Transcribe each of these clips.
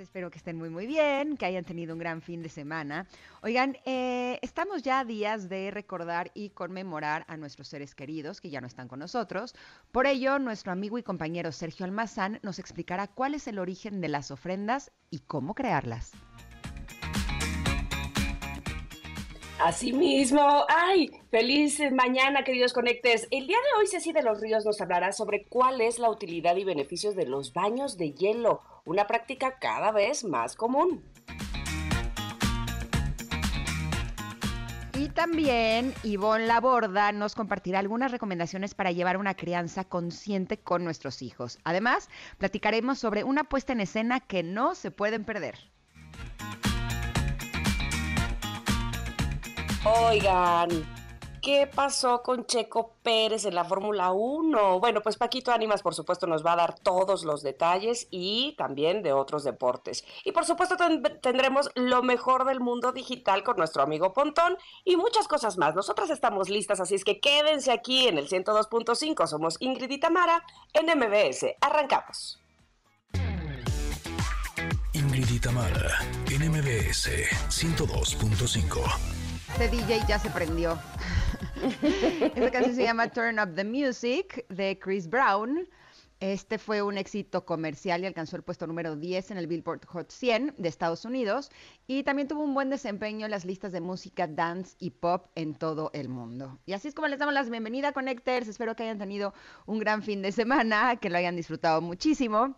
Espero que estén muy, muy bien, que hayan tenido un gran fin de semana. Oigan, eh, estamos ya a días de recordar y conmemorar a nuestros seres queridos que ya no están con nosotros. Por ello, nuestro amigo y compañero Sergio Almazán nos explicará cuál es el origen de las ofrendas y cómo crearlas. Asimismo, ay, feliz mañana, queridos conectes. El día de hoy Ceci de los Ríos nos hablará sobre cuál es la utilidad y beneficios de los baños de hielo, una práctica cada vez más común. Y también Ivonne Laborda nos compartirá algunas recomendaciones para llevar una crianza consciente con nuestros hijos. Además, platicaremos sobre una puesta en escena que no se pueden perder. Oigan, ¿qué pasó con Checo Pérez en la Fórmula 1? Bueno, pues Paquito Ánimas, por supuesto, nos va a dar todos los detalles y también de otros deportes. Y por supuesto tendremos lo mejor del mundo digital con nuestro amigo Pontón y muchas cosas más. Nosotras estamos listas, así es que quédense aquí en el 102.5. Somos Ingrid y Tamara en MBS. Arrancamos. Ingrid y Tamara en MBS 102.5. Este DJ ya se prendió. Esta canción se llama Turn Up the Music de Chris Brown. Este fue un éxito comercial y alcanzó el puesto número 10 en el Billboard Hot 100 de Estados Unidos y también tuvo un buen desempeño en las listas de música dance y pop en todo el mundo. Y así es como les damos la bienvenida, Connectors. Espero que hayan tenido un gran fin de semana, que lo hayan disfrutado muchísimo.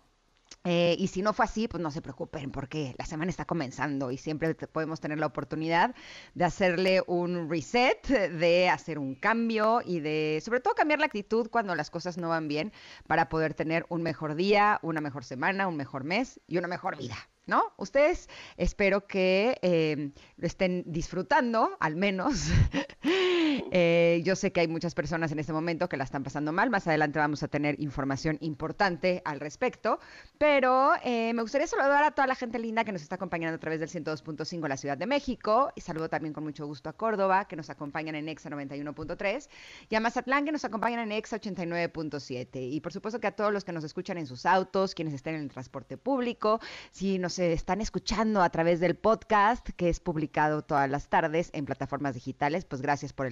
Eh, y si no fue así, pues no se preocupen porque la semana está comenzando y siempre podemos tener la oportunidad de hacerle un reset, de hacer un cambio y de sobre todo cambiar la actitud cuando las cosas no van bien para poder tener un mejor día, una mejor semana, un mejor mes y una mejor vida. ¿no? Ustedes espero que eh, lo estén disfrutando, al menos. Eh, yo sé que hay muchas personas en este momento que la están pasando mal. Más adelante vamos a tener información importante al respecto. Pero eh, me gustaría saludar a toda la gente linda que nos está acompañando a través del 102.5 en la Ciudad de México. Y saludo también con mucho gusto a Córdoba, que nos acompañan en EXA 91.3. Y a Mazatlán, que nos acompañan en EXA 89.7. Y por supuesto que a todos los que nos escuchan en sus autos, quienes estén en el transporte público, si nos están escuchando a través del podcast que es publicado todas las tardes en plataformas digitales, pues gracias por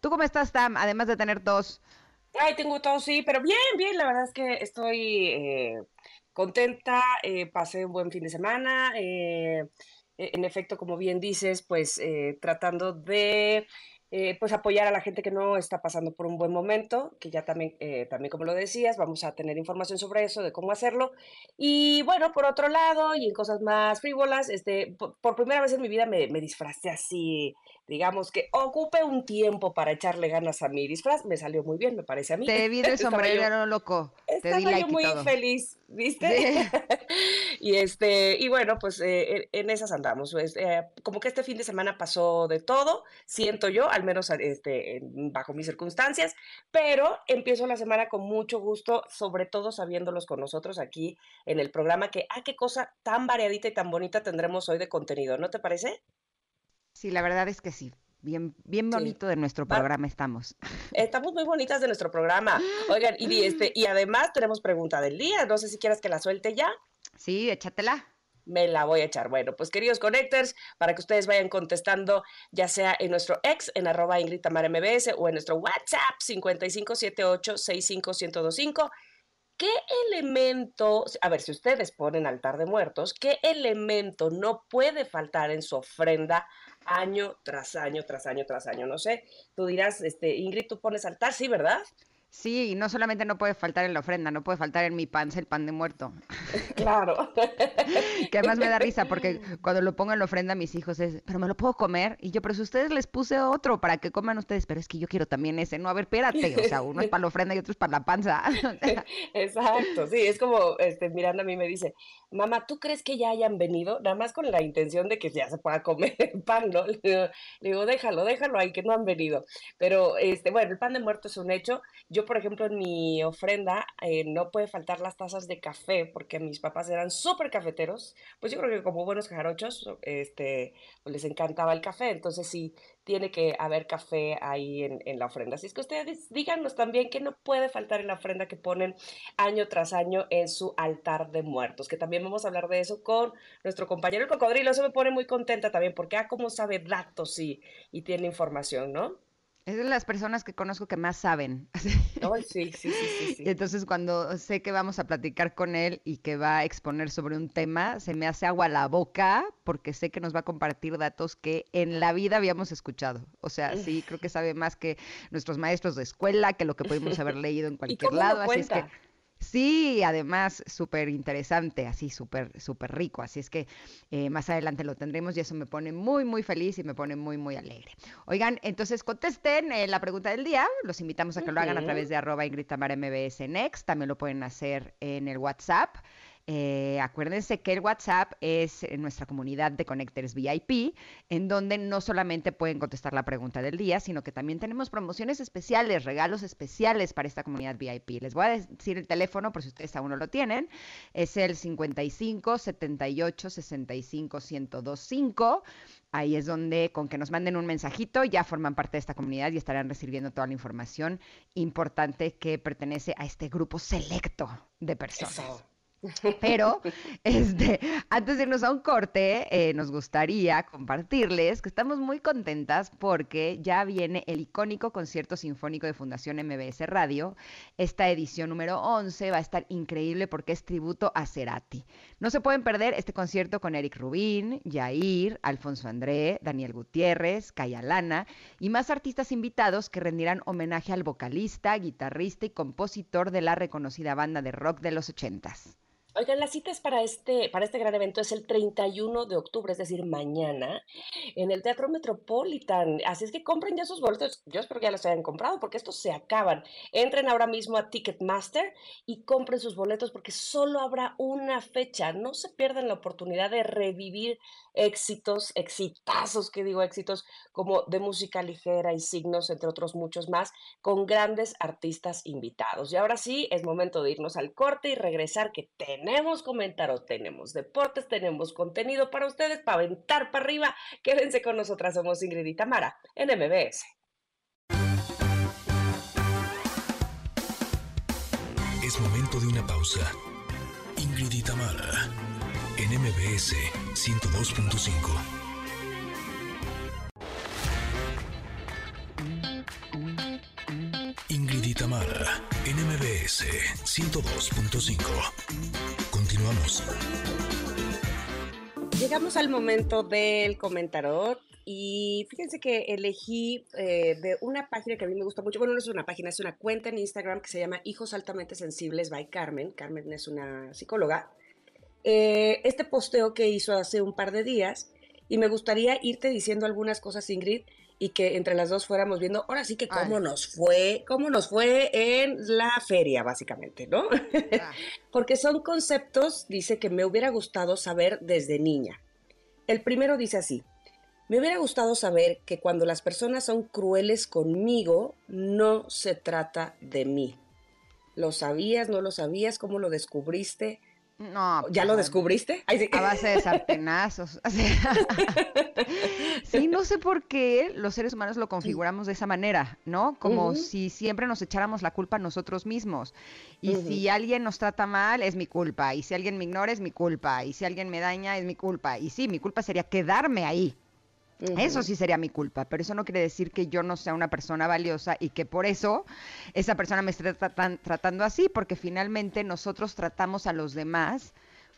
¿Tú cómo estás, Tam? Además de tener tos. Ay, tengo tos, sí, pero bien, bien, la verdad es que estoy eh, contenta, eh, pasé un buen fin de semana. Eh, en efecto, como bien dices, pues tratando de eh, pues apoyar a la gente que no está pasando por un buen momento, que ya también, eh, también como lo decías, vamos a tener información sobre eso, de cómo hacerlo. Y bueno, por otro lado, y en cosas más frívolas, este, por, primera vez en mi vida me, me disfrazé así digamos que ocupe un tiempo para echarle ganas a mi disfraz, me salió muy bien, me parece a mí. Te vi de sombrero loco. Estaba te yo muy feliz, ¿viste? y este, y bueno, pues eh, en esas andamos. Pues, eh, como que este fin de semana pasó de todo, siento yo, al menos este, bajo mis circunstancias, pero empiezo la semana con mucho gusto, sobre todo sabiéndolos con nosotros aquí en el programa, que, ah, qué cosa tan variadita y tan bonita tendremos hoy de contenido, ¿no te parece? Sí, la verdad es que sí. Bien, bien bonito de nuestro programa estamos. Estamos muy bonitas de nuestro programa. Oigan, y, este, y además tenemos pregunta del día. No sé si quieres que la suelte ya. Sí, échatela me la voy a echar. Bueno, pues queridos connectors, para que ustedes vayan contestando, ya sea en nuestro ex, en arroba Ingrid MBS, o en nuestro WhatsApp 5578-65125. ¿Qué elemento, a ver, si ustedes ponen altar de muertos, qué elemento no puede faltar en su ofrenda año tras año, tras año, tras año. No sé, tú dirás, este, Ingrid, tú pones altar, sí, ¿verdad? Sí, y no solamente no puede faltar en la ofrenda, no puede faltar en mi panza el pan de muerto. Claro. que además me da risa porque cuando lo pongo en la ofrenda a mis hijos es, pero me lo puedo comer. Y yo, pero si ustedes les puse otro para que coman ustedes, pero es que yo quiero también ese. No, a ver, espérate. O sea, uno es para la ofrenda y otro es para la panza. Exacto, sí, es como este, Miranda a mí me dice, mamá, ¿tú crees que ya hayan venido? Nada más con la intención de que ya se pueda comer el pan, ¿no? Le digo, le digo, déjalo, déjalo ahí, que no han venido. Pero, este, bueno, el pan de muerto es un hecho. Yo, por ejemplo, en mi ofrenda eh, no puede faltar las tazas de café, porque mis papás eran súper cafeteros. Pues yo creo que como buenos jarochos, este, pues les encantaba el café. Entonces sí, tiene que haber café ahí en, en, la ofrenda. Así es que ustedes díganos también que no puede faltar en la ofrenda que ponen año tras año en su altar de muertos, que también vamos a hablar de eso con nuestro compañero el cocodrilo. Eso me pone muy contenta también, porque ah, cómo sabe datos y, y tiene información, ¿no? Es de las personas que conozco que más saben. sí, sí, sí, sí, sí. entonces cuando sé que vamos a platicar con él y que va a exponer sobre un tema, se me hace agua la boca porque sé que nos va a compartir datos que en la vida habíamos escuchado. O sea, sí, creo que sabe más que nuestros maestros de escuela, que lo que pudimos haber leído en cualquier lado. Así es que Sí, además súper interesante, así súper súper rico. Así es que eh, más adelante lo tendremos y eso me pone muy muy feliz y me pone muy muy alegre. Oigan, entonces contesten eh, la pregunta del día. Los invitamos a que lo hagan a través de arroba Ingrid MBS Next. También lo pueden hacer en el WhatsApp. Eh, acuérdense que el WhatsApp es nuestra comunidad de Connectors VIP, en donde no solamente pueden contestar la pregunta del día, sino que también tenemos promociones especiales, regalos especiales para esta comunidad VIP. Les voy a decir el teléfono por si ustedes aún no lo tienen. Es el 55 78 65 1025. Ahí es donde con que nos manden un mensajito ya forman parte de esta comunidad y estarán recibiendo toda la información importante que pertenece a este grupo selecto de personas. Pero este, antes de irnos a un corte, eh, nos gustaría compartirles que estamos muy contentas porque ya viene el icónico concierto sinfónico de Fundación MBS Radio. Esta edición número 11 va a estar increíble porque es tributo a Cerati. No se pueden perder este concierto con Eric Rubín, Jair, Alfonso André, Daniel Gutiérrez, Caya Lana y más artistas invitados que rendirán homenaje al vocalista, guitarrista y compositor de la reconocida banda de rock de los ochentas. Oigan, las citas para este, para este gran evento es el 31 de octubre, es decir, mañana, en el Teatro Metropolitan. Así es que compren ya sus boletos. Yo espero que ya los hayan comprado porque estos se acaban. Entren ahora mismo a Ticketmaster y compren sus boletos porque solo habrá una fecha. No se pierdan la oportunidad de revivir éxitos, exitazos, que digo éxitos, como de música ligera y signos, entre otros muchos más, con grandes artistas invitados. Y ahora sí, es momento de irnos al corte y regresar que tenemos tenemos comentarios, tenemos deportes, tenemos contenido para ustedes, para aventar para arriba. Quédense con nosotras, somos Ingrid y Tamara en MBS. Es momento de una pausa. Ingrid y Tamara en MBS 102.5. NMBS 102.5. Continuamos. Llegamos al momento del comentario y fíjense que elegí eh, de una página que a mí me gusta mucho, bueno, no es una página, es una cuenta en Instagram que se llama Hijos Altamente Sensibles by Carmen. Carmen es una psicóloga. Eh, este posteo que hizo hace un par de días y me gustaría irte diciendo algunas cosas, Ingrid, y que entre las dos fuéramos viendo, ahora sí que cómo nos fue, cómo nos fue en la feria, básicamente, ¿no? Ah. Porque son conceptos, dice, que me hubiera gustado saber desde niña. El primero dice así, me hubiera gustado saber que cuando las personas son crueles conmigo, no se trata de mí. ¿Lo sabías? ¿No lo sabías? ¿Cómo lo descubriste? No. ¿Ya lo descubriste? A base de sartenazos. sí, no sé por qué los seres humanos lo configuramos de esa manera, ¿no? Como si siempre nos echáramos la culpa a nosotros mismos. Y si alguien nos trata mal, es mi culpa. Y si alguien me ignora, es mi culpa. Y si alguien me daña, es mi culpa. Y sí, mi culpa sería quedarme ahí. Eso sí sería mi culpa, pero eso no quiere decir que yo no sea una persona valiosa y que por eso esa persona me esté tratando así, porque finalmente nosotros tratamos a los demás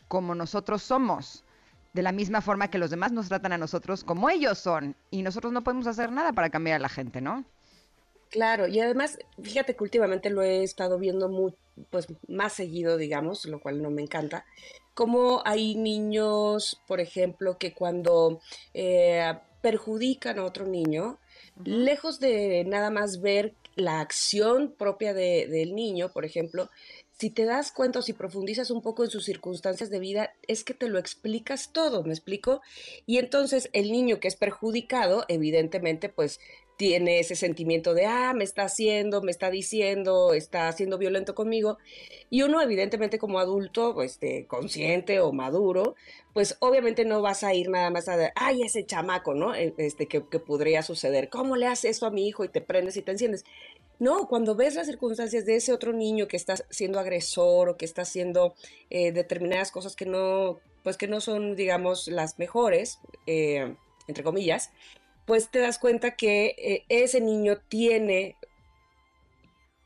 como nosotros somos, de la misma forma que los demás nos tratan a nosotros como ellos son, y nosotros no podemos hacer nada para cambiar a la gente, ¿no? Claro, y además, fíjate que últimamente lo he estado viendo muy, pues, más seguido, digamos, lo cual no me encanta, como hay niños, por ejemplo, que cuando eh, perjudican a otro niño, lejos de nada más ver la acción propia del niño, por ejemplo, si te das cuenta o si profundizas un poco en sus circunstancias de vida, es que te lo explicas todo, ¿me explico? Y entonces el niño que es perjudicado, evidentemente, pues tiene ese sentimiento de, ah, me está haciendo, me está diciendo, está siendo violento conmigo. Y uno, evidentemente, como adulto, este, consciente o maduro, pues obviamente no vas a ir nada más a, ay, ese chamaco, ¿no? E, este, que, que podría suceder. ¿Cómo le haces eso a mi hijo y te prendes y te enciendes? No, cuando ves las circunstancias de ese otro niño que está siendo agresor o que está haciendo eh, determinadas cosas que no, pues que no son, digamos, las mejores, eh, entre comillas, pues te das cuenta que eh, ese niño tiene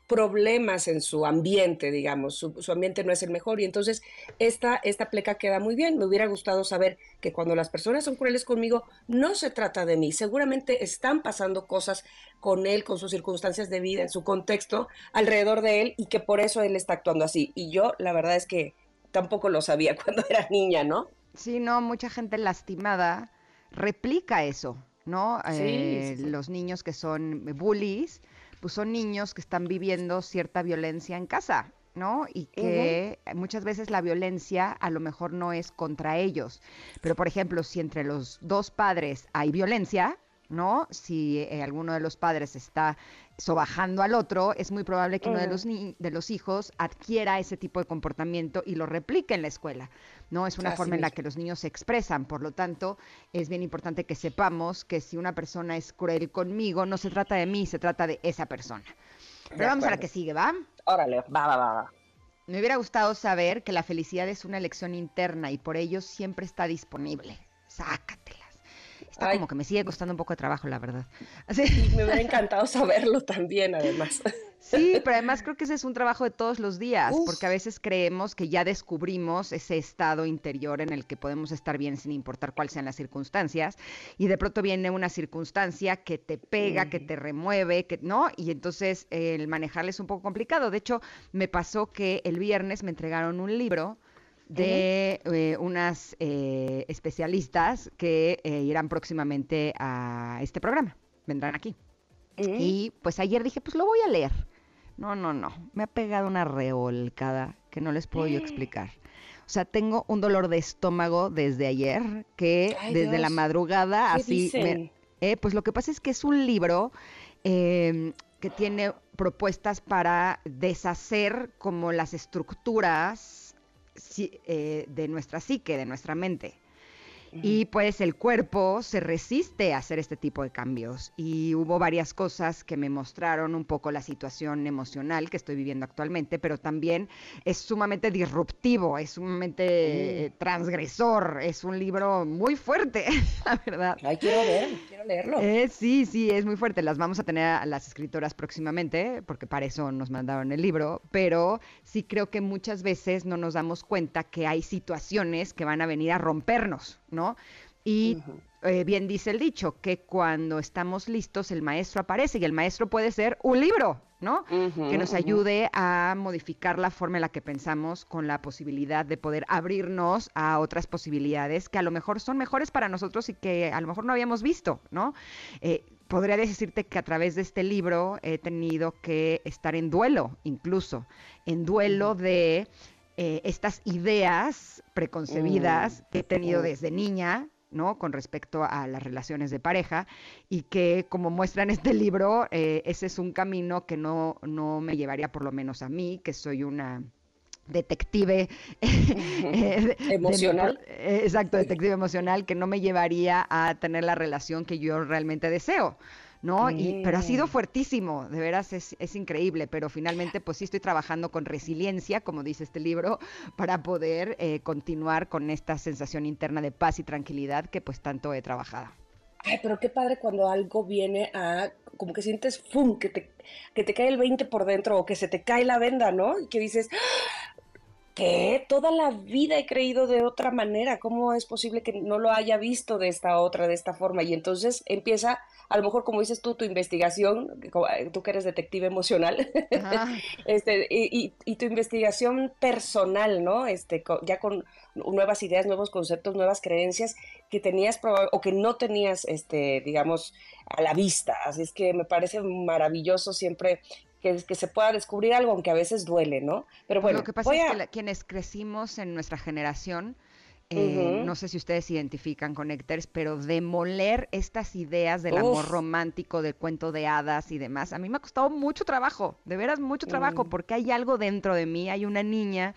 problemas en su ambiente, digamos, su, ambiente no es el mejor y entonces esta, esta pleca queda muy bien. Me hubiera gustado saber que cuando las personas son crueles conmigo, no se trata de mí, seguramente están pasando cosas con él, con sus circunstancias de vida, en su contexto, alrededor de él y que por eso él está actuando así. Y yo la verdad es que tampoco lo sabía cuando era niña, ¿no? Sí, no, mucha gente lastimada replica eso. ¿No? Eh, los niños que son bullies, pues son niños que están viviendo cierta violencia en casa, ¿no? Y que muchas veces la violencia a lo mejor no es contra ellos. Pero, por ejemplo, si entre los dos padres hay violencia, ¿no? Si eh, alguno de los padres está sobajando al otro, es muy probable que uno de los, de los hijos adquiera ese tipo de comportamiento y lo replique en la escuela. ¿no? Es una forma en la que los niños se expresan. Por lo tanto, es bien importante que sepamos que si una persona es cruel conmigo, no se trata de mí, se trata de esa persona. Pero vamos a la que sigue, ¿va? Órale, va, va, va, va. Me hubiera gustado saber que la felicidad es una elección interna y por ello siempre está disponible. Sácatela. Está como que me sigue costando un poco de trabajo, la verdad. Así. me hubiera encantado saberlo también, además. Sí, pero además creo que ese es un trabajo de todos los días, porque a veces creemos que ya descubrimos ese estado interior en el que podemos estar bien sin importar cuáles sean las circunstancias, y de pronto viene una circunstancia que te pega, que te remueve, que no, y entonces el manejarle es un poco complicado. De hecho, me pasó que el viernes me entregaron un libro de eh, unas eh, especialistas que eh, irán próximamente a este programa, vendrán aquí. Y pues ayer dije, pues lo voy a leer. No, no, no, me ha pegado una revolcada que no les puedo yo explicar. O sea, tengo un dolor de estómago desde ayer, que desde la madrugada así... pues lo que pasa es que es un libro em, que tiene propuestas para deshacer como las estructuras eh, de nuestra psique, de nuestra mente. Y pues el cuerpo se resiste a hacer este tipo de cambios. Y hubo varias cosas que me mostraron un poco la situación emocional que estoy viviendo actualmente, pero también es sumamente disruptivo, es sumamente mm. transgresor, es un libro muy fuerte, la verdad. Ay, quiero ver, quiero leerlo. Eh, sí, sí, es muy fuerte. Las vamos a tener a las escritoras próximamente, porque para eso nos mandaron el libro, pero sí creo que muchas veces no nos damos cuenta que hay situaciones que van a venir a rompernos, ¿no? Y eh, bien dice el dicho, que cuando estamos listos el maestro aparece y el maestro puede ser un libro, ¿no? que nos ayude a modificar la forma en la que pensamos con la posibilidad de poder abrirnos a otras posibilidades que a lo mejor son mejores para nosotros y que a lo mejor no habíamos visto, ¿no? Eh, podría decirte que a través de este libro he tenido que estar en duelo, incluso, en duelo de eh, estas ideas preconcebidas mm, que he tenido desde niña, ¿no? Con respecto a las relaciones de pareja y que, como muestra en este libro, eh, ese es un camino que no, no me llevaría por lo menos a mí, que soy una detective eh, emocional. exacto, detective emocional, que no me llevaría a tener la relación que yo realmente deseo. ¿No? Y, pero ha sido fuertísimo, de veras es, es, increíble, pero finalmente pues sí estoy trabajando con resiliencia, como dice este libro, para poder eh, continuar con esta sensación interna de paz y tranquilidad que pues tanto he trabajado. Ay, pero qué padre cuando algo viene a, como que sientes, ¡fum!, que te, que te cae el 20 por dentro o que se te cae la venda, ¿no? Y que dices, ¿qué? Toda la vida he creído de otra manera, ¿cómo es posible que no lo haya visto de esta otra, de esta forma? Y entonces empieza, a lo mejor como dices tú, tu investigación, eh, tú que eres detective emocional, este, y, y, tu investigación personal, ¿no? Este, ya con nuevas ideas, nuevos conceptos, nuevas creencias que tenías o que no tenías, este, digamos, a la vista. Así es que me parece maravilloso siempre que, que, se pueda descubrir algo, aunque a veces duele, ¿no? Pero bueno, lo que pasa es que quienes crecimos en nuestra generación, eh, no sé si ustedes se identifican con Héctor, pero demoler estas ideas del amor romántico, del cuento de hadas y demás, a mí me ha costado mucho trabajo, de veras mucho trabajo, mm. porque hay algo dentro de mí, hay una niña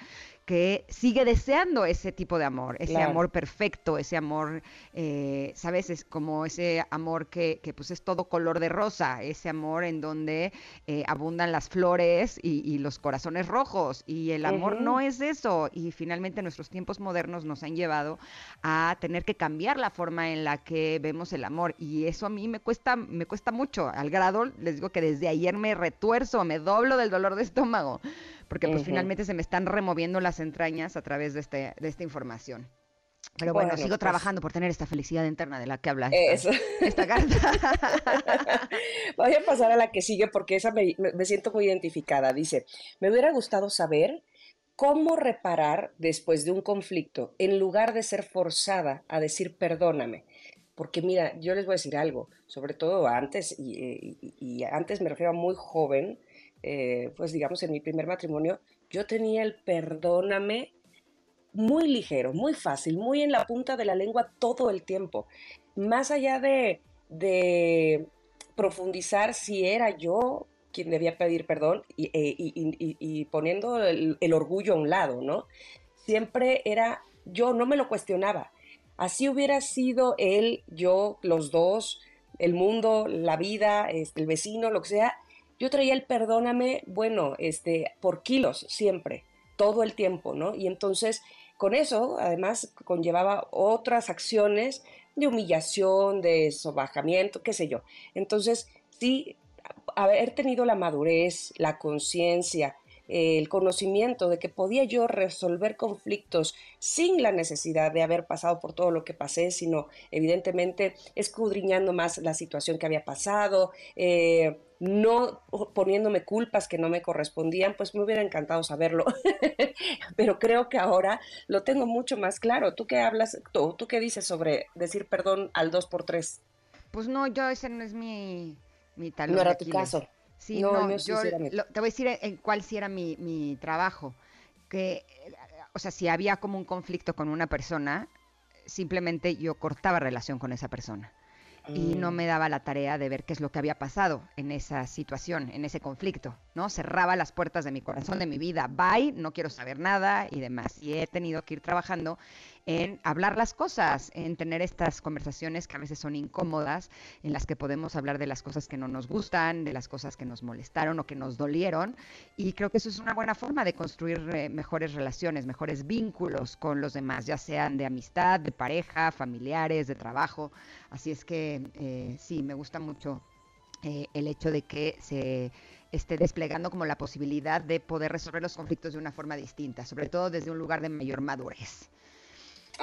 que sigue deseando ese tipo de amor, ese amor perfecto, ese amor, eh, ¿sabes? Es como ese amor que, que, pues es todo color de rosa, ese amor en donde eh, abundan las flores y, los corazones rojos. Y el amor no es eso. Y finalmente nuestros tiempos modernos nos han llevado a tener que cambiar la forma en la que vemos el amor. Y eso a mí me cuesta, me cuesta mucho, al grado, les digo que desde ayer me retuerzo, me doblo del dolor de estómago porque pues finalmente se me están removiendo las entrañas a través de, este, de esta información. Pero bueno, sigo pues trabajando por tener esta felicidad interna de la que habla esta, esta carta. Voy a pasar a la que sigue porque esa me, me, siento muy identificada. Dice, me hubiera gustado saber cómo reparar después de un conflicto en lugar de ser forzada a decir perdóname. Porque mira, yo les voy a decir algo, sobre todo antes, y, eh, y antes me refiero a muy joven, eh, pues digamos, en mi primer matrimonio, yo tenía el perdóname muy ligero, muy fácil, muy en la punta de la lengua todo el tiempo. Más allá de, profundizar si era yo quien debía pedir perdón y, eh, poniendo el, el, orgullo a un lado, ¿no? Siempre era yo, no me lo cuestionaba. Así hubiera sido él, yo, los dos, el mundo, la vida, este, el vecino, lo que sea, yo traía el perdóname, bueno, este, por kilos siempre, todo el tiempo, ¿no? Y entonces, con eso, además, conllevaba otras acciones de humillación, de sobajamiento, qué sé yo. Entonces, sí, haber tenido la madurez, la conciencia, el conocimiento de que podía yo resolver conflictos sin la necesidad de haber pasado por todo lo que pasé, sino evidentemente escudriñando más la situación que había pasado, eh, no poniéndome culpas que no me correspondían, pues me hubiera encantado saberlo. Pero creo que ahora lo tengo mucho más claro. ¿Tú qué hablas, tú, tú qué dices sobre decir perdón al 2 por 3 Pues no, yo ese no es mi, mi talón. No era tu caso. Sí, no, yo te voy a decir en cuál sí era mi, mi trabajo. Que, o sea, si había como un conflicto con una persona, simplemente yo cortaba relación con esa persona y no mm. me daba la tarea de ver qué es lo que había pasado en esa situación, en ese conflicto, ¿no? Cerraba las puertas de mi corazón, de mi vida, bye, no quiero saber nada y demás. Y he tenido que ir trabajando en hablar las cosas, en tener estas conversaciones que a veces son incómodas, en las que podemos hablar de las cosas que no nos gustan, de las cosas que nos molestaron o que nos dolieron. Y creo que eso es una buena forma de construir eh, mejores relaciones, mejores vínculos con los demás, ya sean de amistad, de pareja, familiares, de trabajo. Así es que eh, sí, me gusta mucho eh, el hecho de que se esté desplegando como la posibilidad de poder resolver los conflictos de una forma distinta, sobre todo desde un lugar de mayor madurez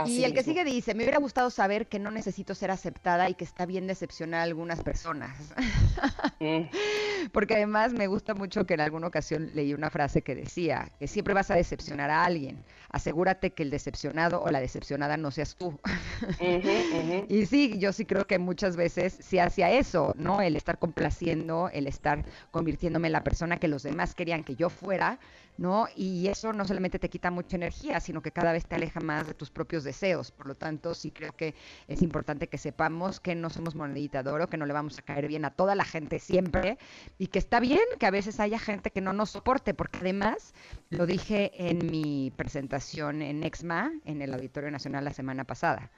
y el que sigue dice, me hubiera gustado saber que no necesito ser aceptada y que está bien decepcionar a algunas personas. Mm. Porque además me gusta mucho que en alguna ocasión leí una frase que decía, que siempre vas a decepcionar a alguien. Asegúrate que el decepcionado o la decepcionada no seas tú. Y sí, yo sí creo que muchas veces sí hacía eso, ¿no? El estar complaciendo, el estar convirtiéndome en la persona que los demás querían que yo fuera, ¿no? Y eso no solamente te quita mucha energía, sino que cada vez te aleja más de tus propios deseos. Por lo tanto, sí creo que es importante que sepamos que no somos monedita de oro, que no le vamos a caer bien a toda la gente siempre y que está bien que a veces haya gente que no nos soporte, porque además, lo dije en mi presentación en EXMA, en el Auditorio Nacional la semana pasada,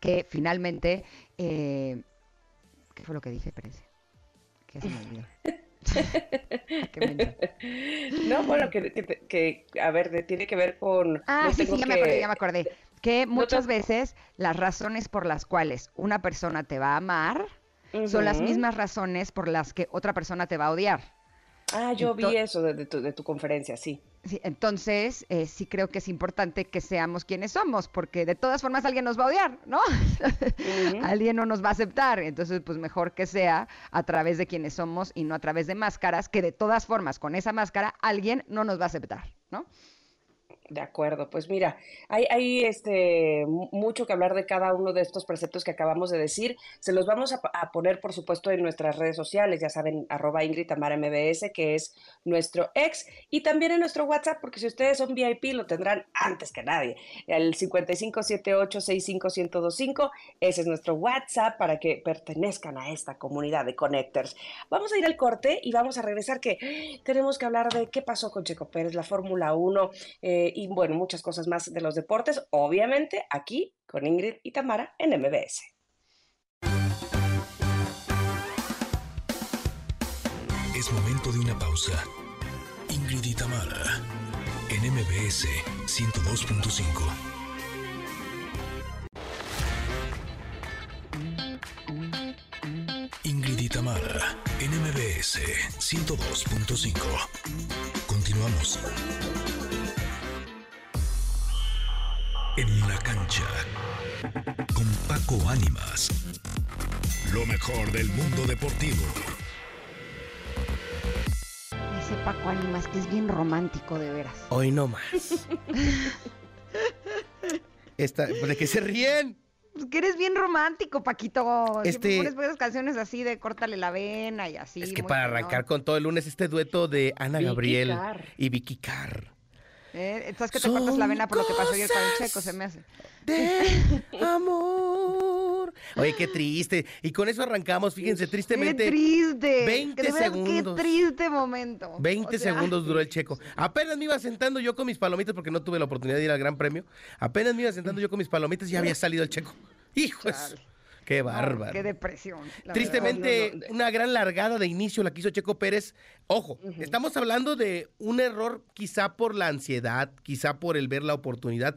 que finalmente, eh, ¿qué fue lo que dije, Pérez? Que se me olvidó. no, bueno, que, a ver, tiene que ver con... Ah, sí, sí, ya me acordé, ya me acordé. Que muchas veces las razones por las cuales una persona te va a amar son las mismas razones por las que otra persona te va a odiar. Ah, yo vi eso de, tu, conferencia, sí. Sí, entonces, eh, sí creo que es importante que seamos quienes somos, porque de todas formas alguien nos va a odiar, ¿no? alguien no nos va a aceptar. Entonces, pues mejor que sea a través de quienes somos y no a través de máscaras, que de todas formas con esa máscara alguien no nos va a aceptar, ¿no? De acuerdo, pues mira, hay, hay este, mucho que hablar de cada uno de estos preceptos que acabamos de decir. Se los vamos a, poner, por supuesto, en nuestras redes sociales, ya saben, arroba Ingrid Tamara MBS, que es nuestro ex, y también en nuestro WhatsApp, porque si ustedes son VIP lo tendrán antes que nadie. El 5578-65125, ese es nuestro WhatsApp para que pertenezcan a esta comunidad de Connectors. Vamos a ir al corte y vamos a regresar que tenemos que hablar de qué pasó con Checo Pérez, la Fórmula 1. Eh, y bueno, muchas cosas más de los deportes, obviamente aquí con Ingrid y Tamara en MBS. Es momento de una pausa. Ingrid y Tamara en MBS 102.5. Ingrid y Tamara en MBS 102.5. Continuamos. En la cancha. Con Paco Ánimas. Lo mejor del mundo deportivo. Ese Paco Ánimas que es bien romántico, de veras. Hoy no más. Esta, ¿De qué se ríen? Pues que eres bien romántico, Paquito. Este... pones buenas canciones así de córtale la vena y así. Es que para arrancar con todo el lunes este dueto de Ana Gabriel y Vicky Carr. ¿Eh? ¿Sabes que te cortas la vena por lo que pasó ayer con el checo? Se me hace. De amor. Oye, qué triste. Y con eso arrancamos, fíjense, tristemente. Qué triste. 20 segundos. Qué triste momento. 20 segundos duró el checo. Apenas me iba sentando yo con mis palomitas, porque no tuve la oportunidad de ir al Gran Premio. Apenas me iba sentando yo con mis palomitas y ya había salido el checo. Hijos. Qué bárbaro. qué depresión. Tristemente, una gran largada de inicio la quiso Checo Pérez. Ojo, estamos hablando de un error quizá por la ansiedad, quizá por el ver la oportunidad,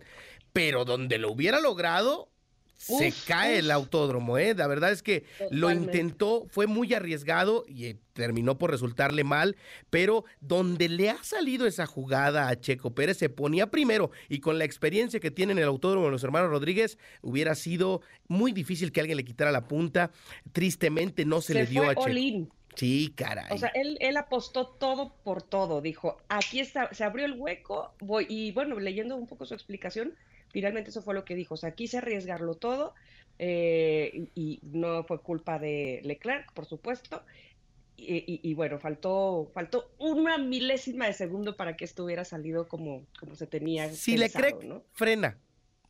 pero donde lo hubiera logrado, se cae el autódromo, ¿eh? La verdad es que lo intentó, fue muy arriesgado y eh, terminó por resultarle mal, pero donde le ha salido esa jugada a Checo Pérez se ponía primero y con la experiencia que tienen el autódromo los hermanos Rodríguez hubiera sido muy difícil que alguien le quitara la punta. Tristemente no se, le dio a Checo. Sí, caray. O sea, él, él apostó todo por todo. Dijo, aquí está, se abrió el hueco, voy, y bueno, leyendo un poco su explicación, Finalmente eso fue lo que dijo, o sea, quise arriesgarlo todo eh, y, no fue culpa de Leclerc, por supuesto. Y, bueno, faltó, faltó una milésima de segundo para que esto hubiera salido como, como se tenía. Si Leclerc frena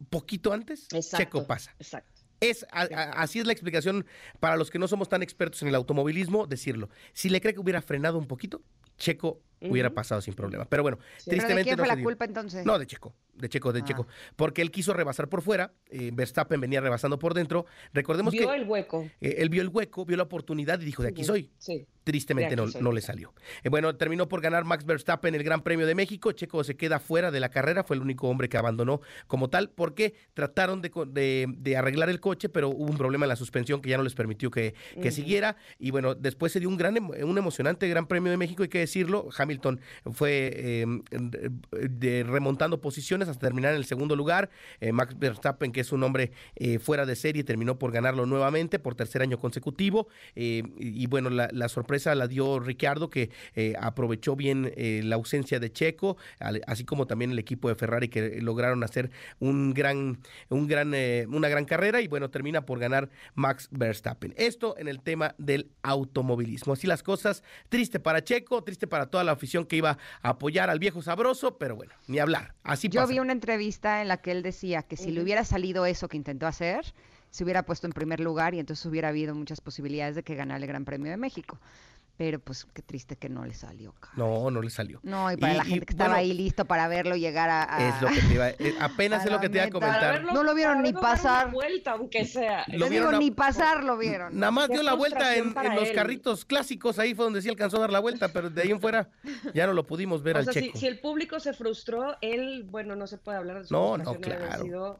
poquito antes, Checo pasa. Exacto. Es, así es la explicación para los que no somos tan expertos en el automovilismo, decirlo. Si Leclerc hubiera frenado un poquito, Checo hubiera pasado sin problema. Pero bueno, tristemente. ¿De quién fue la culpa entonces? No, de Checo de Checo, de Checo, ah. porque él quiso rebasar por fuera, eh, Verstappen venía rebasando por dentro. Recordemos que. Vio el hueco. Eh, él vio el hueco, vio la oportunidad y dijo: De aquí soy. Sí. Tristemente no, no, le salió. Eh, bueno, terminó por ganar Max Verstappen el Gran Premio de México. Checo se queda fuera de la carrera, fue el único hombre que abandonó como tal, porque trataron de, de, arreglar el coche, pero hubo un problema en la suspensión que ya no les permitió que, que siguiera. Y bueno, después se dio un gran, un emocionante Gran Premio de México, hay que decirlo. Hamilton fue de, remontando posiciones hasta terminar en el segundo lugar. Eh, Max Verstappen, que es un hombre eh, fuera de serie, terminó por ganarlo nuevamente por tercer año consecutivo. Eh, y, bueno, la, sorpresa la dio Ricciardo, que aprovechó bien la ausencia de Checo, así como también el equipo de Ferrari, que lograron hacer un gran, un gran, una gran carrera. Y bueno, termina por ganar Max Verstappen. Esto en el tema del automovilismo. Así las cosas, triste para Checo, triste para toda la afición que iba a apoyar al viejo sabroso, pero bueno, ni hablar. Así Yo vi una entrevista en la que él decía que si le hubiera salido eso que intentó hacer, se hubiera puesto en primer lugar y entonces hubiera habido muchas posibilidades de que ganara el Gran Premio de México. Pero pues qué triste que no le salió. No, no le salió. No, y para la gente que estaba ahí listo para verlo llegar a... Es lo que te iba, eh, apenas es lo que te iba a comentar. no lo vieron ni pasar. vuelta, aunque sea. Lo vieron ni pasar lo vieron. Nada más dio la vuelta en, los carritos clásicos, ahí fue donde sí alcanzó a dar la vuelta, pero de ahí en fuera ya no lo pudimos ver al checo. Si, si, el público se frustró, él, bueno, no se puede hablar de su No, no, claro. Sido,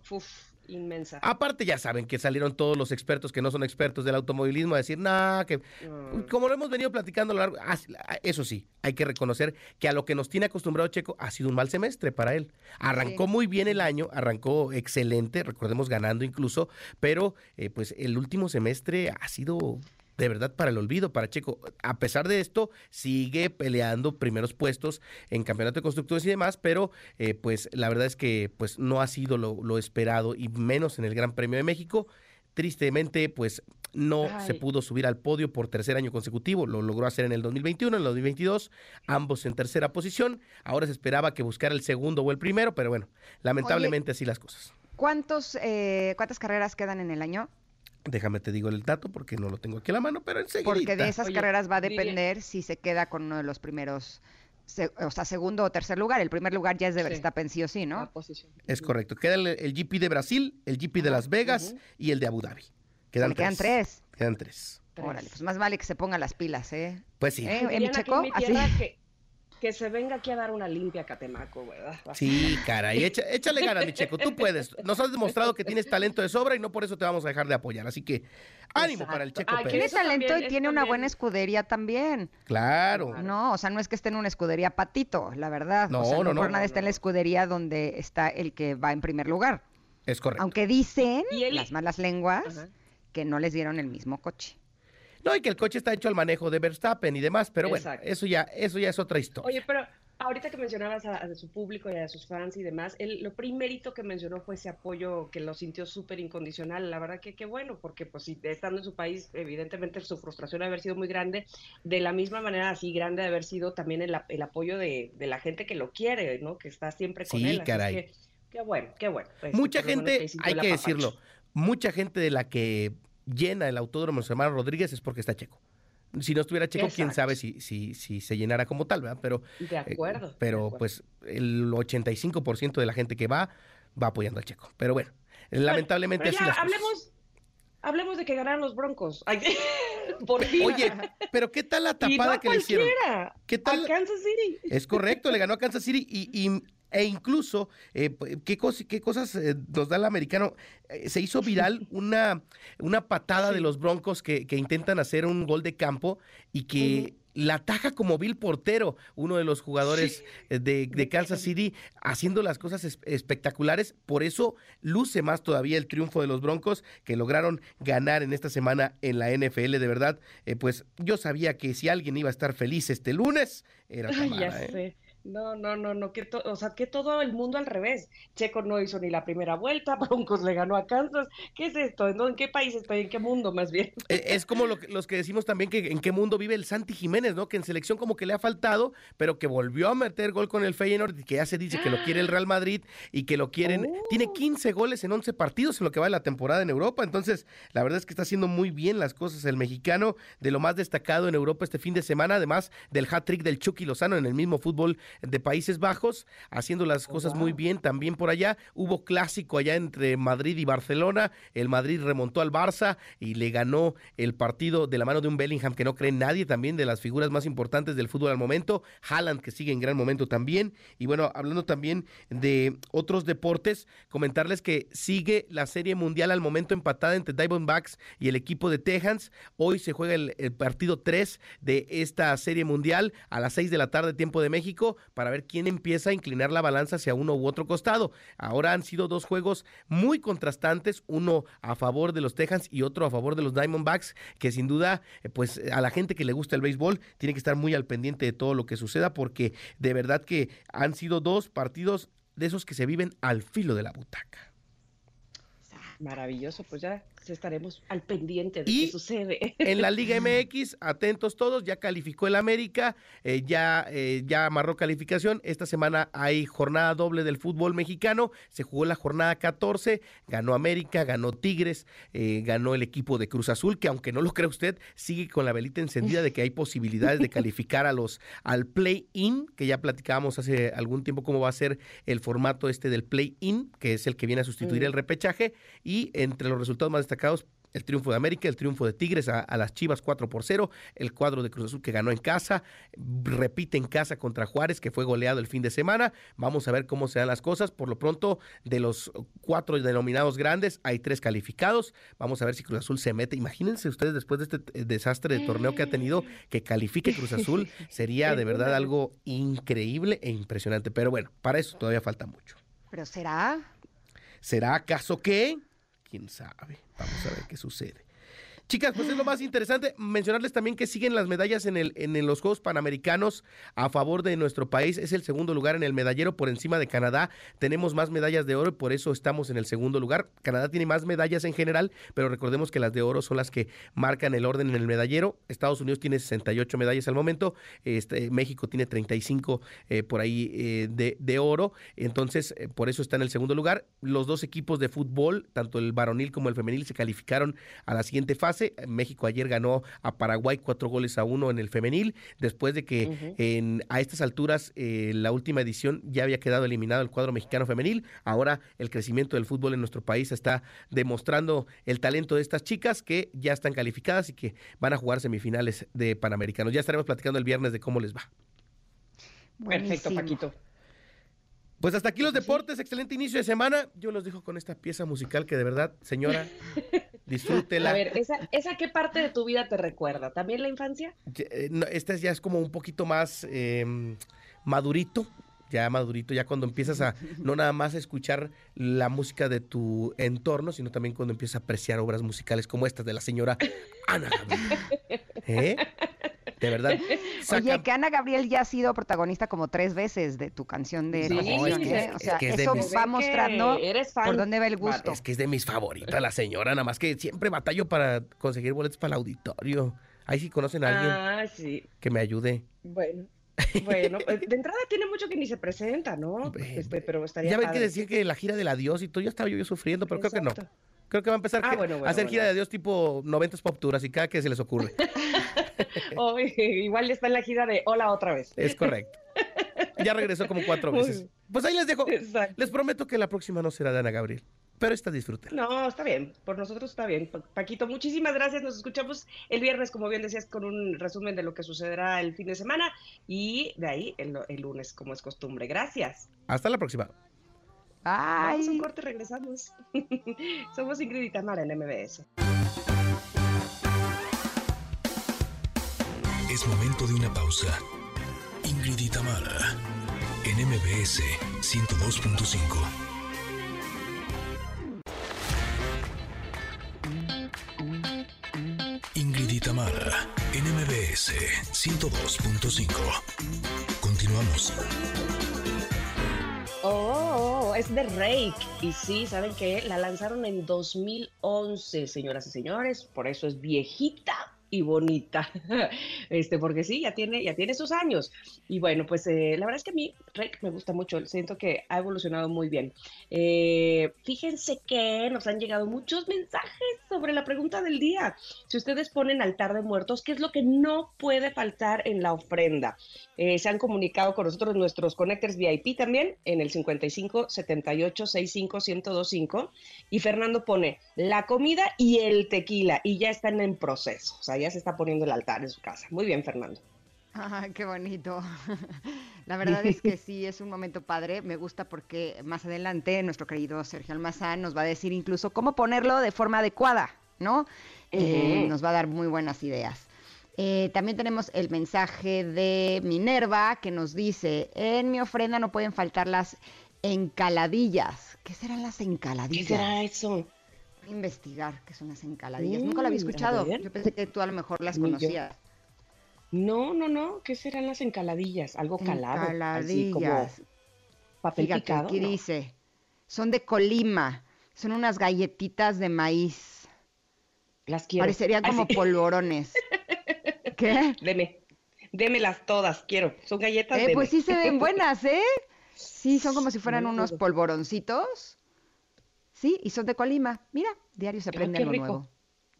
inmensa. Aparte ya saben que salieron todos los expertos que no son expertos del automovilismo a decir, nada, que Mm. como lo hemos venido platicando a lo largo, eso sí, hay que reconocer que a lo que nos tiene acostumbrado Checo ha sido un mal semestre para él. Arrancó Sí. muy bien el año, arrancó excelente, recordemos ganando incluso, pero eh, pues el último semestre ha sido de verdad para el olvido para Checo. A pesar de esto, sigue peleando primeros puestos en campeonato de constructores y demás, pero eh, pues la verdad es que pues no ha sido lo, lo esperado y menos en el Gran Premio de México. Tristemente, pues no se pudo subir al podio por tercer año consecutivo. Lo logró hacer en el 2021, en el 2022, ambos en tercera posición. Ahora se esperaba que buscara el segundo o el primero, pero bueno, lamentablemente así las cosas. ¿Cuántos, eh, ¿Cuántas carreras quedan en el año? Déjame te digo el dato porque no lo tengo aquí a la mano, pero enseguida. Porque de esas Oye, carreras va a depender si se queda con uno de los primeros, se- o sea, segundo o tercer lugar. El primer lugar ya es de Sí. Verstappen sí o sí, La ¿no? posición. Es correcto. Queda el, el GP de Brasil, el GP de Las Vegas y el de Abu Dhabi. Quedan, Le quedan tres. tres. Quedan tres. Tres. Órale, pues más vale que se pongan las pilas, ¿eh? Pues sí. ¿Eh, aquí Checo? en mi Así. tierra que, que se venga aquí a dar una limpia a Catemaco, ¿verdad? Sí, caray. Echa- échale ganas, mi Checo. Tú puedes. Nos has demostrado que tienes talento de sobra y no por eso te vamos a dejar de apoyar. Así que ánimo Exacto. para el Checo Ay, Pérez. Tiene talento también, y tiene una también. buena escudería también. Claro. No, o sea, no es que esté en una escudería patito, la verdad. No, o sea, no, no. por nada No, está en no. la escudería donde está el que va en primer lugar. Es correcto. Aunque dicen Y las malas lenguas Ajá. que no les dieron el mismo coche. No, y que el coche está hecho al manejo de Verstappen y demás, pero bueno, Exacto. eso ya, eso ya es otra historia. Oye, pero ahorita que mencionabas a, a su público y a sus fans y demás, él, lo primerito que mencionó fue ese apoyo que lo sintió súper incondicional. La verdad que qué bueno, porque pues si estando en su país, evidentemente su frustración de haber sido muy grande, de la misma manera así grande de haber sido también el, el apoyo de, de la gente que lo quiere, ¿no? Que está siempre con Sí, él. Así caray. que, qué bueno, qué bueno. Este, mucha menos gente, hay el que decirlo, mucha gente de la que llena el autódromo José Manuel Rodríguez es porque está Checo. Si no estuviera Checo, quién sabe si, si, si se llenara como tal, ¿verdad? Pero, De eh, acuerdo. de pero acuerdo. pues el 85% de la gente que va, va apoyando al Checo. Pero bueno, lamentablemente Pero así las cosas. hablemos, hablemos de que ganaron los Broncos. Ay, por fin. Oye, pero ¿qué tal la Y no tapada que le hicieron? ¿Qué tal? A Kansas City. Es correcto, le ganó a Kansas City y, y- e incluso, eh, ¿qué, cos- qué cosas eh, nos da el americano? Eh, se hizo viral una, una patada de los Broncos que, que intentan hacer un gol de campo y que la ataja como Bill Portero, uno de los jugadores eh, de, de Kansas City, haciendo las cosas es- espectaculares. Por eso luce más todavía el triunfo de los Broncos que lograron ganar en esta semana en la NFL. De verdad, eh, pues yo sabía que si alguien iba a estar feliz este lunes, era Ay, Tamara, ya ¿eh? sé. No, no, no, no, que to- o sea, que todo el mundo al revés. Checo no hizo ni la primera vuelta, Broncos le ganó a Kansas. ¿Qué es esto? ¿En, en qué país estoy? ¿En qué mundo más bien? Eh, Es como lo que- los que decimos también que en qué mundo vive el Santi Jiménez, ¿no? Que en selección como que le ha faltado, pero que volvió a meter gol con el Feyenoord y que ya se dice que lo quiere el Real Madrid y que lo quieren. Oh. Tiene 15 goles en 11 partidos en lo que va de la temporada en Europa. Entonces, la verdad es que está haciendo muy bien las cosas el mexicano, de lo más destacado en Europa este fin de semana, además del hat-trick del Chucky Lozano en el mismo fútbol de Países Bajos, haciendo las cosas muy bien también por allá. Hubo clásico allá entre Madrid y Barcelona. El Madrid remontó al Barça y le ganó el partido de la mano de un Bellingham que no cree nadie, también de las figuras más importantes del fútbol al momento. Haaland que sigue en gran momento también. Y bueno, hablando también de otros deportes, comentarles que sigue la serie mundial al momento empatada entre Diamondbacks y el equipo de Texans. Hoy se juega el, el partido 3 de esta serie mundial a las 6 de la tarde, tiempo de México, para ver quién empieza a inclinar la balanza hacia uno u otro costado. Ahora han sido dos juegos muy contrastantes, uno a favor de los Texans y otro a favor de los Diamondbacks, que sin duda, eh, pues a la gente que le gusta el béisbol tiene que estar muy al pendiente de todo lo que suceda, porque de verdad que han sido dos partidos de esos que se viven al filo de la butaca. Maravilloso, pues ya estaremos al pendiente de Y- qué sucede. En la Liga MX, atentos todos, ya calificó el América, eh, ya, eh, ya amarró calificación. Esta semana hay jornada doble del fútbol mexicano. Se jugó la jornada 14, ganó América, ganó Tigres, eh, ganó el equipo de Cruz Azul, que aunque no lo crea usted, sigue con la velita encendida de que hay posibilidades de calificar a los al play-in, que ya platicábamos hace algún tiempo cómo va a ser el formato este del play-in, que es el que viene a sustituir Mm. el repechaje. Y entre los resultados más destacados, el triunfo de América, el triunfo de Tigres a, las Chivas 4 por 0, el cuadro de Cruz Azul que ganó en casa, repite en casa contra Juárez que fue goleado el fin de semana. Vamos a ver cómo se dan las cosas. Por lo pronto, de los cuatro denominados grandes, hay tres calificados. Vamos a ver si Cruz Azul se mete. Imagínense ustedes después de este desastre de torneo que ha tenido, que califique Cruz Azul. Sería de verdad algo increíble e impresionante. Pero bueno, para eso todavía falta mucho. ¿Pero será? ¿Será acaso que? ¿Quién sabe? Vamos a ver qué sucede. Chicas, pues es lo más interesante mencionarles también que siguen las medallas en, el, en los Juegos Panamericanos a favor de nuestro país. Es el segundo lugar en el medallero por encima de Canadá. Tenemos más medallas de oro y por eso estamos en el segundo lugar. Canadá tiene más medallas en general, pero recordemos que las de oro son las que marcan el orden en el medallero. Estados Unidos tiene 68 medallas al momento. Este, México tiene 35 eh, por ahí eh, de, de, oro. Entonces, eh, por eso está en el segundo lugar. Los dos equipos de fútbol, tanto el varonil como el femenil, se calificaron a la siguiente fase México ayer ganó a Paraguay cuatro goles a uno en el femenil, después de que en, a estas alturas eh, la última edición ya había quedado eliminado el cuadro mexicano femenil. Ahora el crecimiento del fútbol en nuestro país está demostrando el talento de estas chicas que ya están calificadas y que van a jugar semifinales de Panamericanos. Ya estaremos platicando el viernes de cómo les va. Perfecto, Paquito. Pues hasta aquí los deportes, excelente inicio de semana. Yo los dejo con esta pieza musical que de verdad, señora, disfrútela. A ver, ¿esa, qué parte de tu vida te recuerda? ¿También la infancia? Eh, esta ya es como un poquito más em, madurito, ya madurito, ya cuando empiezas a no nada más escuchar la música de tu entorno, sino también cuando empiezas a apreciar obras musicales como estas de la señora Ana ¿Eh? De verdad. Oye, que Ana Gabriel ya ha sido protagonista como tres veces de tu canción de sí, ¿eh? O sea, eso va mostrando por dónde va el gusto. Es que es de mis favoritas la señora, nada más que siempre batallo para conseguir boletos para el auditorio. Ahí sí conocen a alguien ah, sí. que me ayude. Bueno. Bueno, eh, de entrada tiene mucho que ni se presenta, ¿no? Este, pero estaría Ya ven que decir que la gira del adiós y todo, ya estaba yo, sufriendo, pero creo que no. Creo que va a empezar ah, a hacer gira de adiós tipo 90 pop tours y cada que se les ocurre. igual está en la gira de hola otra vez. Es correcto. Ya regresó como cuatro veces. Pues ahí les dejo. Les prometo que la próxima no será de Ana Gabriel. Pero esta disfruten. No, está bien. Por nosotros está bien. Paquito, muchísimas gracias. Nos escuchamos el viernes, como bien decías, con un resumen de lo que sucederá el fin de semana. Y de ahí el, lunes, como es costumbre. Gracias. Hasta la próxima. Bye. Vamos un corte, regresamos. Somos Ingrid y Tamara en MBS. Es momento de una pausa. Ingrid y Tamara en MBS 102.5. Ingrid y Tamara en MBS 102.5. Continuamos. Es de Rake. Y sí, ¿saben qué? La lanzaron en 2011, señoras y señores. Por eso es viejita bonita, este, porque sí, ya tiene, ya tiene sus años. Y bueno, pues eh, la verdad es que a mí me gusta mucho, siento que ha evolucionado muy bien. Eh, fíjense que nos han llegado muchos mensajes sobre la pregunta del día. Si ustedes ponen altar de muertos, ¿qué es lo que no puede faltar en la ofrenda? Eh, se han comunicado con nosotros nuestros connectors VIP también en el 55 78 65 1025 y Fernando pone la comida y el tequila y ya están en proceso. O sea, ya se está poniendo el altar en su casa. Muy bien, Fernando. Ah, qué bonito. La verdad es que sí, es un momento padre. Me gusta porque más adelante nuestro querido Sergio Almazán nos va a decir incluso cómo ponerlo de forma adecuada, ¿no? Eh, nos va a dar muy buenas ideas. Eh, también tenemos el mensaje de Minerva que nos dice, en mi ofrenda no pueden faltar las encaladillas. ¿Qué serán las encaladillas? ¿Qué será eso? Investigar qué son las encaladillas. Nunca lo había mm, escuchado. Yo pensé que tú a lo mejor las conocías. No, no, no. ¿Qué serán las encaladillas? Algo calado. Encaladillas. Así como papel picado. Aquí dice, son de Colima. Son unas galletitas de maíz. Las quiero. Parecerían como polvorones. ¿Qué? Deme. Démelas todas, quiero. Son galletas. Eh, pues sí se ven buenas, ¿eh? Sí, son como si fueran unos polvoroncitos. Sí, y son de Colima. Mira, diario se aprende algo nuevo.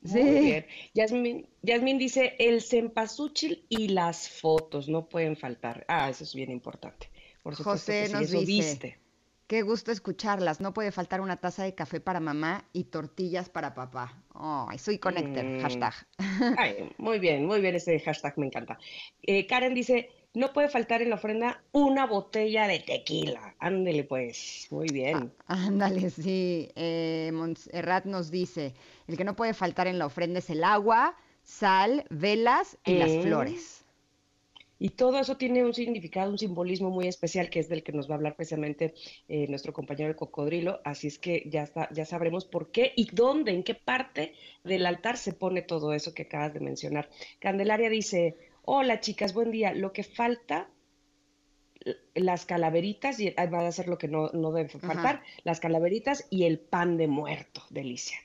Sí. Muy Yasmin, dice el cempasúchil y las fotos no pueden faltar. Ah, eso es bien importante. Por supuesto José nos dice, Qué gusto escucharlas. No puede faltar una taza de café para mamá y tortillas para papá. Ay, soy connector, Mm. hashtag. Ay, muy bien, muy bien ese hashtag, me encanta. Eh, Karen dice, no puede faltar en la ofrenda una botella de tequila. Ándele pues, muy bien. Ándale, sí. Eh, Montserrat nos dice, el que no puede faltar en la ofrenda es el agua, sal, velas y las flores. Y todo eso tiene un significado, un simbolismo muy especial, que es del que nos va a hablar precisamente eh, nuestro compañero el cocodrilo. Así es que ya está, ya sabremos por qué y dónde, en qué parte del altar se pone todo eso que acabas de mencionar. Candelaria dice, hola chicas, buen día. Lo que falta, las calaveritas, y ah, va a ser lo que no, no debe Ajá. faltar, las calaveritas y el pan de muerto. Delicia.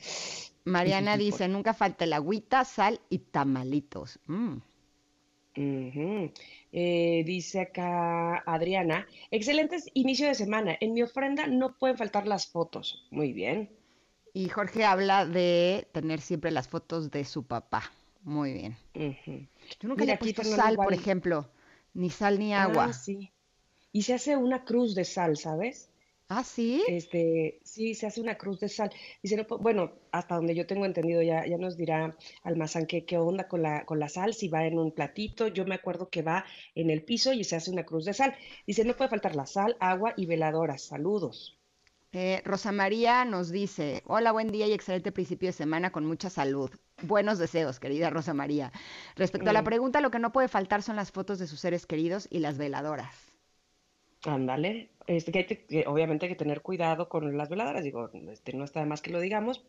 Mariana dice, nunca falta el agüita, sal y tamalitos. Mm. Eh, dice acá Adriana, excelente inicio de semana. En mi ofrenda no pueden faltar las fotos. Muy bien. Y Jorge habla de tener siempre las fotos de su papá. Muy bien. Yo nunca Mira, le he puesto sal, por ejemplo. Ni sal ni Ah, agua. sí. Y se hace una cruz de sal, ¿sabes? Ah, sí. Este, sí, se hace una cruz de sal. Dice, no, pu- bueno, hasta donde yo tengo entendido, ya, ya nos dirá Almazán qué, qué onda con la, con la sal, si va en un platito. Yo me acuerdo que va en el piso y se hace una cruz de sal. Dice, no puede faltar la sal, agua y veladoras. Saludos. Eh, Rosa María nos dice, hola, buen día y excelente principio de semana con mucha salud. Buenos deseos, querida Rosa María. Respecto a la pregunta, lo que no puede faltar son las fotos de sus seres queridos y las veladoras. Ándale, este, que hay que- obviamente hay que tener cuidado con las veladoras, digo, este, no está de más que lo digamos,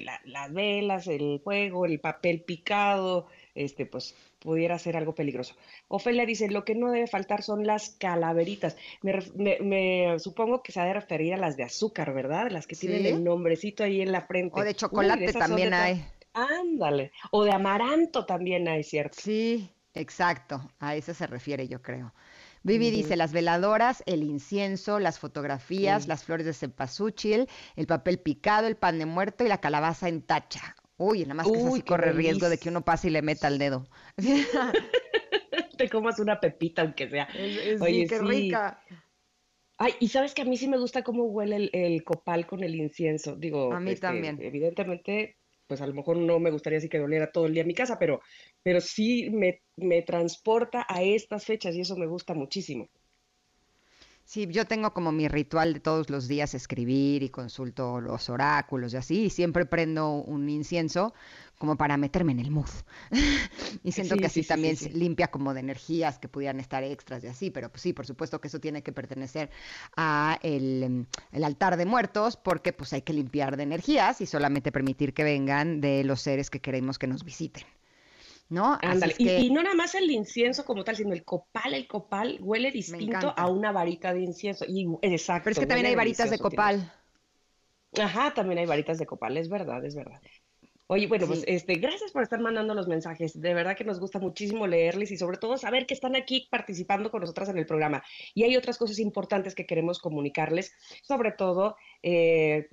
la- las velas, el fuego, el papel picado, este, pues pudiera ser algo peligroso. Ofelia dice, lo que no debe faltar son las calaveritas. Me, me- me supongo que se ha de referir a las de azúcar, ¿verdad? Las que tienen el nombrecito ahí en la frente. O de chocolate de también hay. Ándale, o de amaranto también hay, ¿cierto? Sí, exacto. A eso se refiere, yo creo. Vivi dice las veladoras, el incienso, las fotografías, las flores de cempasúchil, el papel picado, el pan de muerto y la calabaza en tacha. Uy, nada más Uy, sí qué corre riesgo de que uno pase y le meta el dedo. Te comas una pepita, aunque sea. Sí, Oye, qué sí. rica. Ay, y sabes que a mí sí me gusta cómo huele el, el copal con el incienso. Digo, A mí este, también. evidentemente, pues a lo mejor no me gustaría así que doliera todo el día mi casa, pero, pero sí me, me transporta a estas fechas y eso me gusta muchísimo. Sí, yo tengo como mi ritual de todos los días escribir y consulto los oráculos y así, y siempre prendo un incienso como para meterme en el mood. y siento Sí, que así sí, sí, sí, también sí. limpia como de energías que pudieran estar extras y así, pero pues sí, por supuesto que eso tiene que pertenecer a el, el altar de muertos porque pues hay que limpiar de energías y solamente permitir que vengan de los seres que queremos que nos visiten. ¿No? Ándale. Y, y no nada más el incienso como tal, sino el copal, el copal huele distinto a una varita de incienso. Y, exacto, pero es que también hay varitas de copal. Ajá, también hay varitas de copal, es verdad, es verdad. Oye, bueno, pues Sí. este, gracias por estar mandando los mensajes. De verdad que nos gusta muchísimo leerles y sobre todo saber que están aquí participando con nosotras en el programa. Y hay otras cosas importantes que queremos comunicarles, sobre todo eh,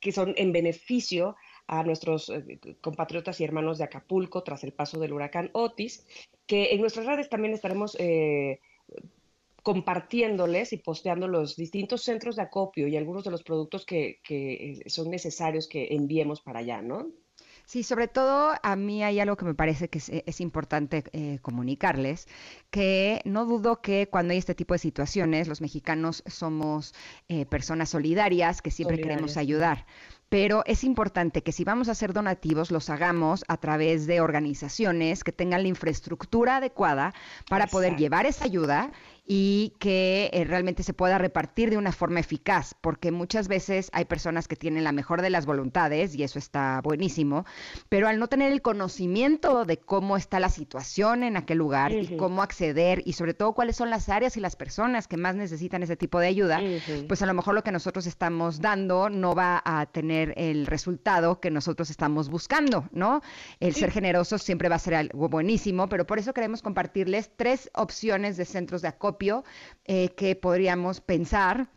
que son en beneficio a nuestros eh, compatriotas y hermanos de Acapulco tras el paso del huracán Otis, que en nuestras redes también estaremos eh, compartiéndoles y posteando los distintos centros de acopio y algunos de los productos que, que, eh, son necesarios que enviemos para allá, ¿no? Sí, sobre todo a mí hay algo que me parece que es, es importante eh, comunicarles, que no dudo que cuando hay este tipo de situaciones, los mexicanos somos eh, personas solidarias, que siempre queremos ayudar. Pero es importante que si vamos a hacer donativos, los hagamos a través de organizaciones que tengan la infraestructura adecuada para poder llevar esa ayuda y que eh, realmente se pueda repartir de una forma eficaz, porque muchas veces hay personas que tienen la mejor de las voluntades y eso está buenísimo, pero al no tener el conocimiento de cómo está la situación en aquel lugar y cómo acceder y sobre todo cuáles son las áreas y las personas que más necesitan ese tipo de ayuda, pues a lo mejor lo que nosotros estamos dando no va a tener el resultado que nosotros estamos buscando, ¿no? El ser generosos siempre va a ser algo buenísimo, pero por eso queremos compartirles tres opciones de centros de acopio eh, que podríamos pensar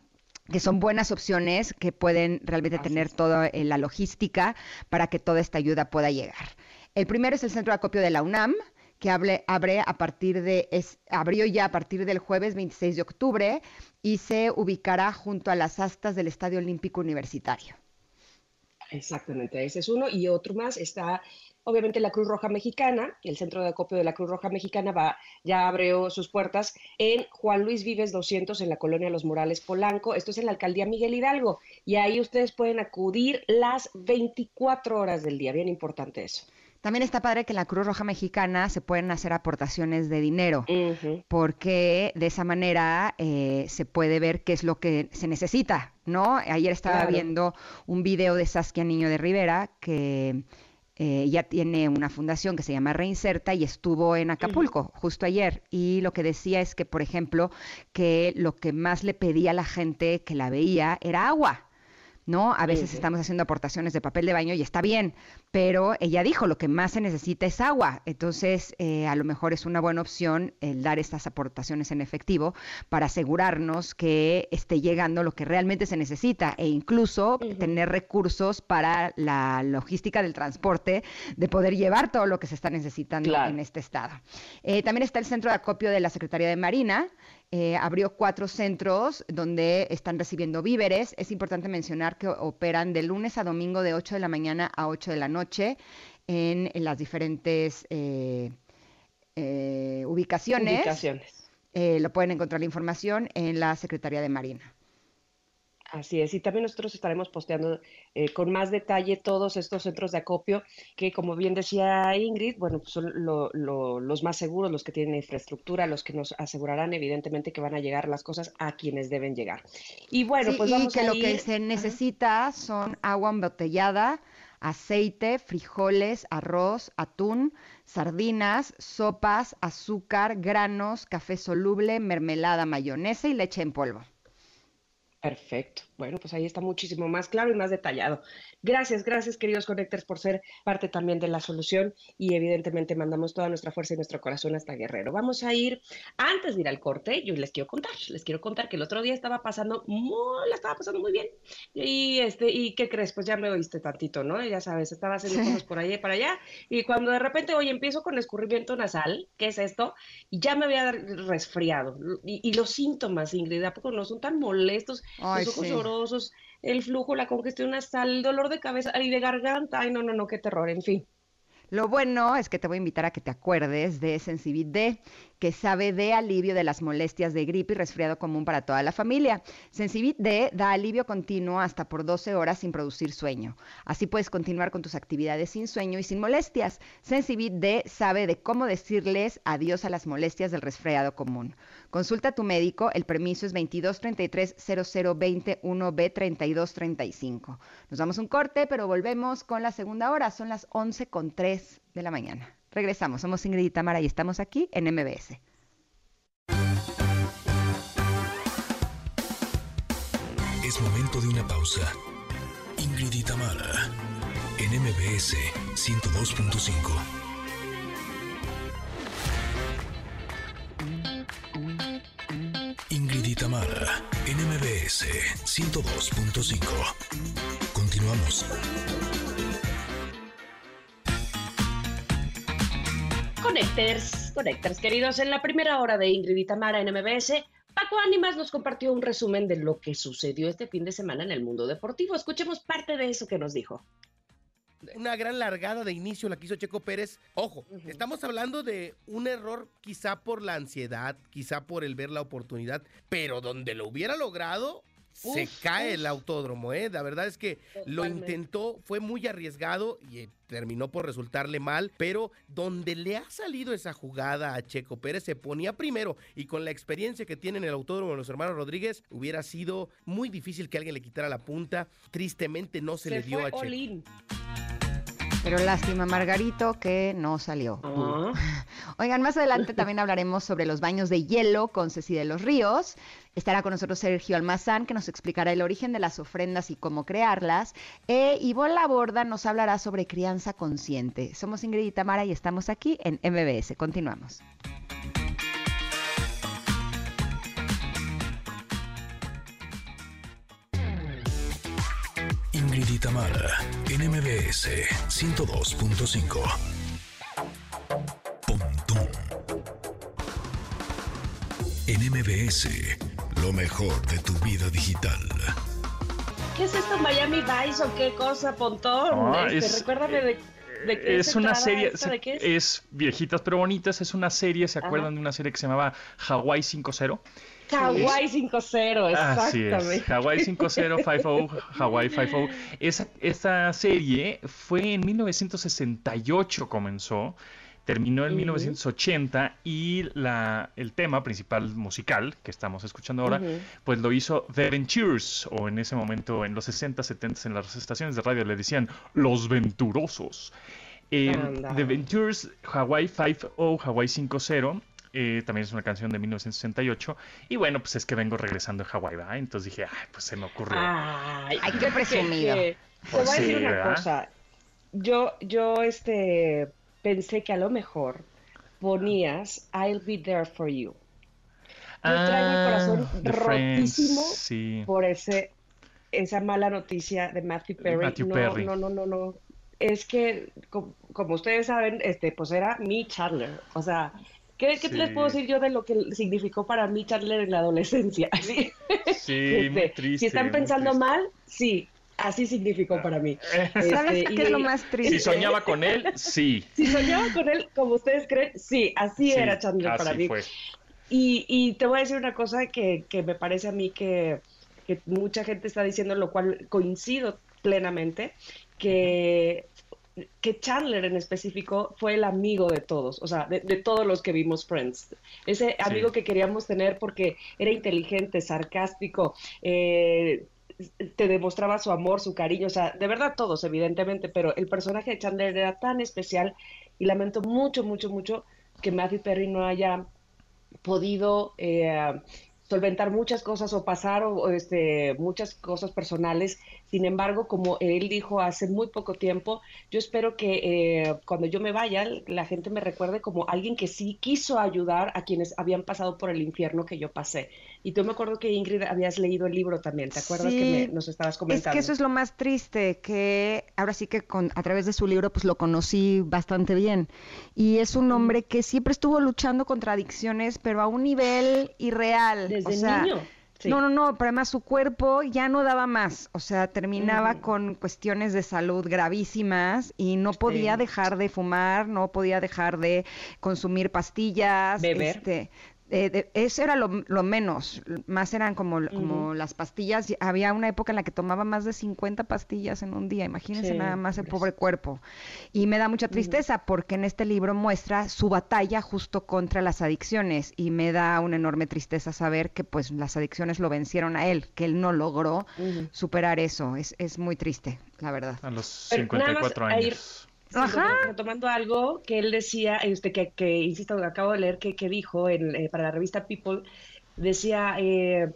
que son buenas opciones que pueden realmente tener toda eh, la logística para que toda esta ayuda pueda llegar. El primero es el centro de acopio de la UNAM, que abre a partir de, es, abrió ya a partir del jueves 26 de octubre y se ubicará junto a las astas del Estadio Olímpico Universitario. Exactamente, ese es uno. Y otro más está, obviamente, la Cruz Roja Mexicana. El centro de acopio de la Cruz Roja Mexicana va, ya abrió sus puertas en Juan Luis Vives 200, en la colonia Los Morales Polanco. Esto es en la alcaldía Miguel Hidalgo. Y ahí ustedes pueden acudir las 24 horas del día. Bien importante eso. También está padre que en la Cruz Roja Mexicana se pueden hacer aportaciones de dinero, porque de esa manera eh, se puede ver qué es lo que se necesita, ¿no? Ayer estaba viendo un video de Saskia Niño de Rivera que eh, ya tiene una fundación que se llama Reinserta y estuvo en Acapulco justo ayer y lo que decía es que, por ejemplo, que lo que más le pedía a la gente que la veía era agua. ¿no? A veces estamos haciendo aportaciones de papel de baño y está bien, pero ella dijo, lo que más se necesita es agua. Entonces, eh, a lo mejor es una buena opción el dar estas aportaciones en efectivo para asegurarnos que esté llegando lo que realmente se necesita e incluso tener recursos para la logística del transporte, de poder llevar todo lo que se está necesitando en este estado. Eh, también está el centro de acopio de la Secretaría de Marina, eh, abrió cuatro centros donde están recibiendo víveres. Es importante mencionar que operan de lunes a domingo de 8 de la mañana a 8 de la noche en, las diferentes eh, eh, ubicaciones. ubicaciones. lo pueden encontrar la información en la Secretaría de Marina. Así es, y también nosotros estaremos posteando eh, con más detalle todos estos centros de acopio que, como bien decía Ingrid, bueno, pues son los más seguros, los que tienen infraestructura, los que nos asegurarán evidentemente que van a llegar las cosas a quienes deben llegar. Y bueno, pues vamos y que lo que se necesita son agua embotellada, aceite, frijoles, arroz, atún, sardinas, sopas, azúcar, granos, café soluble, mermelada, mayonesa y leche en polvo. Perfecto. Bueno, pues ahí está muchísimo más claro y más detallado. Gracias, gracias queridos conectores por ser parte también de la solución y evidentemente mandamos toda nuestra fuerza y nuestro corazón hasta Guerrero. Vamos a ir, antes de ir al corte, yo les quiero contar, les quiero contar que el otro día estaba pasando, muy, la estaba pasando muy bien y este, ¿y qué crees? Pues ya me oíste tantito, ¿no? Ya sabes, estaba haciendo cosas por allá y para allá y cuando de repente, oye, empiezo con escurrimiento nasal, ¿qué es esto? Y ya me había resfriado y, los síntomas, Ingrid, ¿a poco no son tan molestos? Los ojos llorosos, el flujo, la congestión nasal, el dolor de cabeza y de garganta. Ay, no, no, no, qué terror, en fin. Lo bueno es que te voy a invitar a que te acuerdes de Sensibit D, que sabe de alivio de las molestias de gripe y resfriado común para toda la familia. Sensibit D da alivio continuo hasta por 12 horas sin producir sueño. Así puedes continuar con tus actividades sin sueño y sin molestias. Sensibit D sabe de cómo decirles adiós a las molestias del resfriado común. Consulta a tu médico, el permiso es 2233 b 3235 Nos damos un corte, pero volvemos con la segunda hora. Son las 11 con 3 de la mañana. Regresamos, somos Ingrid y Tamara y estamos aquí en MBS. Es momento de una pausa. Ingrid y Tamara en MBS 102.5. Ingrid Tamara, NMBS 102.5. Continuamos. Conecters, conecters queridos, en la primera hora de Ingrid y Tamara en MBS, Paco Ánimas nos compartió un resumen de lo que sucedió este fin de semana en el mundo deportivo. Escuchemos parte de eso que nos dijo una gran largada de inicio la que hizo Checo Pérez. Ojo, estamos hablando de un error quizá por la ansiedad, quizá por el ver la oportunidad, pero donde lo hubiera logrado, se cae el autódromo, ¿eh? La verdad es que lo intentó, fue muy arriesgado y eh, terminó por resultarle mal, pero donde le ha salido esa jugada a Checo Pérez se ponía primero y con la experiencia que tiene en el autódromo de los hermanos Rodríguez hubiera sido muy difícil que alguien le quitara la punta. Tristemente no se, le dio a Checo. Pero lástima, Margarito, que no salió. Ah. Oigan, más adelante también hablaremos sobre los baños de hielo con Ceci de los Ríos. Estará con nosotros Sergio Almazán, que nos explicará el origen de las ofrendas y cómo crearlas. E Ivonne Laborda nos hablará sobre crianza consciente. Somos Ingrid y Tamara y estamos aquí en MBS. Continuamos. Ingrid y Tamara 102.5. Pontón. En MBS, lo mejor de tu vida digital. ¿Qué es esto, Miami Vice o qué cosa, Pontón? No, este, es, recuérdame de, de qué es. una serie, esta, se, es? es? Viejitas pero Bonitas, es una serie, ¿se acuerdan Ajá. de una serie que se llamaba Hawaii 50? Hawaii 5-0, Así exactamente. es, Hawaii 5-0, 5-0, Hawaii 5-0. Esa, esa serie fue en 1968 comenzó, terminó en Ujú. 1980 y la, el tema principal musical que estamos escuchando ahora, Ujú. pues lo hizo The Ventures, o en ese momento en los 60, 70 en las estaciones de radio le decían Los Venturosos. Eh. The Ventures, Hawaii 5-0, Hawaii 5-0. Eh, también es una canción de 1968. Y bueno, pues es que vengo regresando de Hawái, ¿verdad? Entonces dije, ay, pues se me ocurrió. Ay, Ay, qué presumido. que- Te Pues voy a decir sí, una ¿verdad? cosa. Yo, yo, este, pensé que a lo mejor ponías I'll be there for you. Yo traigo el corazón Ah, Friends, rotísimo sí. por ese, esa mala noticia de Matthew Perry. Matthew no, Perry. no, no, no, no. Es que, co- como, ustedes saben, este, pues era mi Chandler. O sea, ¿qué, qué Sí. les puedo decir yo de lo que significó para mí Chandler en la adolescencia? Sí, muy Este, triste. si están muy pensando mal, sí, así significó para mí. ¿Sabes Este, qué y es lo más triste? Si soñaba con él, sí. Si soñaba con él, como ustedes creen, sí, así sí, era Chandler para así mí. fue. Y, y te voy a decir una cosa que, que me parece a mí que, que mucha gente está diciendo, lo cual coincido plenamente, que, que Chandler en específico fue el amigo de todos, o sea, de, de todos los que vimos Friends. Ese amigo que queríamos tener porque era inteligente, sarcástico, eh, te demostraba su amor, su cariño, o sea, de verdad todos, evidentemente, pero el personaje de Chandler era tan especial y lamento mucho, mucho, mucho que Matthew Perry no haya podido eh, solventar muchas cosas o pasar o, este, muchas cosas personales. Sin embargo, como él dijo hace muy poco tiempo, yo espero que eh, cuando yo me vaya, la gente me recuerde como alguien que sí quiso ayudar a quienes habían pasado por el infierno que yo pasé. Y tú me acuerdo que Ingrid habías leído el libro también, ¿te acuerdas Sí, que me- nos estabas Es comentando? que eso es lo más triste, que ahora sí que con, a través de su libro pues lo conocí bastante bien. Y es un hombre que siempre estuvo luchando contra adicciones, pero a un nivel irreal. Desde o sea, niño. Sí. No, no, no, pero además su cuerpo ya no daba más, o sea, terminaba con cuestiones de salud gravísimas y no podía Sí. dejar de fumar, no podía dejar de consumir pastillas, Beber. este, eh, de- eso era lo, lo menos, más eran como, como las pastillas. y Había una época en la que tomaba más de 50 pastillas en un día, imagínense Sí, nada más el pobre cuerpo. Y me da mucha tristeza porque en este libro muestra su batalla justo contra las adicciones y me da una enorme tristeza saber que pues las adicciones lo vencieron a él, que él no logró superar eso. Es, es muy triste, la verdad. A los Pero nada más 54 a ir- años. Ajá. retom- retomando algo que él decía, este, que, que insisto, acabo de leer que, que dijo en, eh, para la revista People, decía, eh,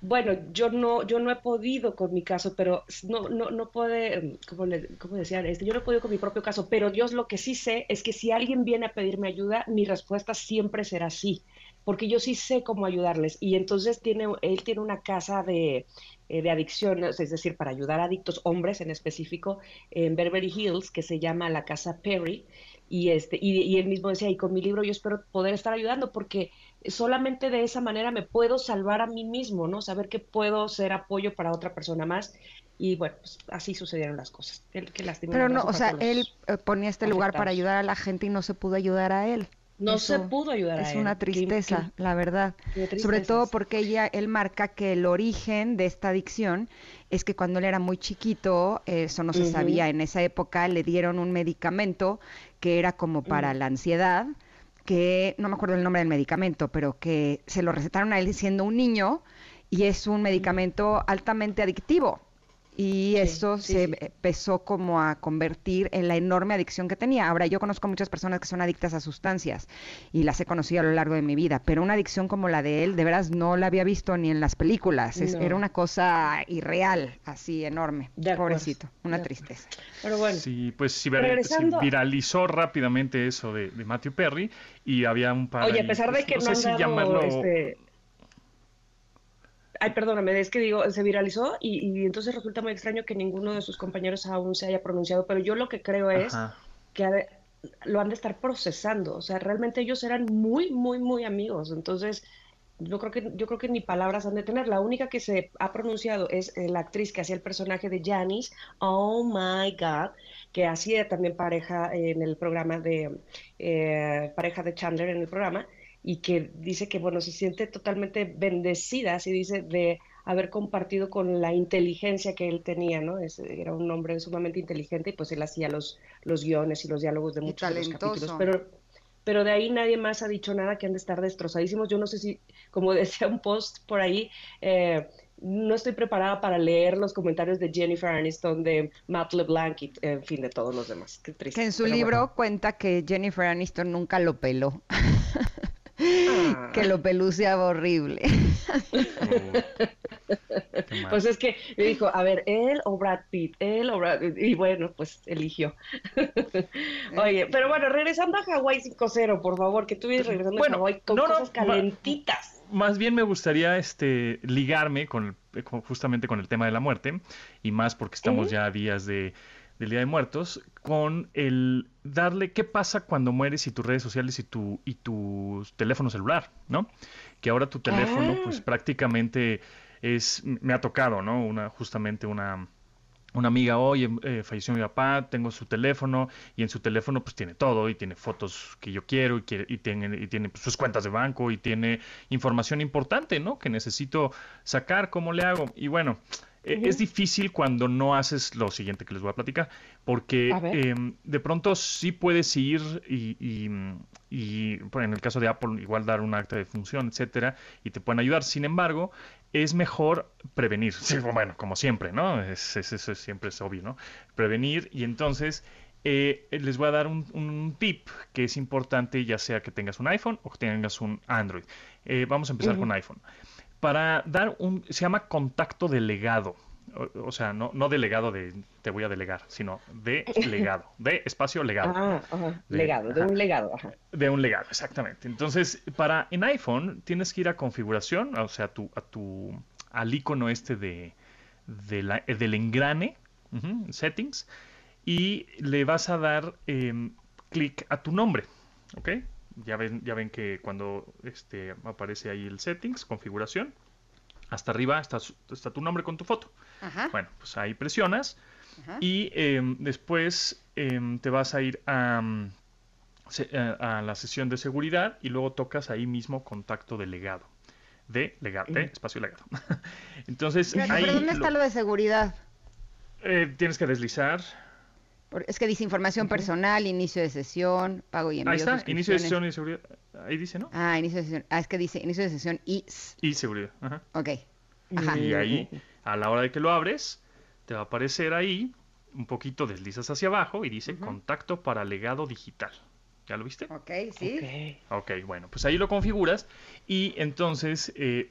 bueno, yo no, yo no he podido con mi caso, pero no, no, no puede, como, le, como decían, este, yo no he podido con mi propio caso, pero yo lo que sí sé es que si alguien viene a pedirme ayuda, mi respuesta siempre será sí, porque yo sí sé cómo ayudarles. Y entonces tiene, él tiene una casa de, eh, de adicciones, es decir, para ayudar a adictos, hombres en específico, en Beverly Hills, que se llama la Casa Perry. Y, este, y, y él mismo decía, y con mi libro yo espero poder estar ayudando, porque solamente de esa manera me puedo salvar a mí mismo, ¿no? Saber que puedo ser apoyo para otra persona más. Y bueno, pues así sucedieron las cosas. Qué, qué lástima, Pero no, o sea, él eh, ponía este lugar para ayudar a la gente y no se pudo ayudar a él. No se pudo ayudar a Es una tristeza, qué- la verdad. Sobre todo porque ella, él marca que el origen de esta adicción es que cuando él era muy chiquito, eso no se sabía, en esa época le dieron un medicamento que era como para Ujú. la ansiedad, que no me acuerdo el nombre del medicamento, pero que se lo recetaron a él siendo un niño y es un medicamento altamente adictivo. Y Sí, eso sí, se sí. empezó como a convertir en la enorme adicción que tenía. Ahora, yo conozco muchas personas que son adictas a sustancias y las he conocido a lo largo de mi vida, pero una adicción como la de él, de veras no la había visto ni en las películas. Es- No. Era una cosa irreal, así enorme. De acuerdo, Pobrecito, una de tristeza. Pero bueno, Sí, pues sí, vir- sí Regresando- viralizó rápidamente eso de, de Matthew Perry y había un par Oye, a pesar de pues, que no, sé han si dado, llamarlo este... Ay, perdóname, es que digo, se viralizó y, y entonces resulta muy extraño que ninguno de sus compañeros aún se haya pronunciado, pero yo lo que creo es Ajá. que de- lo han de estar procesando, o sea, realmente ellos eran muy, muy, muy amigos, entonces yo creo que yo creo que ni palabras han de tener. La única que se ha pronunciado es eh, la actriz que hacía el personaje de Janice, Oh My God, que hacía también pareja en el programa de eh, pareja de Chandler en el programa y que dice que bueno se siente totalmente bendecida, así dice de haber compartido con la inteligencia que él tenía, ¿no? era un hombre sumamente inteligente y pues él hacía los, los guiones y los diálogos de muchos de los capítulos. Pero, pero de ahí nadie más ha dicho nada que han de estar destrozadísimos. Yo no sé si, como decía un post por ahí, eh, no estoy preparada para leer los comentarios de Jennifer Aniston, de Matt LeBlanc y, en fin, de todos los demás. Qué triste. Que en su libro cuenta que Jennifer Aniston nunca lo peló. que lo peluceaba horrible. pues es que me dijo, a ver, él o Brad Pitt, él o Brad Pitt, y bueno, pues eligió. Oye, pero bueno, regresando a Hawái 5-0, por favor, que tú vienes regresando a Hawái con cosas calentitas. Más bien me gustaría este ligarme con, justamente con el tema de la muerte, y más porque estamos ya a días de del Día de Muertos, con el darle qué pasa cuando mueres y tus redes sociales y tu, y tu teléfono celular, ¿no? Que ahora tu teléfono, pues ah. prácticamente es, me ha tocado, ¿no? Una, justamente una, una amiga, oye, eh, falleció mi papá, tengo su teléfono y en su teléfono pues tiene todo y tiene fotos que yo quiero y, quiere, y tiene, y tiene pues, sus cuentas de banco y tiene información importante, ¿no? Que necesito sacar, ¿cómo le hago? Y bueno, e, es difícil cuando no haces lo siguiente que les voy a platicar, porque em, de pronto sí puedes ir y, y, en el caso de Apple igual dar un acta de función, etcétera, y te pueden ayudar. Sin embargo, es mejor prevenir. bueno, como siempre, ¿no? Es, eso siempre es obvio, ¿no? Prevenir y entonces eh, les voy a dar un, tip que es importante, ya sea que tengas un iPhone o que tengas un Android. Eh, vamos a empezar con iPhone para dar un, se llama contacto delegado. O, sea, no, no delegado de te voy a delegar, sino de legado, de espacio legado. Ah, legado, de un legado. Ajá. De un legado, exactamente. Entonces, para en iPhone tienes que ir a configuración, o sea, tu, a tu, al icono este de, del engrane, settings, y le vas a dar em, clic a tu nombre, ¿ok? Ya ven, ya ven que cuando este, aparece ahí el settings, configuración, hasta arriba está, está tu nombre con tu foto. Bueno, pues ahí presionas y em, después em, te vas a ir a, eh, a, la sesión de seguridad y luego tocas ahí mismo contacto delegado. De legado, de espacio legado. Entonces, ahí ¿Pero dónde está lo de seguridad? Eh, tienes que deslizar es que dice información personal, inicio de sesión, pago y envío. Ahí está, inicio de sesión y seguridad. Ahí dice, ¿no? Ah, inicio de sesión. Ah, es que dice inicio de sesión y... Y seguridad. Ajá. Ok. Ajá. Y ahí, a la hora de que lo abres, te va a aparecer ahí, un poquito deslizas hacia abajo y dice contacto para legado digital. ¿Ya lo viste? Ok, sí. Ok, bueno, pues ahí lo configuras y entonces, eh,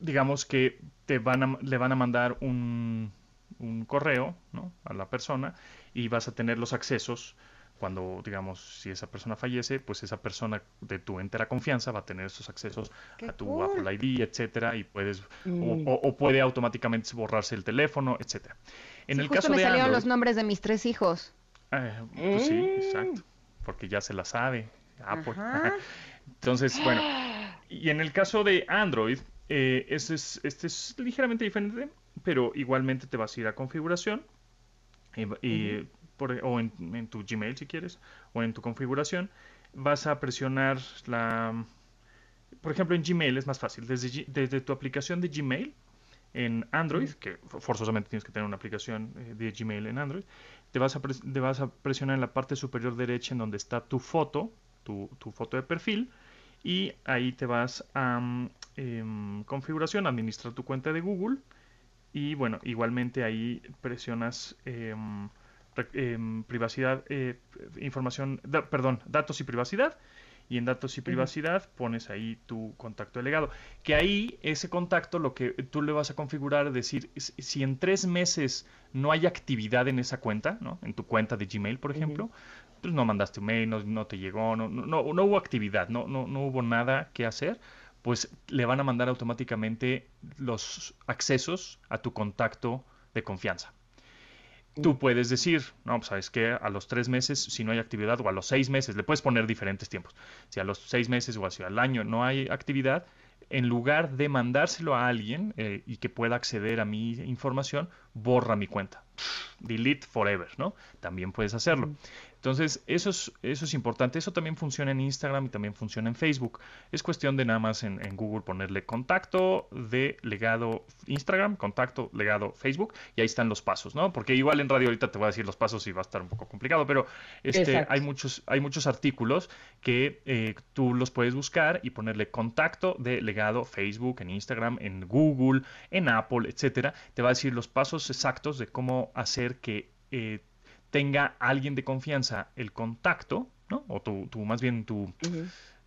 digamos que te van a, le van a mandar un, un correo ¿no? a la persona y vas a tener los accesos cuando, digamos, si esa persona fallece, pues esa persona de tu entera confianza va a tener esos accesos a tu Apple ID, etcétera, y puedes, mm. o, puede automáticamente borrarse el teléfono, etcétera. En el caso me salieron los nombres de mis tres hijos. Eh, pues sí, mm. exacto, porque ya se la sabe. Apple. Entonces, bueno, y en el caso de Android, eh, este, es, este es ligeramente diferente, pero igualmente te vas a ir a configuración y, o en, tu Gmail si quieres, o en tu configuración, vas a presionar la... Por ejemplo, en Gmail es más fácil. Desde, desde tu aplicación de Gmail en Android, que forzosamente tienes que tener una aplicación eh, de Gmail en Android, te vas, a te vas a presionar en la parte superior derecha en donde está tu foto, tu, tu foto de perfil, y ahí te vas a em, configuración, administrar tu cuenta de Google, y bueno, igualmente ahí presionas em, privacidad, eh, información, perdón, datos y privacidad. Y en datos y privacidad pones ahí tu contacto delegado. Que ahí ese contacto lo que tú le vas a configurar es decir, si en tres meses no hay actividad en esa cuenta, ¿no? En tu cuenta de Gmail, por ejemplo, pues no mandaste un mail, no, te llegó, no, no, no, hubo actividad, no, no, no hubo nada que hacer pues le van a mandar automáticamente los accesos a tu contacto de confianza. Tú mm. puedes decir, no, pues sabes que a los tres meses, si no hay actividad, o a los seis meses, le puedes poner diferentes tiempos. Si a los seis meses o hacia el año no hay actividad, en lugar de mandárselo a alguien eh, y que pueda acceder a mi información, borra mi cuenta. Delete forever, ¿no? También puedes hacerlo. Entonces, eso es, eso es importante. Eso también funciona en Instagram y también funciona en Facebook. Es cuestión de nada más en, Google ponerle contacto de legado Instagram, contacto legado Facebook, y ahí están los pasos, ¿no? Porque igual en radio ahorita te voy a decir los pasos y va a estar un poco complicado, pero este, hay, muchos, hay muchos artículos que eh, tú los puedes buscar y ponerle contacto de legado Facebook, en Instagram, en Google, en Apple, etcétera. Te va a decir los pasos exactos de cómo hacer que eh, tenga alguien de confianza el contacto, ¿no? O tu, más bien tu,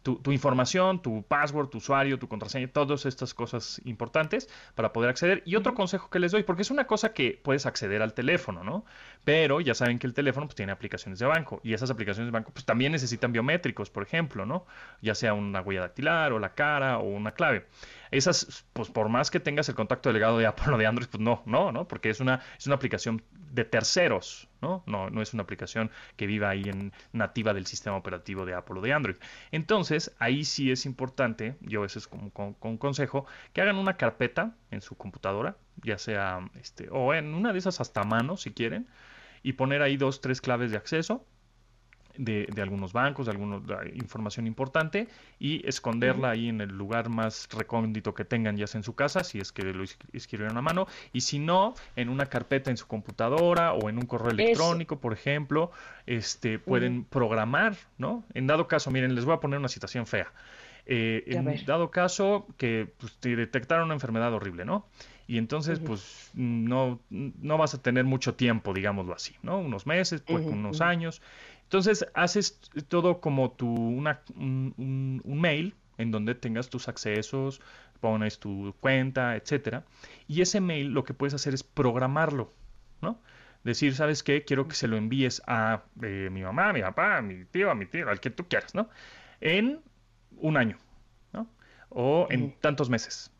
tu, información, tu password, tu usuario, tu contraseña, todas estas cosas importantes para poder acceder. Y otro consejo que les doy, porque es una cosa que puedes acceder al teléfono, ¿no? Pero ya saben que el teléfono pues, tiene aplicaciones de banco y esas aplicaciones de banco pues, también necesitan biométricos, por ejemplo, ¿no? Ya sea una huella dactilar o la cara o una clave. Esas, pues por más que tengas el contacto delegado de Apple o de Android, pues no, no, ¿no? Porque es una, es una aplicación de terceros, ¿no? ¿no? No es una aplicación que viva ahí en nativa del sistema operativo de Apple o de Android. Entonces, ahí sí es importante, yo ese es como con, consejo, que hagan una carpeta en su computadora, ya sea, este, o en una de esas hasta mano, si quieren, y poner ahí dos, tres claves de acceso de, algunos bancos, de alguna información importante y esconderla ahí en el lugar más recóndito que tengan ya sea en su casa, si es que lo escribieron a mano, y si no, en una carpeta en su computadora o en un correo electrónico, por ejemplo, este, pueden programar, ¿no? En dado caso, miren, les voy a poner una situación fea. Eh, en dado caso que pues, te detectaron una enfermedad horrible, ¿no? Y entonces, pues, no, no vas a tener mucho tiempo, digámoslo así, ¿no? Unos meses, pues, unos años. Entonces haces todo como tu, una, un, mail en donde tengas tus accesos, pones tu cuenta, etcétera. Y ese mail lo que puedes hacer es programarlo, ¿no? Decir, ¿sabes qué? Quiero que se lo envíes a eh, mi mamá, a mi papá, a mi tío, a mi tío, al que tú quieras, ¿no? En un año, ¿no? O en tantos meses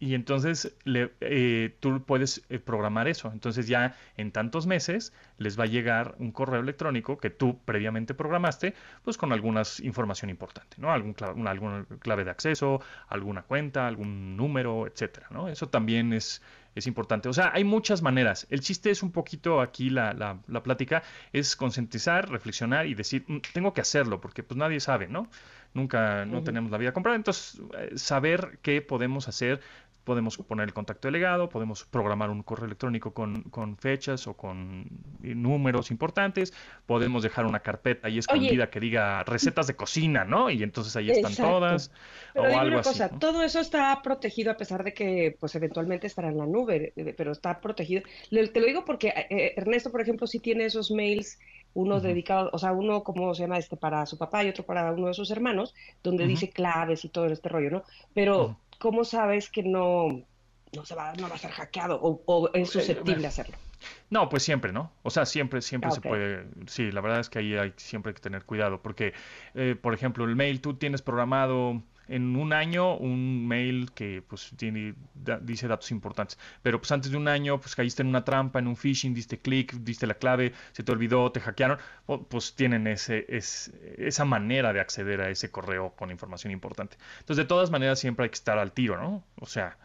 y entonces le, eh, tú puedes eh, programar eso. Entonces ya en tantos meses les va a llegar un correo electrónico que tú previamente programaste, pues con alguna información importante, ¿no? Algún clave, alguna clave de acceso, alguna cuenta, algún número, etcétera, ¿no? Eso también es, es importante. O sea, hay muchas maneras. El chiste es un poquito aquí la, la, la plática, es concientizar, reflexionar y decir, mm, tengo que hacerlo, porque pues nadie sabe, ¿no? Nunca, no tenemos la vida comprada. Entonces, eh, saber qué podemos hacer podemos poner el contacto delegado, podemos programar un correo electrónico con, con fechas o con números importantes, podemos dejar una carpeta ahí escondida que diga recetas de cocina, ¿no? Y entonces ahí están todas. Pero o algo una cosa, todo eso está protegido a pesar de que pues eventualmente estará en la nube, eh, pero está protegido. Te lo digo porque eh, eh, Ernesto, por ejemplo, sí tiene esos mails uno dedicado, o sea, uno como se llama este para su papá y otro para uno de sus hermanos, donde dice claves y todo este rollo, ¿no? Pero ¿cómo sabes que no, no, se va, no va a ser hackeado o, es susceptible a hacerlo? No, pues siempre, ¿no? O sea, siempre, siempre se puede. Sí, la verdad es que ahí hay siempre que tener cuidado, porque, eh, por ejemplo, el mail tú tienes programado en un año un mail que pues tiene, dice datos importantes. Pero pues antes de un año pues caíste en una trampa, en un phishing, diste clic, diste la clave, se te olvidó, te hackearon, pues tienen ese, es, esa manera de acceder a ese correo con información importante. Entonces de todas maneras siempre hay que estar al tiro, ¿no? O sea,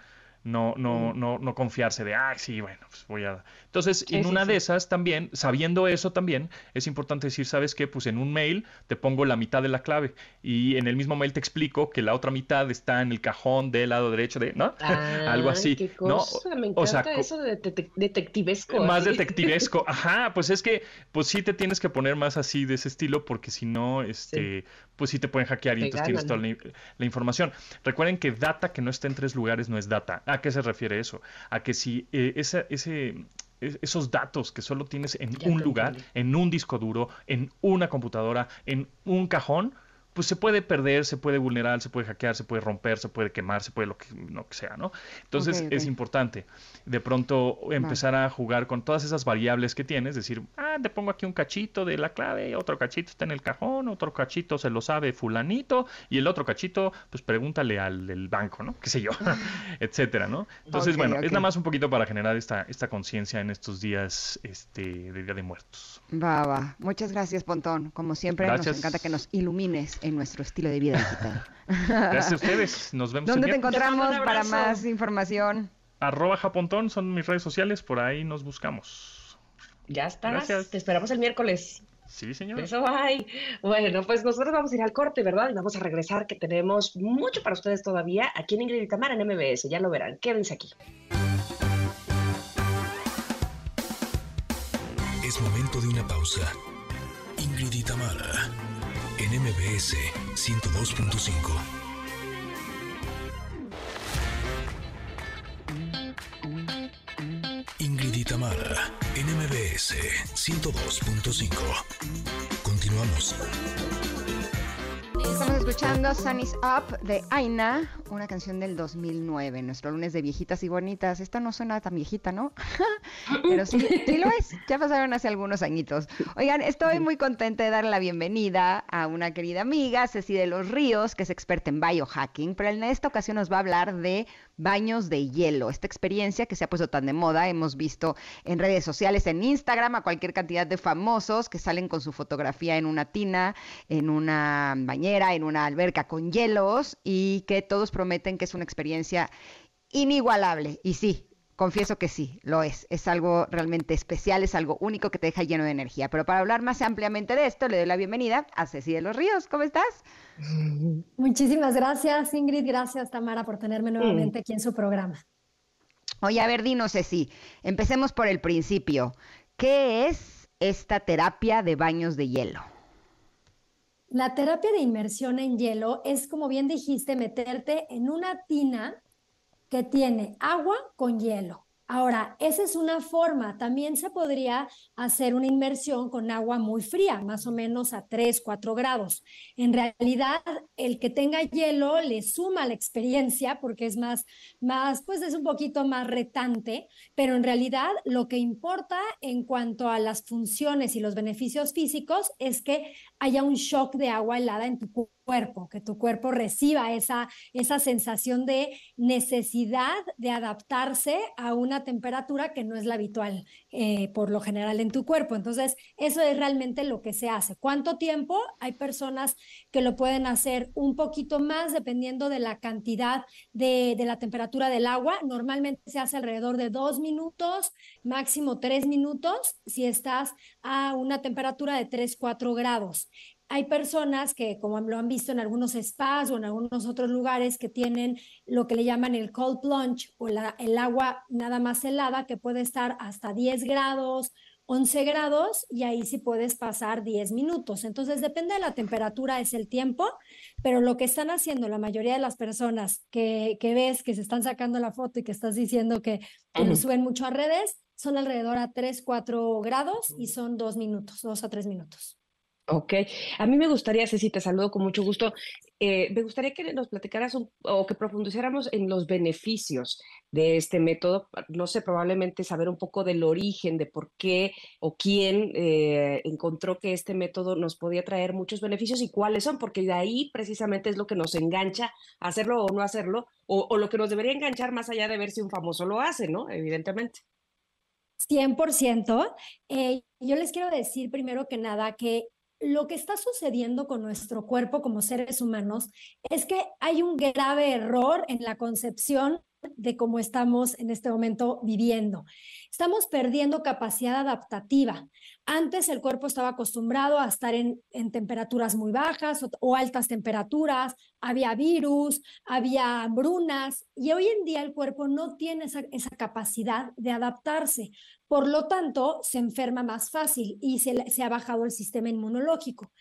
no, no, no, no confiarse de, ay, sí, bueno, pues voy a... Entonces, en una de esas también, sabiendo eso también, es importante decir, ¿sabes qué? Pues en un mail te pongo la mitad de la clave y en el mismo mail te explico que la otra mitad está en el cajón del lado derecho de, ¿no? Algo así, qué cosa. ¿no? Me encanta o sea, eso de detectivesco. Más detectivesco, ajá, pues es que, pues sí te tienes que poner más así de ese estilo porque si no, este, pues sí te pueden hackear y entonces tienes toda la, información. Recuerden que data que no está en tres lugares no es data. ¿A qué se refiere eso? A que si eh, ese, ese, esos datos que solo tienes en un lugar, en un disco duro, en una computadora, en un cajón, pues se puede perder, se puede vulnerar, se puede hackear, se puede romper, se puede quemar, se puede lo que, lo que sea, ¿no? Entonces es importante de pronto empezar a jugar con todas esas variables que tienes, decir, ah, te pongo aquí un cachito de la clave, otro cachito está en el cajón, otro cachito se lo sabe fulanito, y el otro cachito, pues pregúntale al del banco, ¿no? Qué sé yo, etcétera, ¿no? Entonces, bueno, es nada más un poquito para generar esta, esta conciencia en estos días este, de Día de Muertos. Va, va. Muchas gracias, Pontón. Como siempre, nos encanta que nos ilumines en nuestro estilo de vida digital. Gracias a ustedes. Nos vemos ¿Dónde te encontramos para más información? Arroba Japontón son mis redes sociales, por ahí nos buscamos. Ya estás. Gracias. Te esperamos el miércoles. Sí, señor. Eso, bye. Bueno, pues nosotros vamos a ir al corte, ¿verdad? Y vamos a regresar, que tenemos mucho para ustedes todavía aquí en Ingrid y Tamara en MBS. Ya lo verán. Quédense aquí. Es momento de una pausa. Ingrid y Tamara, en MBS 102.5. Ingrid y Tamara, en MBS 102.5. Continuamos. Estamos escuchando Sun is Up de Aina, una canción del 2009, nuestro lunes de viejitas y bonitas. Esta no suena tan viejita, ¿no? Pero sí, sí lo es. Ya pasaron hace algunos añitos. Oigan, estoy muy contenta de darle la bienvenida a una querida amiga, Ceci de los Ríos, que es experta en biohacking, pero en esta ocasión nos va a hablar de baños de hielo, esta experiencia que se ha puesto tan de moda. Hemos visto en redes sociales, en Instagram, a cualquier cantidad de famosos que salen con su fotografía en una tina, en una bañera, en una alberca con hielos y que todos prometen que es una experiencia inigualable. Y sí, confieso que sí, lo es. Es algo realmente especial, es algo único que te deja lleno de energía. Pero para hablar más ampliamente de esto, le doy la bienvenida a Ceci de los Ríos. ¿Cómo estás? Muchísimas gracias, Ingrid. Gracias, Tamara, por tenerme nuevamente aquí en su programa. Oye, a ver, dinos, Ceci, empecemos por el principio. ¿Qué es esta terapia de baños de hielo? La terapia de inmersión en hielo es, como bien dijiste, meterte en una tina que tiene agua con hielo. Ahora, esa es una forma. También se podría hacer una inmersión con agua muy fría, más o menos a 3, 4 grados. En realidad, el que tenga hielo le suma la experiencia porque es más, más, pues es un poquito más retante, pero en realidad lo que importa en cuanto a las funciones y los beneficios físicos es que haya un shock de agua helada en tu cuerpo, que tu cuerpo reciba esa, esa sensación de necesidad de adaptarse a una temperatura que no es la habitual eh, por lo general en tu cuerpo. Entonces, eso es realmente lo que se hace. ¿Cuánto tiempo? Hay personas que lo pueden hacer un poquito más dependiendo de la cantidad de, de la temperatura del agua. Normalmente se hace alrededor de dos minutos, máximo tres minutos, si estás a una temperatura de 3, 4 grados. Hay personas que, como lo han visto en algunos spas o en algunos otros lugares, que tienen lo que le llaman el cold plunge o la, el agua nada más helada, que puede estar hasta 10 grados, 11 grados, y ahí sí puedes pasar 10 minutos. Entonces, depende de la temperatura, es el tiempo, pero lo que están haciendo la mayoría de las personas que, que ves que se están sacando la foto y que estás diciendo que, suben mucho a redes, son alrededor a 3, 4 grados y son 2 minutos, 2 a 3 minutos. Ok, a mí me gustaría, Ceci, te saludo con mucho gusto. Eh, me gustaría que nos platicaras un- o que profundizáramos en los beneficios de este método. No sé, probablemente saber un poco del origen, de por qué o quién eh, encontró que este método nos podía traer muchos beneficios y cuáles son, porque de ahí precisamente es lo que nos engancha hacerlo o no hacerlo, o, o lo que nos debería enganchar más allá de ver si un famoso lo hace, ¿no? Evidentemente. 100%. Eh, yo les quiero decir primero que nada que lo que está sucediendo con nuestro cuerpo como seres humanos es que hay un grave error en la concepción de cómo estamos en este momento viviendo. Estamos perdiendo capacidad adaptativa. Antes el cuerpo estaba acostumbrado a estar en, temperaturas muy bajas o, altas temperaturas, había virus, había hambrunas y hoy en día el cuerpo no tiene esa, capacidad de adaptarse. Por lo tanto, se enferma más fácil y se ha bajado el sistema inmunológico.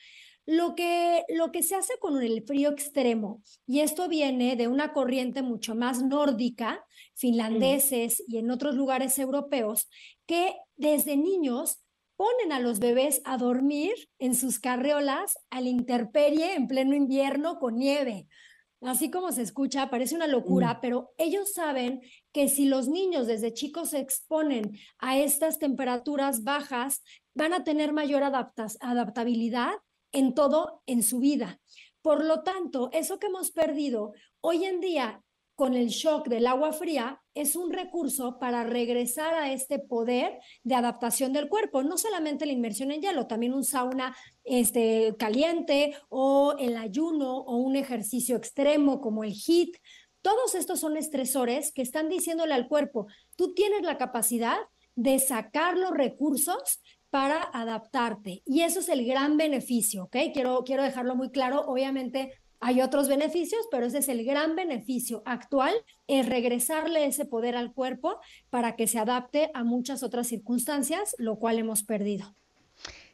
Lo que, lo que se hace con el frío extremo, y esto viene de una corriente mucho más nórdica, finlandeses y en otros lugares europeos, que desde niños ponen a los bebés a dormir en sus carreolas a la intemperie en pleno invierno con nieve. Así como se escucha, parece una locura, mm. pero ellos saben que si los niños desde chicos se exponen a estas temperaturas bajas, van a tener mayor adaptabilidad en todo en su vida. Por lo tanto, eso que hemos perdido hoy en día con el shock del agua fría es un recurso para regresar a este poder de adaptación del cuerpo, no solamente la inmersión en hielo, también un sauna este, caliente o el ayuno o un ejercicio extremo como el HIIT. Todos estos son estresores que están diciéndole al cuerpo, tú tienes la capacidad de sacar los recursos para adaptarte. Y eso es el gran beneficio, ¿ok? Quiero, quiero dejarlo muy claro. Obviamente hay otros beneficios, pero ese es el gran beneficio actual, es regresarle ese poder al cuerpo para que se adapte a muchas otras circunstancias, lo cual hemos perdido.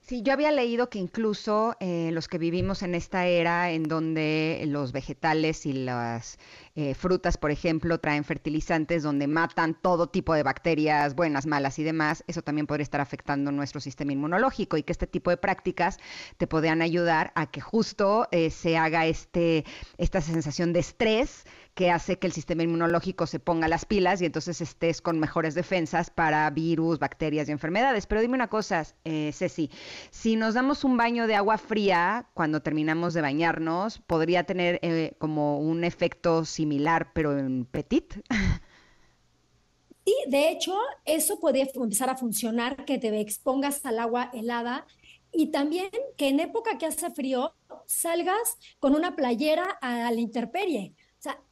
Sí, yo había leído que incluso eh, los que vivimos en esta era en donde los vegetales y las eh, frutas, por ejemplo, traen fertilizantes donde matan todo tipo de bacterias, buenas, malas y demás, eso también podría estar afectando nuestro sistema inmunológico y que este tipo de prácticas te podrían ayudar a que justo eh, se haga este, esta sensación de estrés que hace que el sistema inmunológico se ponga las pilas y entonces estés con mejores defensas para virus, bacterias y enfermedades. Pero dime una cosa, eh, Ceci, si nos damos un baño de agua fría cuando terminamos de bañarnos, ¿podría tener eh, como un efecto similar pero en petit? Sí, de hecho, eso podría empezar a funcionar, que te expongas al agua helada y también que en época que hace frío salgas con una playera a la intemperie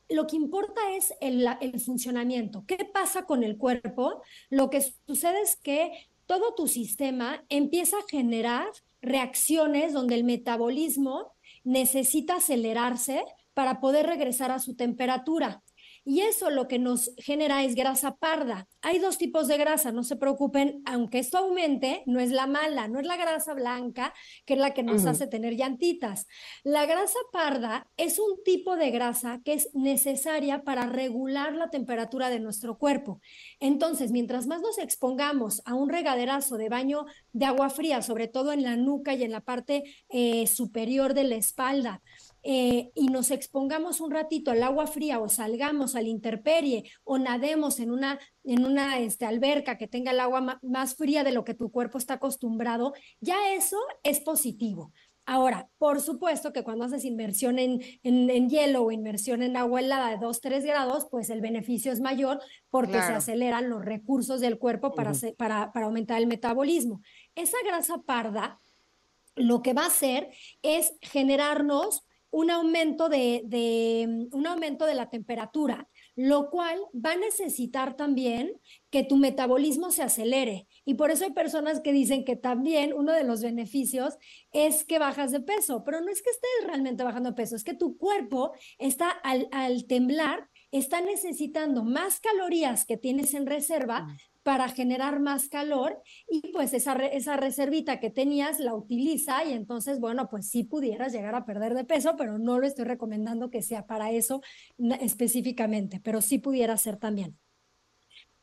lo que importa es el, funcionamiento. ¿Qué pasa con el cuerpo? Lo que sucede es que todo tu sistema empieza a generar reacciones donde el metabolismo necesita acelerarse para poder regresar a su temperatura. Y eso lo que nos genera es grasa parda. Hay dos tipos de grasa, no se preocupen, aunque esto aumente, no es la mala, no es la grasa blanca, que es la que nos hace tener llantitas. La grasa parda es un tipo de grasa que es necesaria para regular la temperatura de nuestro cuerpo. Entonces, mientras más nos expongamos a un regaderazo de baño de agua fría, sobre todo en la nuca y en la parte eh, superior de la espalda, eh, y nos expongamos un ratito al agua fría o salgamos a la intemperie o nademos en una, en una este, alberca que tenga el agua más fría de lo que tu cuerpo está acostumbrado, ya eso es positivo. Ahora, por supuesto que cuando haces inmersión en, en, hielo o inmersión en agua helada de 2, 3 grados, pues el beneficio es mayor porque se aceleran los recursos del cuerpo para, para, para aumentar el metabolismo. Esa grasa parda lo que va a hacer es generarnos un aumento de, un aumento de la temperatura, lo cual va a necesitar también que tu metabolismo se acelere. Y por eso hay personas que dicen que también uno de los beneficios es que bajas de peso, pero no es que estés realmente bajando de peso, es que tu cuerpo está al, al temblar, está necesitando más calorías que tienes en reserva mm para generar más calor y pues esa, esa reservita que tenías la utiliza y entonces, bueno, pues sí pudieras llegar a perder de peso, pero no lo estoy recomendando que sea para eso específicamente, pero sí pudiera ser también.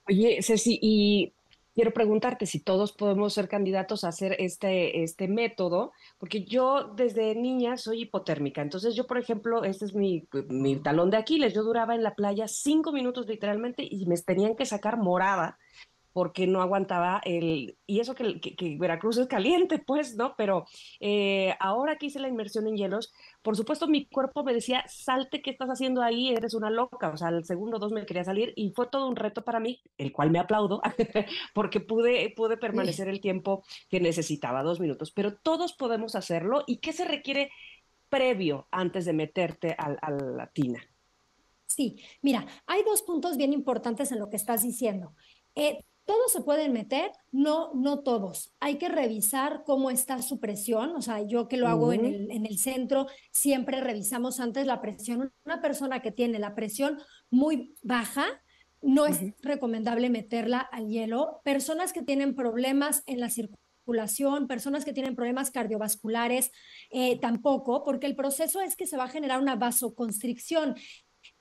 Oye, Ceci, y quiero preguntarte si todos podemos ser candidatos a hacer este, este método, porque yo desde niña soy hipotérmica. Entonces yo, por ejemplo, este es mi, mi talón de Aquiles. Yo duraba en la playa cinco minutos literalmente y me tenían que sacar morada porque no aguantaba el... Y eso que, Veracruz es caliente, pues, ¿no? Pero eh, ahora que hice la inmersión en hielos, por supuesto mi cuerpo me decía, salte, ¿qué estás haciendo ahí? Eres una loca. O sea, el segundo dos me quería salir y fue todo un reto para mí, el cual me aplaudo, porque pude, pude permanecer el tiempo que necesitaba, dos minutos. Pero todos podemos hacerlo. ¿Y qué se requiere previo antes de meterte a, a la tina? Sí, mira, hay dos puntos bien importantes en lo que estás diciendo. Eh, todos se pueden meter, no, no todos. Hay que revisar cómo está su presión. O sea, yo que lo hago en, el, en el centro, siempre revisamos antes la presión. Una persona que tiene la presión muy baja, no es recomendable meterla al hielo. Personas que tienen problemas en la circulación, personas que tienen problemas cardiovasculares, eh, tampoco, porque el proceso es que se va a generar una vasoconstricción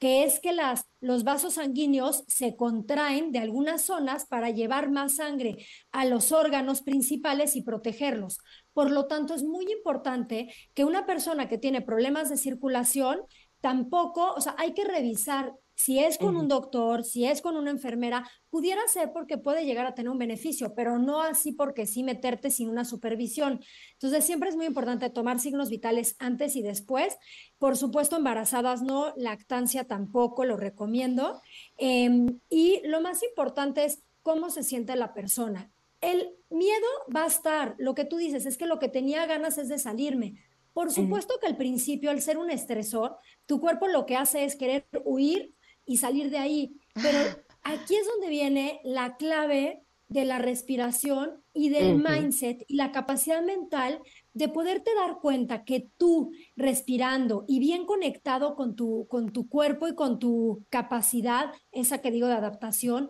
que es que las, los vasos sanguíneos se contraen de algunas zonas para llevar más sangre a los órganos principales y protegerlos. Por lo tanto, es muy importante que una persona que tiene problemas de circulación tampoco, o sea, hay que revisar Si es con un doctor, si es con una enfermera, pudiera ser porque puede llegar a tener un beneficio, pero no así porque sí meterte sin una supervisión. Entonces, siempre es muy importante tomar signos vitales antes y después. Por supuesto, embarazadas no, lactancia tampoco, lo recomiendo. Em, y lo más importante es cómo se siente la persona. El miedo va a estar, lo que tú dices es que lo que tenía ganas es de salirme. Por supuesto que al principio, al ser un estresor, tu cuerpo lo que hace es querer huir y salir de ahí. Pero aquí es donde viene la clave de la respiración y del mindset y la capacidad mental de poderte dar cuenta que tú respirando y bien conectado con tu, con tu cuerpo y con tu capacidad, esa que digo de adaptación,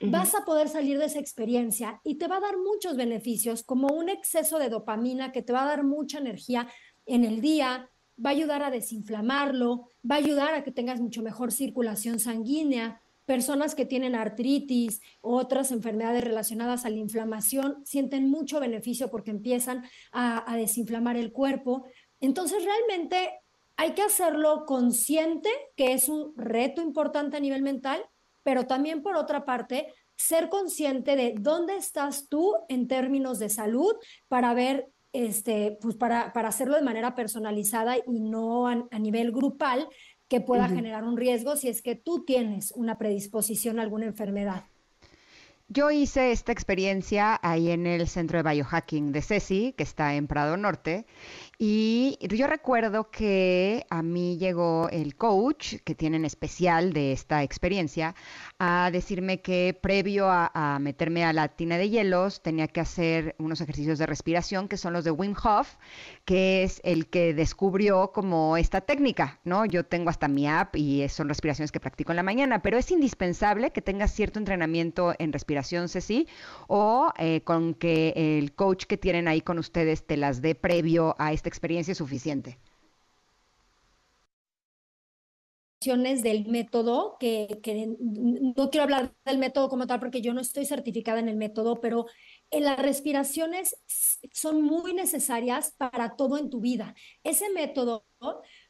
vas a poder salir de esa experiencia y te va a dar muchos beneficios, como un exceso de dopamina que te va a dar mucha energía en el día, va a ayudar a desinflamarlo, va a ayudar a que tengas mucho mejor circulación sanguínea. Personas que tienen artritis u otras enfermedades relacionadas a la inflamación sienten mucho beneficio porque empiezan a, a desinflamar el cuerpo. Entonces, realmente hay que hacerlo consciente, que es un reto importante a nivel mental, pero también por otra parte, ser consciente de dónde estás tú en términos de salud para ver este, pues para, para hacerlo de manera personalizada y no a, nivel grupal que pueda generar un riesgo si es que tú tienes una predisposición a alguna enfermedad. Yo hice esta experiencia ahí en el centro de biohacking de CECI, que está en Prado Norte, y yo recuerdo que a mí llegó el coach que tienen especial de esta experiencia a decirme que previo a, meterme a la tina de hielos tenía que hacer unos ejercicios de respiración que son los de Wim Hof, que es el que descubrió como esta técnica, ¿no? Yo tengo hasta mi app y son respiraciones que practico en la mañana, pero es indispensable que tengas cierto entrenamiento en respiración, Ceci, o eh, con que el coach que tienen ahí con ustedes te las dé previo a este experiencia suficiente. Del método, que, que, no quiero hablar del método como tal porque yo no estoy certificada en el método, pero las respiraciones son muy necesarias para todo en tu vida. Ese método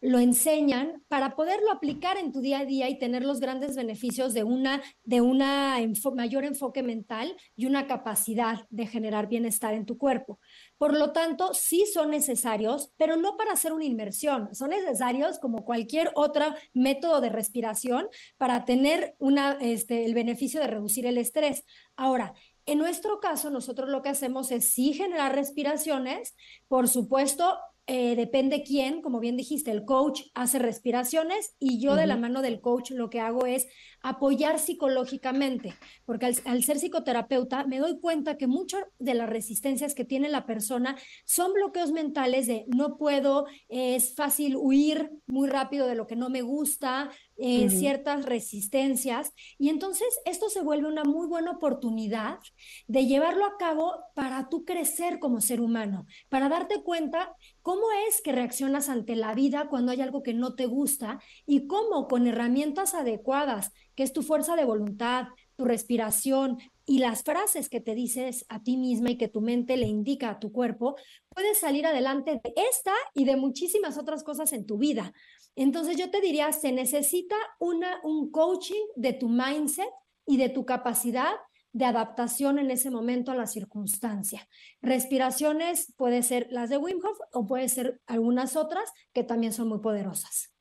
lo enseñan para poderlo aplicar en tu día a día y tener los grandes beneficios de una de una mayor enfoque mental y una capacidad de generar bienestar en tu cuerpo. Por lo tanto, sí son necesarios, pero no para hacer una inmersión, son necesarios como cualquier otro método de respiración para tener una, este, el beneficio de reducir el estrés. Ahora, en nuestro caso, nosotros lo que hacemos es sí generar respiraciones, por supuesto, eh, depende quién, como bien dijiste, el coach hace respiraciones y yo de la mano del coach lo que hago es apoyar psicológicamente, porque al, ser psicoterapeuta me doy cuenta que muchas de las resistencias que tiene la persona son bloqueos mentales de no puedo, es fácil huir muy rápido de lo que no me gusta, eh, ciertas resistencias. Y entonces esto se vuelve una muy buena oportunidad de llevarlo a cabo para tú crecer como ser humano, para darte cuenta cómo es que reaccionas ante la vida cuando hay algo que no te gusta y cómo con herramientas adecuadas, que es tu fuerza de voluntad, tu respiración y las frases que te dices a ti misma y que tu mente le indica a tu cuerpo, puedes salir adelante de esta y de muchísimas otras cosas en tu vida. Entonces yo te diría, se necesita una, un coaching de tu mindset y de tu capacidad de adaptación en ese momento a la circunstancia. Respiraciones puede ser las de Wim Hof o puede ser algunas otras que también son muy poderosas.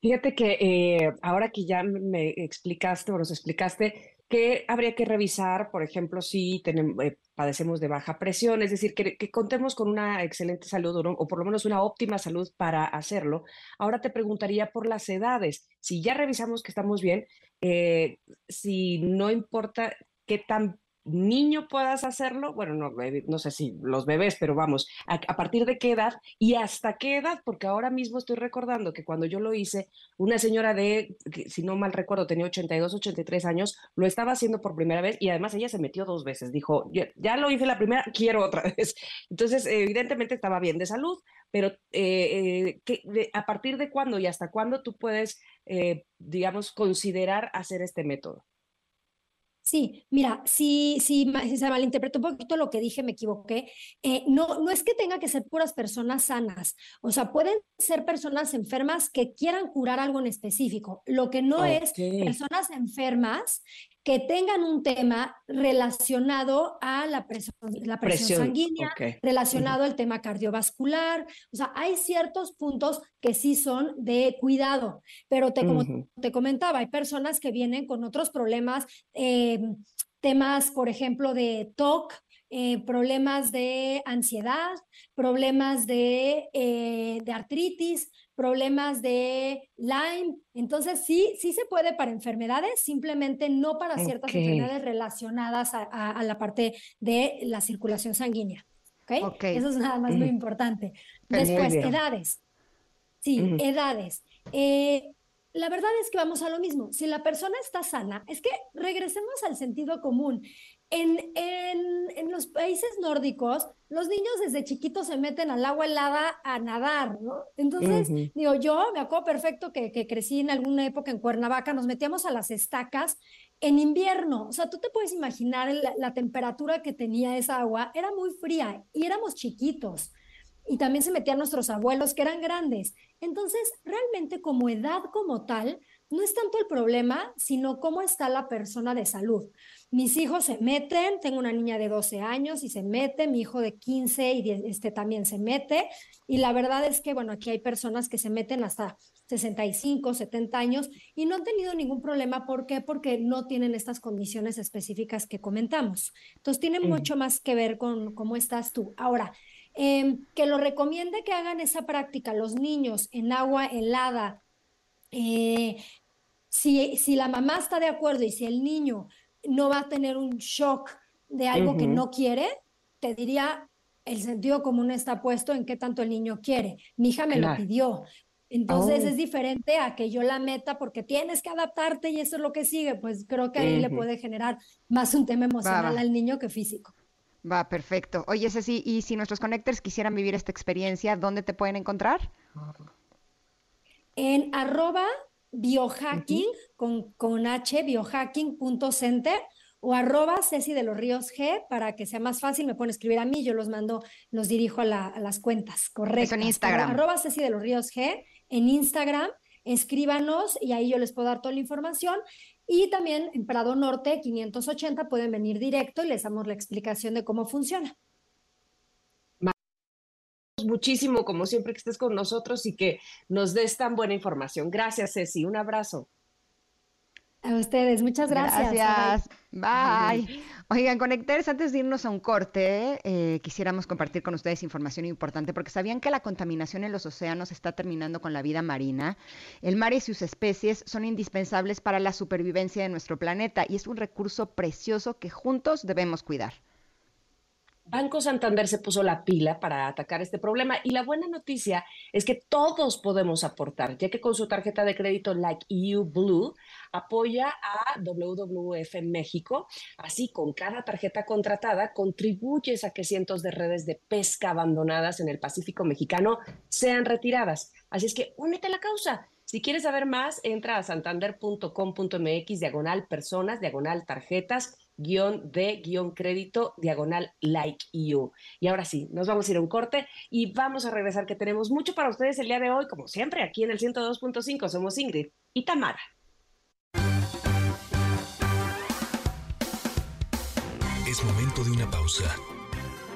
Fíjate que eh, ahora que ya me explicaste o nos explicaste, que habría que revisar, por ejemplo, si tenemos, eh, padecemos de baja presión, es decir, que, contemos con una excelente salud o, por lo menos una óptima salud para hacerlo. Ahora te preguntaría por las edades. Si ya revisamos que estamos bien, eh, si no importa qué tan niño puedas hacerlo, bueno, no, no sé si los bebés, pero vamos, a, partir de qué edad y hasta qué edad, porque ahora mismo estoy recordando que cuando yo lo hice, una señora de, si no mal recuerdo, tenía 82, 83 años, lo estaba haciendo por primera vez y además ella se metió dos veces, dijo, ya, lo hice la primera, quiero otra vez. Entonces, evidentemente estaba bien de salud, pero eh, eh, ¿a partir de cuándo y hasta cuándo tú puedes, eh, digamos, considerar hacer este método? Sí, mira, si, si, se malinterpretó un poquito lo que dije, me equivoqué. Eh, no, no es que tenga que ser puras personas sanas, o sea, pueden ser personas enfermas que quieran curar algo en específico. Lo que no es personas enfermas que tengan un tema relacionado a la presión, la presión, sanguínea, relacionado al tema cardiovascular. O sea, hay ciertos puntos que sí son de cuidado, pero te, como te comentaba, hay personas que vienen con otros problemas, eh, temas, por ejemplo, de TOC, eh, problemas de ansiedad, problemas de, eh, de artritis, problemas de Lyme. Entonces, sí, sí se puede para enfermedades, simplemente no para ciertas enfermedades relacionadas a, la parte de la circulación sanguínea. ¿okay? Eso es nada más muy importante. Después, edades. Sí, edades. Eh, la verdad es que vamos a lo mismo. Si la persona está sana, es que regresemos al sentido común. En, en, los países nórdicos, los niños desde chiquitos se meten al agua helada a nadar, ¿no? Entonces, digo, yo me acuerdo perfecto que, que, crecí en alguna época en Cuernavaca, nos metíamos a las estacas en invierno. O sea, tú te puedes imaginar la, la temperatura que tenía esa agua, era muy fría y éramos chiquitos. Y también se metían nuestros abuelos que eran grandes. Entonces, realmente como edad como tal, no es tanto el problema, sino cómo está la persona de salud. Mis hijos se meten, tengo una niña de 12 años y se mete, mi hijo de 15 y este también se mete. Y la verdad es que, bueno, aquí hay personas que se meten hasta 65, 70 años y no han tenido ningún problema. ¿Por qué? Porque no tienen estas condiciones específicas que comentamos. Entonces, tiene mucho más que ver con cómo estás tú. Ahora, em, que lo recomiende que hagan esa práctica los niños en agua helada eh, si, si la mamá está de acuerdo y si el niño no va a tener un shock de algo que no quiere, te diría, el sentido común está puesto en qué tanto el niño quiere. Mi hija me lo pidió. Entonces oh. es diferente a que yo la meta porque tienes que adaptarte y eso es lo que sigue. Pues creo que ahí le puede generar más un tema emocional al niño que físico. Va, perfecto. Oye, Ceci, y si nuestros connectors quisieran vivir esta experiencia, ¿dónde te pueden encontrar? en arroba biohacking con, con H, biohacking.center o arroba Ceci de los Ríos G para que sea más fácil, me pueden escribir a mí, yo los mando, los dirijo a, las cuentas, correcto. en Instagram. arroba Ceci de los Ríos G en Instagram, escríbanos y ahí yo les puedo dar toda la información. Y también en Prado Norte 580 pueden venir directo y les damos la explicación de cómo funciona muchísimo, como siempre, que estés con nosotros y que nos des tan buena información. Gracias, Ceci. Un abrazo. A ustedes, muchas gracias. Gracias. Bye. Oigan, conectores, antes de irnos a un corte, eh, quisiéramos compartir con ustedes información importante porque sabían que la contaminación en los océanos está terminando con la vida marina. El mar y sus especies son indispensables para la supervivencia de nuestro planeta y es un recurso precioso que juntos debemos cuidar. Banco Santander se puso la pila para atacar este problema y la buena noticia es que todos podemos aportar, ya que con su tarjeta de crédito Like You Blue apoya a WWF México. Así, con cada tarjeta contratada, contribuyes a que cientos de redes de pesca abandonadas en el Pacífico mexicano sean retiradas. Así es que únete a la causa. Si quieres saber más, entra a santander.com.mx, diagonal personas, diagonal tarjetas guion de guion crédito diagonal like you. Y ahora sí, nos vamos a ir a un corte y vamos a regresar que tenemos mucho para ustedes el día de hoy, como siempre, aquí en el 102.5 somos Ingrid y Tamara. Es momento de una pausa.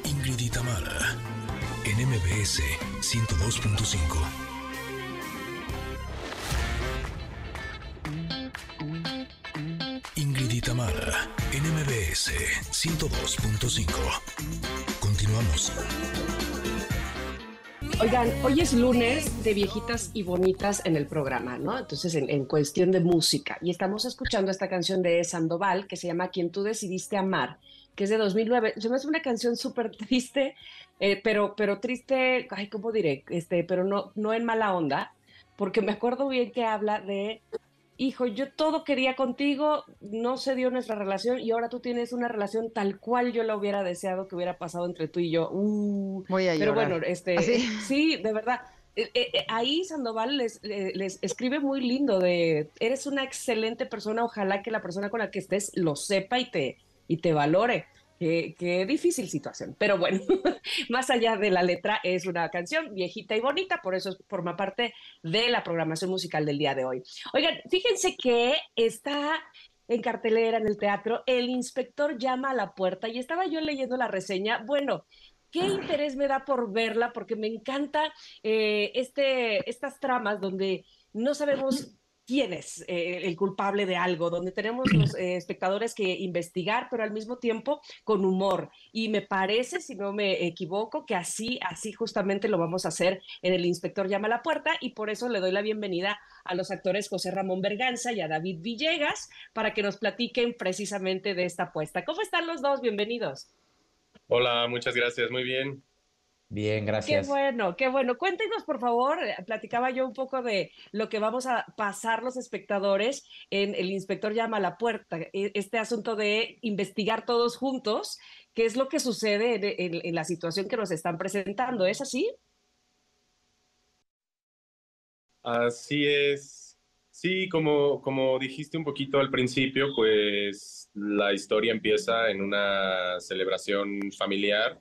Ingrid y Tamara en MBS 102.5. NMBS 102.5. Continuamos. Oigan, hoy es lunes de viejitas y bonitas en el programa, ¿no? Entonces, en, cuestión de música. Y estamos escuchando esta canción de Sandoval que se llama Quien tú decidiste amar, que es de 2009. Se me hace una canción súper triste, eh, pero, pero triste, ay, ¿cómo diré? Este, pero no, no en mala onda, porque me acuerdo bien que habla de hijo, yo todo quería contigo, no se dio nuestra relación y ahora tú tienes una relación tal cual yo la hubiera deseado que hubiera pasado entre tú y yo. Uh, pero bueno, este, ¿Ah, sí? de verdad. eh, eh, ahí Sandoval les, les, escribe muy lindo de, eres una excelente persona, ojalá que la persona con la que estés lo sepa y te, y te valore. Qué, difícil situación. Pero bueno, más allá de la letra, es una canción viejita y bonita, por eso forma parte de la programación musical del día de hoy. Oigan, fíjense que está en cartelera en el teatro, el inspector llama a la puerta y estaba yo leyendo la reseña. Bueno, qué interés me da por verla, porque me encanta eh, este, estas tramas donde no sabemos quién es eh, el culpable de algo, donde tenemos los eh, espectadores que investigar, pero al mismo tiempo con humor. Y me parece, si no me equivoco, que así, así justamente lo vamos a hacer en El Inspector Llama a la Puerta, y por eso le doy la bienvenida a los actores José Ramón Berganza y a David Villegas para que nos platiquen precisamente de esta apuesta. ¿Cómo están los dos? Bienvenidos. Hola, muchas gracias, muy bien. Bien, gracias. Qué bueno, qué bueno. Cuéntenos, por favor, eh, platicaba yo un poco de lo que vamos a pasar los espectadores en El Inspector llama a la puerta, e, este asunto de investigar todos juntos, qué es lo que sucede en, la situación que nos están presentando, ¿es así? Así es. Sí, como, como dijiste un poquito al principio, pues la historia empieza en una celebración familiar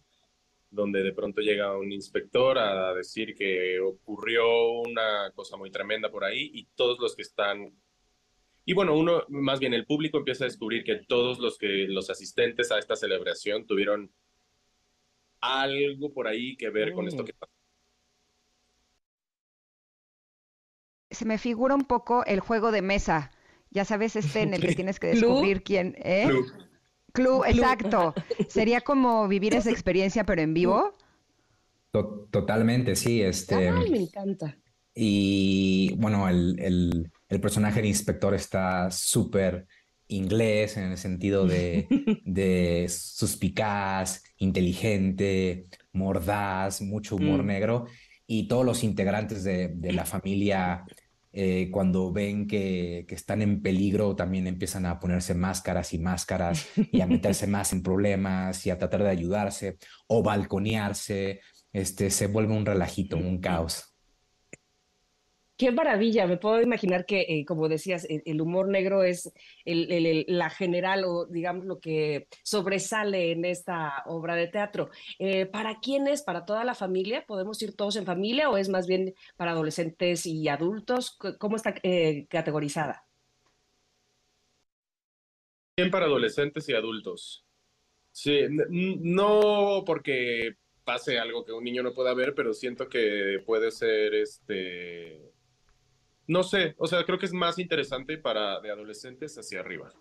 donde de pronto llega un inspector a decir que ocurrió una cosa muy tremenda por ahí y todos los que están y bueno, uno más bien el público empieza a descubrir que todos los que los asistentes a esta celebración tuvieron algo por ahí que ver con esto mm. que pasó. Se me figura un poco el juego de mesa. Ya sabes, este en el que tienes que descubrir quién, ¿eh? Club, exacto. ¿Sería como vivir esa experiencia pero en vivo? totalmente, sí. Este, Ay, me encanta. Y bueno, el, personaje de inspector está súper inglés en el sentido de, de suspicaz, inteligente, mordaz, mucho humor mm. negro. Y todos los integrantes de, de la familia eh, cuando ven que, están en peligro, también empiezan a ponerse máscaras y máscaras y a meterse más en problemas y a tratar de ayudarse o balconearse. Este, se vuelve un relajito, un caos. Qué maravilla, me puedo imaginar que, eh, como decías, el, humor negro es la general o digamos lo que sobresale en esta obra de teatro. Eh, ¿Para quién es? ¿Para toda la familia? ¿Podemos ir todos en familia o es más bien para adolescentes y adultos? ¿Cómo está eh, categorizada? Bien para adolescentes y adultos. Sí, no porque pase algo que un niño no pueda ver, pero siento que puede ser este no sé, o sea, creo que es más interesante para de adolescentes hacia arriba.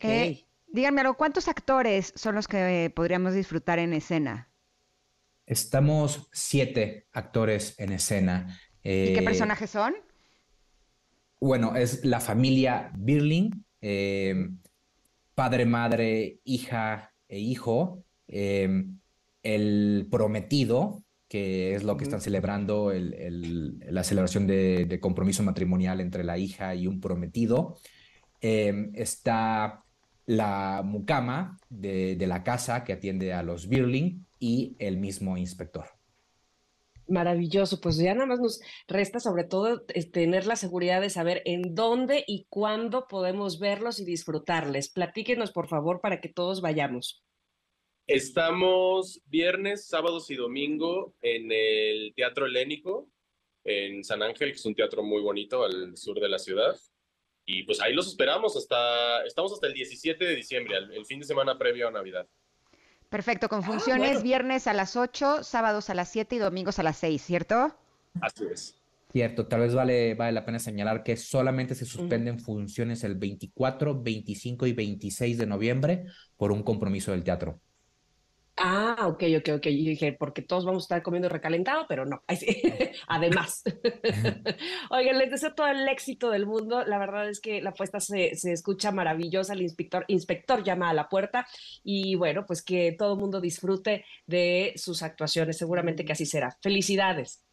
Eh, díganme algo, ¿cuántos actores son los que podríamos disfrutar en escena? Estamos siete actores en escena. ¿Y qué eh, personajes son? Bueno, es la familia Birling, eh, padre, madre, hija e hijo, el prometido, que es lo que están celebrando, la celebración de, compromiso matrimonial entre la hija y un prometido. Em, está la mucama de, la casa que atiende a los Birling y el mismo inspector. Maravilloso, pues ya nada más nos resta sobre todo tener la seguridad de saber en dónde y cuándo podemos verlos y disfrutarles. Platíquenos, por favor, para que todos vayamos. Estamos viernes, sábados y domingo en el Teatro Helénico en San Ángel, que es un teatro muy bonito al sur de la ciudad. Y pues ahí los esperamos hasta, estamos hasta el 17 de diciembre, el, fin de semana previo a Navidad. Perfecto, con ah, funciones viernes a las 8, sábados a las 7 y domingos a las 6, ¿cierto? Así es. Cierto, tal vez vale, vale la pena señalar que solamente se suspenden funciones el 24, 25 y 26 de noviembre por un compromiso del teatro. Ah, ok, ok, ok. Y dije, porque todos vamos a estar comiendo recalentado, pero no. Además. Oigan, les deseo todo el éxito del mundo. La verdad es que la apuesta se, se, escucha maravillosa. El inspector, inspector llama a la puerta y bueno, pues que todo el mundo disfrute de sus actuaciones. Seguramente que así será. Felicidades.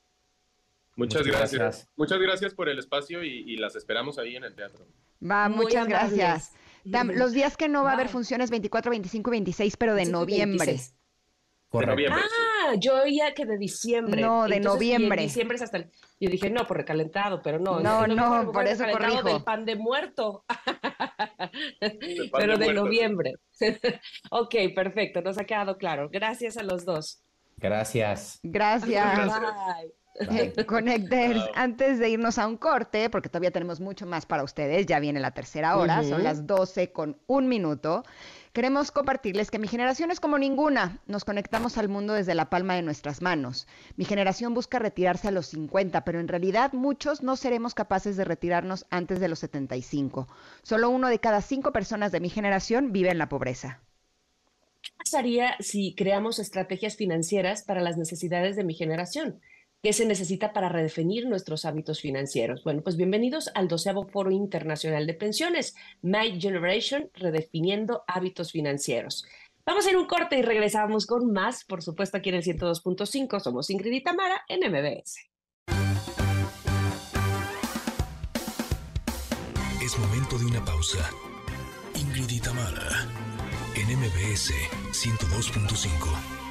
Muchas, gracias. Muchas gracias por el espacio y, las esperamos ahí en el teatro. Va, muchas gracias. Los días que no va a haber funciones 24, 25 y 26, pero de noviembre. Noviembre. Ah, yo oía que de diciembre. No, de Entonces, noviembre. diciembre es hasta el... Yo dije, no, por recalentado, pero no. No, no, fue- fue por eso corrijo. del pan de muerto. pan pero de de muerto. noviembre. ok, perfecto, nos ha quedado claro. Gracias a los dos. Gracias. Gracias. Bye. Eh, Connecters, antes de irnos a un corte, porque todavía tenemos mucho más para ustedes, ya viene la tercera hora, son las 12 con un minuto. Queremos compartirles que mi generación es como ninguna. Nos conectamos al mundo desde la palma de nuestras manos. Mi generación busca retirarse a los 50, pero en realidad muchos no seremos capaces de retirarnos antes de los 75. Solo uno de cada cinco personas de mi generación vive en la pobreza. ¿Qué pasaría si creamos estrategias financieras para las necesidades de mi generación? ¿Qué se necesita para redefinir nuestros hábitos financieros? Bueno, pues bienvenidos al doceavo Foro Internacional de Pensiones, My Generation, redefiniendo hábitos financieros. Vamos a ir un corte y regresamos con más, por supuesto, aquí en el 102.5. Somos Ingrid y Tamara en MBS. Es momento de una pausa. Ingrid y Tamara, en MBS 102.5.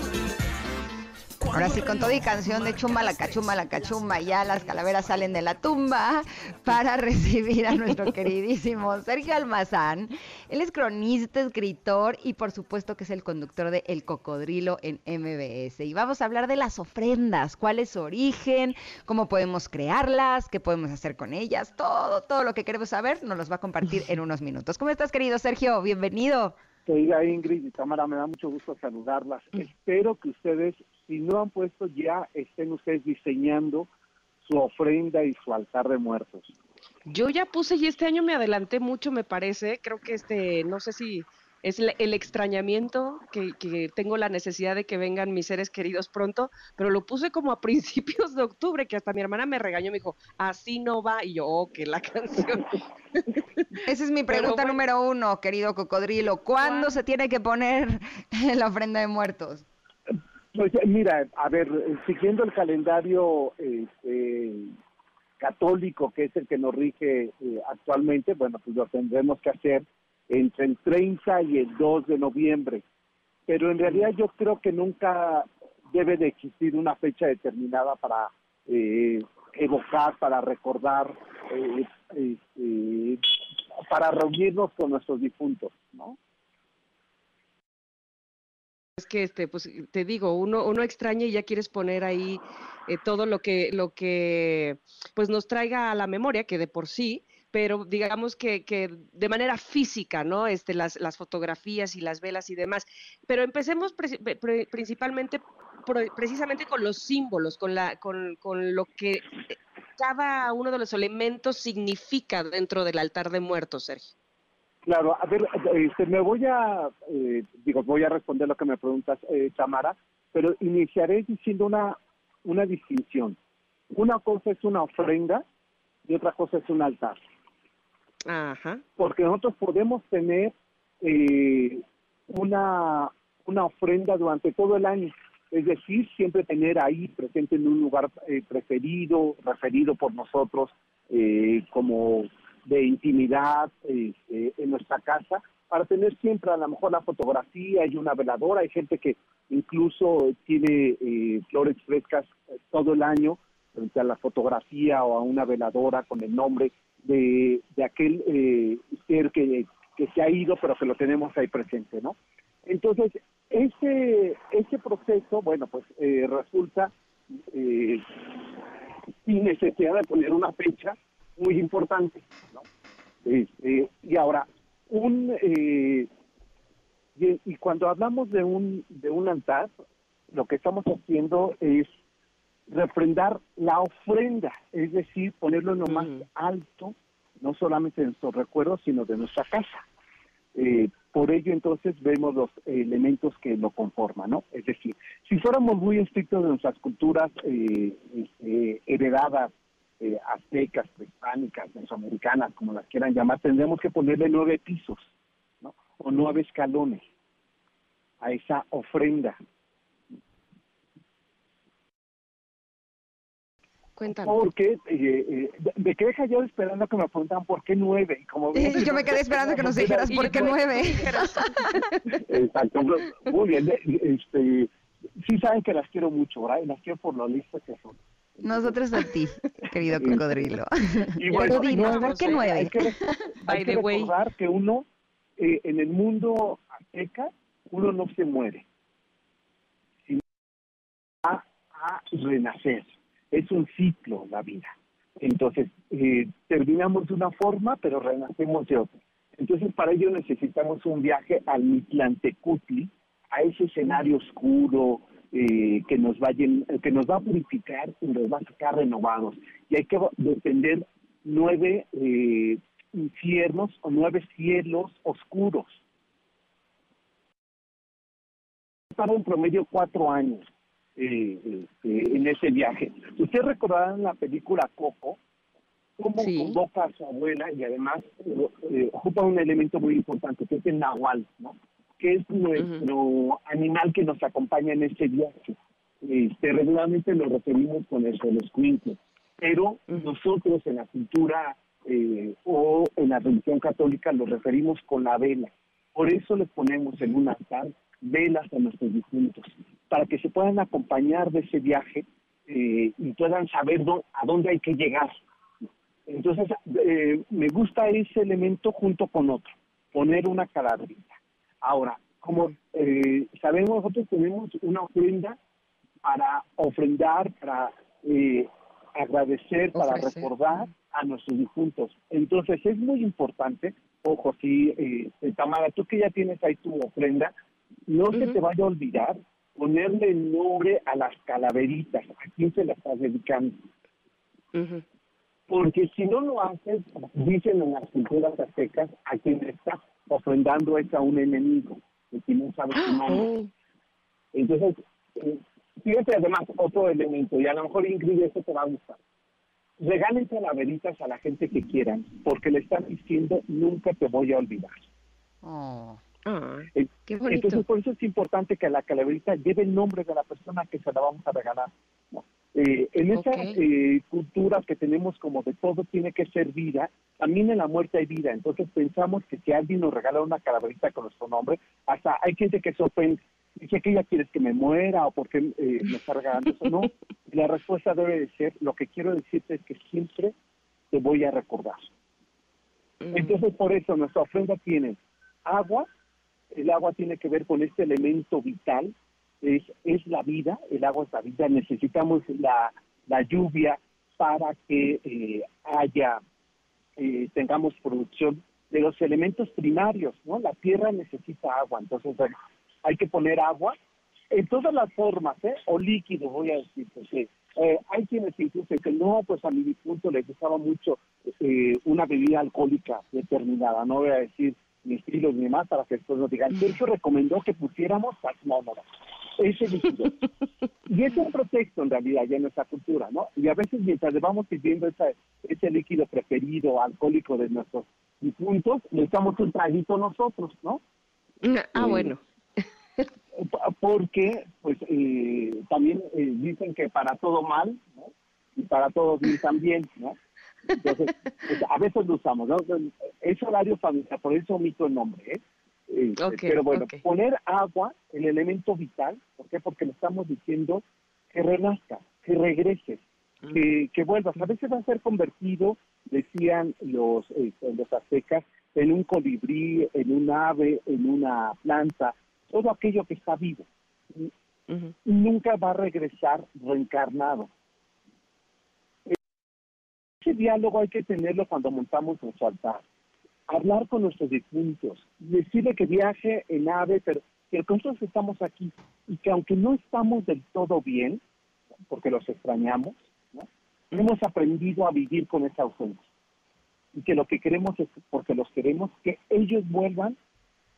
Ahora sí, con todo y canción de chumba la cachumba la cachumba, ya las calaveras salen de la tumba para recibir a nuestro queridísimo Sergio Almazán. Él es cronista, escritor y por supuesto que es el conductor de El Cocodrilo en MBS. Y vamos a hablar de las ofrendas, cuál es su origen, cómo podemos crearlas, qué podemos hacer con ellas, todo, todo lo que queremos saber nos los va a compartir en unos minutos. ¿Cómo estás, querido Sergio? Bienvenido. Querida Ingrid y Tamara, me da mucho gusto saludarlas. Espero que ustedes, si no han puesto ya, estén ustedes diseñando su ofrenda y su altar de muertos. Yo ya puse y este año me adelanté mucho, me parece. Creo que este, no sé si es el, extrañamiento, que, que tengo la necesidad de que vengan mis seres queridos pronto, pero lo puse como a principios de octubre, que hasta mi hermana me regañó, me dijo, así no va, y yo, oh, que la canción. Esa es mi pregunta bueno. número uno, querido cocodrilo. ¿Cuándo ¿Cuándo? se tiene que poner la ofrenda de muertos? Eh, mira, a ver, eh, siguiendo el calendario este, católico, que es el que nos rige eh, actualmente, bueno, pues lo tendremos que hacer entre el 30 y el 2 de noviembre. Pero en realidad yo creo que nunca debe de existir una fecha determinada para eh, evocar, para recordar, eh, para reunirnos con nuestros difuntos, ¿no? Es que este, pues te digo, uno, uno extraña y ya quieres poner ahí eh, todo lo que, lo que pues nos traiga a la memoria, que de por sí, pero digamos que, que de manera física, ¿no? Este, las, las fotografías y las velas y demás. Pero empecemos pre- pre- principalmente, precisamente con los símbolos, con, la, con, con lo que eh, cada uno de los elementos significa dentro del altar de muertos, Sergio. Claro, a ver, este, me voy a, eh, digo, voy a responder lo que me preguntas, eh, Tamara, pero iniciaré diciendo una, una distinción. Una cosa es una ofrenda y otra cosa es un altar. Ajá. Porque nosotros podemos tener eh, una, una ofrenda durante todo el año. Es decir, siempre tener ahí presente en un lugar eh, preferido, referido por nosotros eh, como de intimidad eh, en nuestra casa, para tener siempre a lo mejor la fotografía y una veladora. Hay gente que incluso tiene eh, flores frescas eh, todo el año frente a la fotografía o a una veladora con el nombre de, de aquel eh, ser que, que se ha ido, pero que lo tenemos ahí presente, ¿no? Entonces, ese, ese proceso, bueno, pues eh, resulta sin necesidad de poner una fecha muy importante, ¿no? Este, y ahora, un eh, y, y cuando hablamos de un de un altar, lo que estamos haciendo es refrendar la ofrenda, es decir, ponerlo en lo más Ujú. alto, no solamente de nuestros recuerdos, sino de nuestra casa. Eh, por ello, entonces, vemos los elementos que lo conforman, ¿no? Es decir, si fuéramos muy estrictos de nuestras culturas eh, eh, heredadas, eh, aztecas, prehispánicas, mesoamericanas, como las quieran llamar, tendríamos que ponerle nueve pisos, ¿no? O nueve escalones a esa ofrenda. Cuéntanos. Porque eh, eh, me quedé callado esperando que me preguntaran por qué nueve. Y como Sí, yo me quedé esperando que nos dijeras por qué nueve. Exacto. Muy bien. Este, sí saben que las quiero mucho, ¿verdad? Las quiero por lo listas que son. Nosotros a ti, querido cocodrilo. Y bueno, nueve, ¿por qué hay nueve? que, By hay the que way. recordar que uno, eh, en el mundo azteca, uno no se muere, sino va a renacer. Es un ciclo la vida. Entonces, eh, terminamos de una forma, pero renacemos de otra. Entonces, para ello necesitamos un viaje al Mitlantecutli, a ese escenario oscuro eh, que nos va a llen- que nos va a purificar y nos va a sacar renovados. Y hay que defender nueve eh, infiernos o nueve cielos oscuros. Estaba en promedio cuatro años eh, este, en ese viaje. Ustedes recordarán la película Coco, cómo Sí. convoca a su abuela y además eh, ocupa un elemento muy importante, que es el nahual, ¿no? Que es nuestro animal que nos acompaña en este viaje. Este, regularmente lo referimos con eso, los cuincos, pero nosotros en la cultura eh, o en la religión católica lo referimos con la vela. Por eso les ponemos en un altar velas a nuestros difuntos, para que se puedan acompañar de ese viaje eh, y puedan saber dó- a dónde hay que llegar. Entonces, eh, me gusta ese elemento junto con otro, poner una calaverita. Ahora, como eh, sabemos, nosotros tenemos una ofrenda para ofrendar, para eh, agradecer, para Ofrecer. recordar a nuestros difuntos. Entonces, es muy importante, ojo, si, eh, eh, Tamara, tú que ya tienes ahí tu ofrenda, no se te vaya a olvidar ponerle nombre a las calaveritas, a quién se las estás dedicando. Porque si no lo haces, dicen en las culturas aztecas, a quien está ofrendando es a un enemigo, de quien no sabe su nombre. Oh, Entonces, eh, fíjate además otro elemento, y a lo mejor Ingrid eso te va a gustar. Regalen calaveritas a la gente que quieran, porque le están diciendo, nunca te voy a olvidar. Oh. ah, Eh, qué bonito. Entonces, por eso es importante que la calaverita lleve el nombre de la persona que se la vamos a regalar. Eh, en esa Ok. eh, cultura que tenemos como de todo tiene que ser vida, también en la muerte hay vida. Entonces pensamos que si alguien nos regala una calaverita con nuestro nombre, hasta hay gente que se ofende. Dice que ella quieres que me muera o porque eh, me está regalando eso. No, la respuesta debe de ser, lo que quiero decirte es que siempre te voy a recordar. Mm. Entonces, por eso nuestra ofrenda tiene agua, el agua tiene que ver con este elemento vital, es, es la vida, el agua es la vida, necesitamos la, la lluvia para que eh, haya, eh, tengamos producción de los elementos primarios, ¿no? La tierra necesita agua, entonces hay que poner agua en todas las formas, ¿eh? O líquido, voy a decir, porque eh, hay quienes incluso dicen, no, pues a mi difunto le gustaba mucho eh, una bebida alcohólica determinada, no voy a decir ni estilos ni más para que después nos digan, Sergio recomendó que pusiéramos, no, no, ese líquido. Y es un pretexto en realidad ya en nuestra cultura, ¿no? Y a veces mientras le vamos esa- ese líquido preferido alcohólico de nuestros difuntos, le echamos un traguito nosotros, ¿no? Ah, Eh, bueno. porque pues eh, también eh, dicen que para todo mal ¿no? y para todo bien también no entonces pues, a veces lo usamos ¿no? es horario familiar por eso omito el nombre ¿eh? Este, pero bueno poner agua el elemento vital ¿por qué? porque le estamos diciendo que renazca que regreses que, que vuelvas a veces va a ser convertido decían los eh, los aztecas en un colibrí en un ave en una planta todo aquello que está vivo nunca va a regresar reencarnado. Ese diálogo hay que tenerlo cuando montamos nuestro altar. Hablar con nuestros difuntos, decirle que viaje en ave, pero que nosotros estamos aquí y que aunque no estamos del todo bien, porque los extrañamos, ¿no? hemos aprendido a vivir con esa ausencia. Y que lo que queremos es, porque los queremos, que ellos vuelvan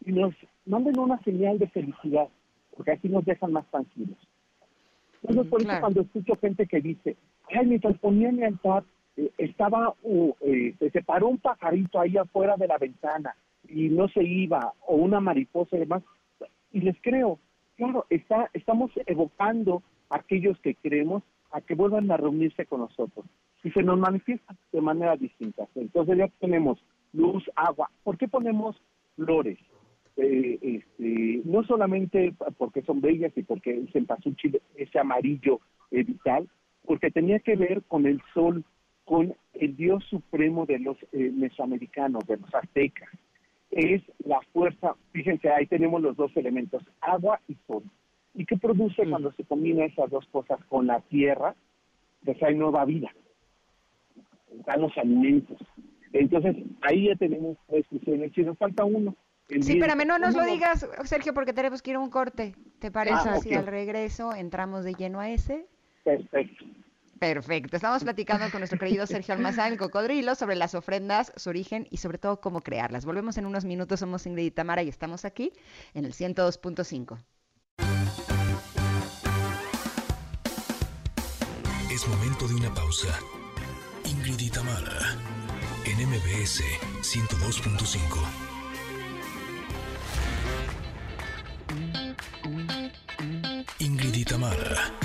y nos manden una señal de felicidad, porque así nos dejan más tranquilos. Entonces, por claro. eso cuando escucho gente que dice, ay, mientras ponía mi altar, estaba, uh, eh, se separó un pajarito ahí afuera de la ventana y no se iba, o una mariposa y demás, y les creo, claro, está, estamos evocando a aquellos que queremos a que vuelvan a reunirse con nosotros y se nos manifiestan de manera distinta. Entonces ya tenemos luz, agua. ¿Por qué ponemos flores? Eh, este, no solamente porque son bellas y porque el cempasúchil ese amarillo eh, vital, porque tenía que ver con el sol, con el dios supremo de los eh, mesoamericanos, de los aztecas. Es la fuerza, fíjense, ahí tenemos los dos elementos, agua y sol. ¿Y qué produce cuando se combina esas dos cosas con la tierra? Pues hay nueva vida, dan los alimentos. Entonces, ahí ya tenemos tres. Si nos falta uno, Sí, espérame, no nos lo digas, Sergio, porque tenemos que ir a un corte. ¿Te parece ah, si al regreso entramos de lleno a ese? Perfecto. Perfecto. Estamos platicando con nuestro querido Sergio Almazán, el cocodrilo, sobre las ofrendas, su origen y sobre todo cómo crearlas. Volvemos en unos minutos. Somos Ingrid y Tamara y estamos aquí en el 102.5. Es momento de una pausa. Ingrid y Tamara en MBS 102.5. Ingrid y Tamara,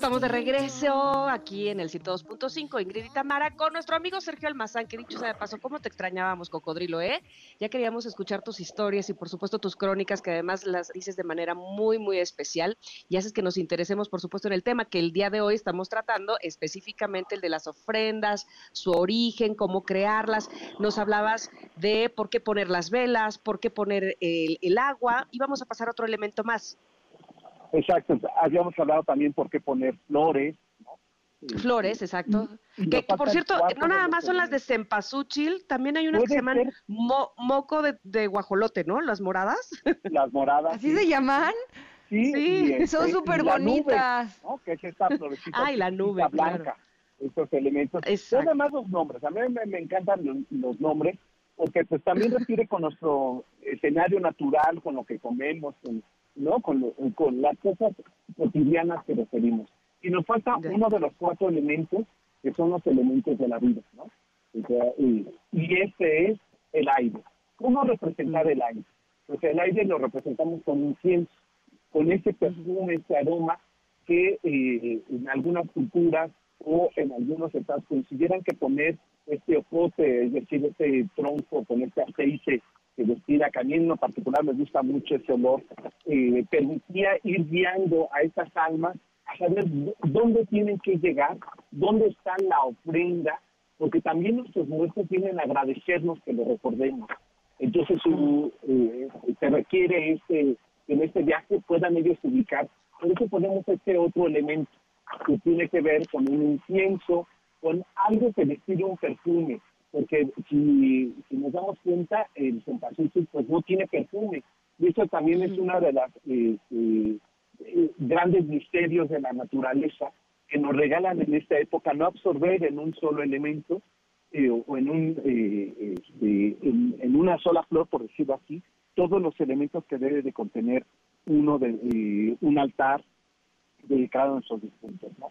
Estamos de regreso aquí en el 102.5, Ingrid y Tamara, con nuestro amigo Sergio Almazán, que dicho sea de paso, ¿cómo te extrañábamos, Cocodrilo, eh? Ya queríamos escuchar tus historias y por supuesto tus crónicas, que además las dices de manera muy, muy especial y haces que nos interesemos, por supuesto, en el tema que el día de hoy estamos tratando, específicamente el de las ofrendas, su origen, cómo crearlas. Nos hablabas de por qué poner las velas, por qué poner el, el agua y vamos a pasar a otro elemento más. Exacto, habíamos hablado también por qué poner flores. Flores, exacto. que, por cierto, no nada más son las de cempasúchil, también hay unas que se llaman moco de, guajolote, ¿no? Las moradas. Las moradas. ¿Así se llaman? Sí, son súper bonitas. ¿no? Que es esta florecita Ay, la nube, blanca. Estos elementos. Exacto. Además los nombres, a mí me, encantan los, nombres, porque pues también refiere con nuestro escenario natural, con lo que comemos, con ¿no? Con, con las cosas cotidianas que referimos. Y nos falta uno de los cuatro elementos, que son los elementos de la vida, ¿no? y, este es el aire. ¿Cómo representar el aire? Pues el aire lo representamos con un incienso, con ese perfume, ese aroma que eh, en algunas culturas o en algunos estados consideran que poner este ocote, es decir, este tronco con este aceite que destila, que a mí en lo particular me gusta mucho ese olor, eh, permitía ir guiando a esas almas a saber dónde tienen que llegar, dónde está la ofrenda, porque también nuestros muertos vienen a agradecernos que lo recordemos. Entonces eh, se requiere este, en este viaje puedan ellos ubicar. Por eso ponemos este otro elemento que tiene que ver con un incienso, con algo que destila un perfume, porque si, si nos damos cuenta, el cempasúchil pues no tiene perfume. Y eso también es una de las eh, eh, grandes misterios de la naturaleza que nos regalan en esta época no absorber en un solo elemento eh, o en, un, este, en, una sola flor, por decirlo así, todos los elementos que debe de contener uno de un altar dedicado a nuestros difuntos. ¿no?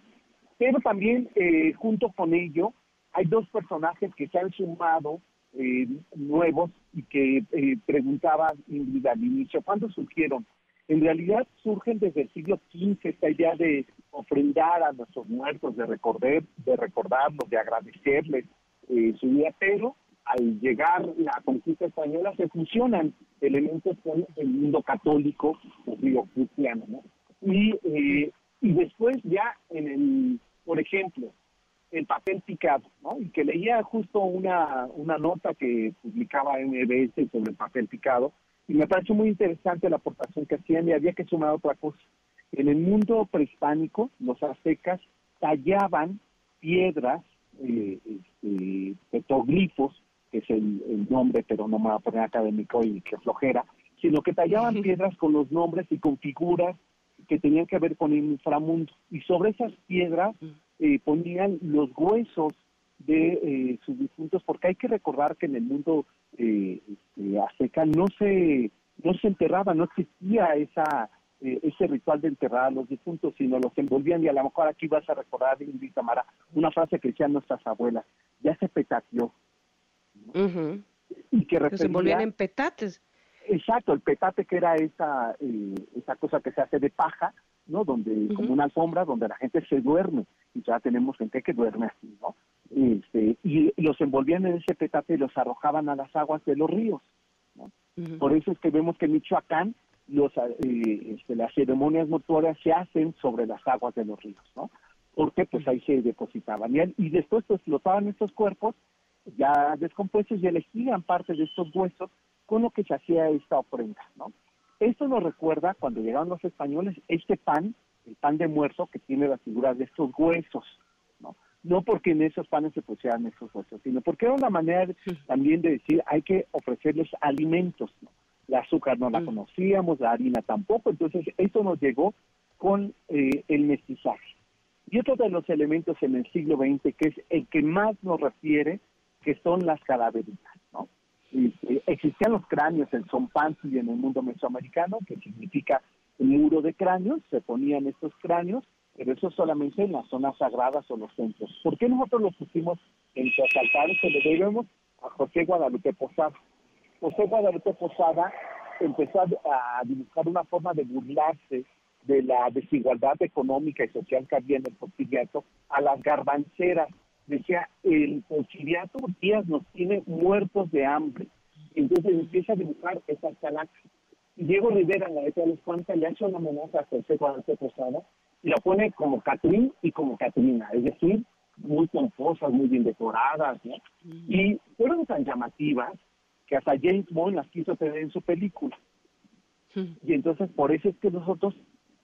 Pero también junto con ello hay dos personajes que se han sumado eh, nuevos y que eh, preguntaba Ingrid al inicio, ¿cuándo surgieron? En realidad surgen desde el siglo XV esta idea de ofrendar a nuestros muertos, de recordar, de recordarlos, de agradecerles eh, su vida, pero al llegar la conquista española se fusionan elementos con el mundo católico, pues cristiano, ¿no? Y, eh, y después ya en el, por ejemplo, el papel picado, ¿no? Y que leía justo una, una nota que publicaba MBS sobre el papel picado y me pareció muy interesante la aportación que hacían y había que sumar otra cosa. En el mundo prehispánico, los aztecas tallaban piedras, eh, este, petroglifos, que es el, nombre, pero no me voy a poner académico y que flojera, sino que tallaban piedras con los nombres y con figuras que tenían que ver con el inframundo. Y sobre esas piedras eh, ponían los huesos de eh, sus difuntos, porque hay que recordar que en el mundo eh, este, azteca no se, no se enterraba, no existía esa eh, ese ritual de enterrar a los difuntos, sino los envolvían, y a lo mejor aquí vas a recordar, Ingrid Tamara, una frase que decían nuestras abuelas, ya se petateó. Y que se envolvían en petates. Exacto, el petate que era esa, eh, esa cosa que se hace de paja, ¿no? Donde, como una alfombra, donde la gente se duerme, ya tenemos gente que duerme así, ¿no? Este, y los envolvían en ese petate y los arrojaban a las aguas de los ríos, ¿no? Por eso es que vemos que en Michoacán los, eh, este, las ceremonias mortuorias se hacen sobre las aguas de los ríos, ¿no? Porque pues ahí se depositaban. Y, y después pues, flotaban estos cuerpos ya descompuestos y elegían parte de estos huesos con lo que se hacía esta ofrenda, ¿no? Esto nos recuerda cuando llegaron los españoles este pan, el pan de muerto que tiene las figuras de estos huesos, ¿no? No porque en esos panes se pusieran esos huesos, sino porque era una manera también de decir hay que ofrecerles alimentos, ¿no? El azúcar no la conocíamos, la harina tampoco, entonces esto nos llegó con eh, el mestizaje. Y otro de los elementos en el siglo XX que es el que más nos refiere, que son las calaveritas, ¿no? Y, eh, existían los cráneos en y en el mundo mesoamericano, que significa muro de cráneos, se ponían estos cráneos, pero eso solamente en las zonas sagradas o los centros. ¿Por qué nosotros los pusimos en los altares? Se lo debemos a José Guadalupe Posada. José Guadalupe Posada empezó a dibujar una forma de burlarse de la desigualdad económica y social que había en el porfiriato a las garbanceras. Decía, el porfiriato días nos tiene muertos de hambre. Entonces empieza a dibujar esas calacas. Diego Rivera, en la letra de los cuantas, le hace una amenaza a José Guadalupe Posada y la pone como Catrín y como Catrina, es decir, muy pomposas, muy bien decoradas, ¿no? Y fueron tan llamativas que hasta James Bond las quiso tener en su película. Y entonces por eso es que nosotros,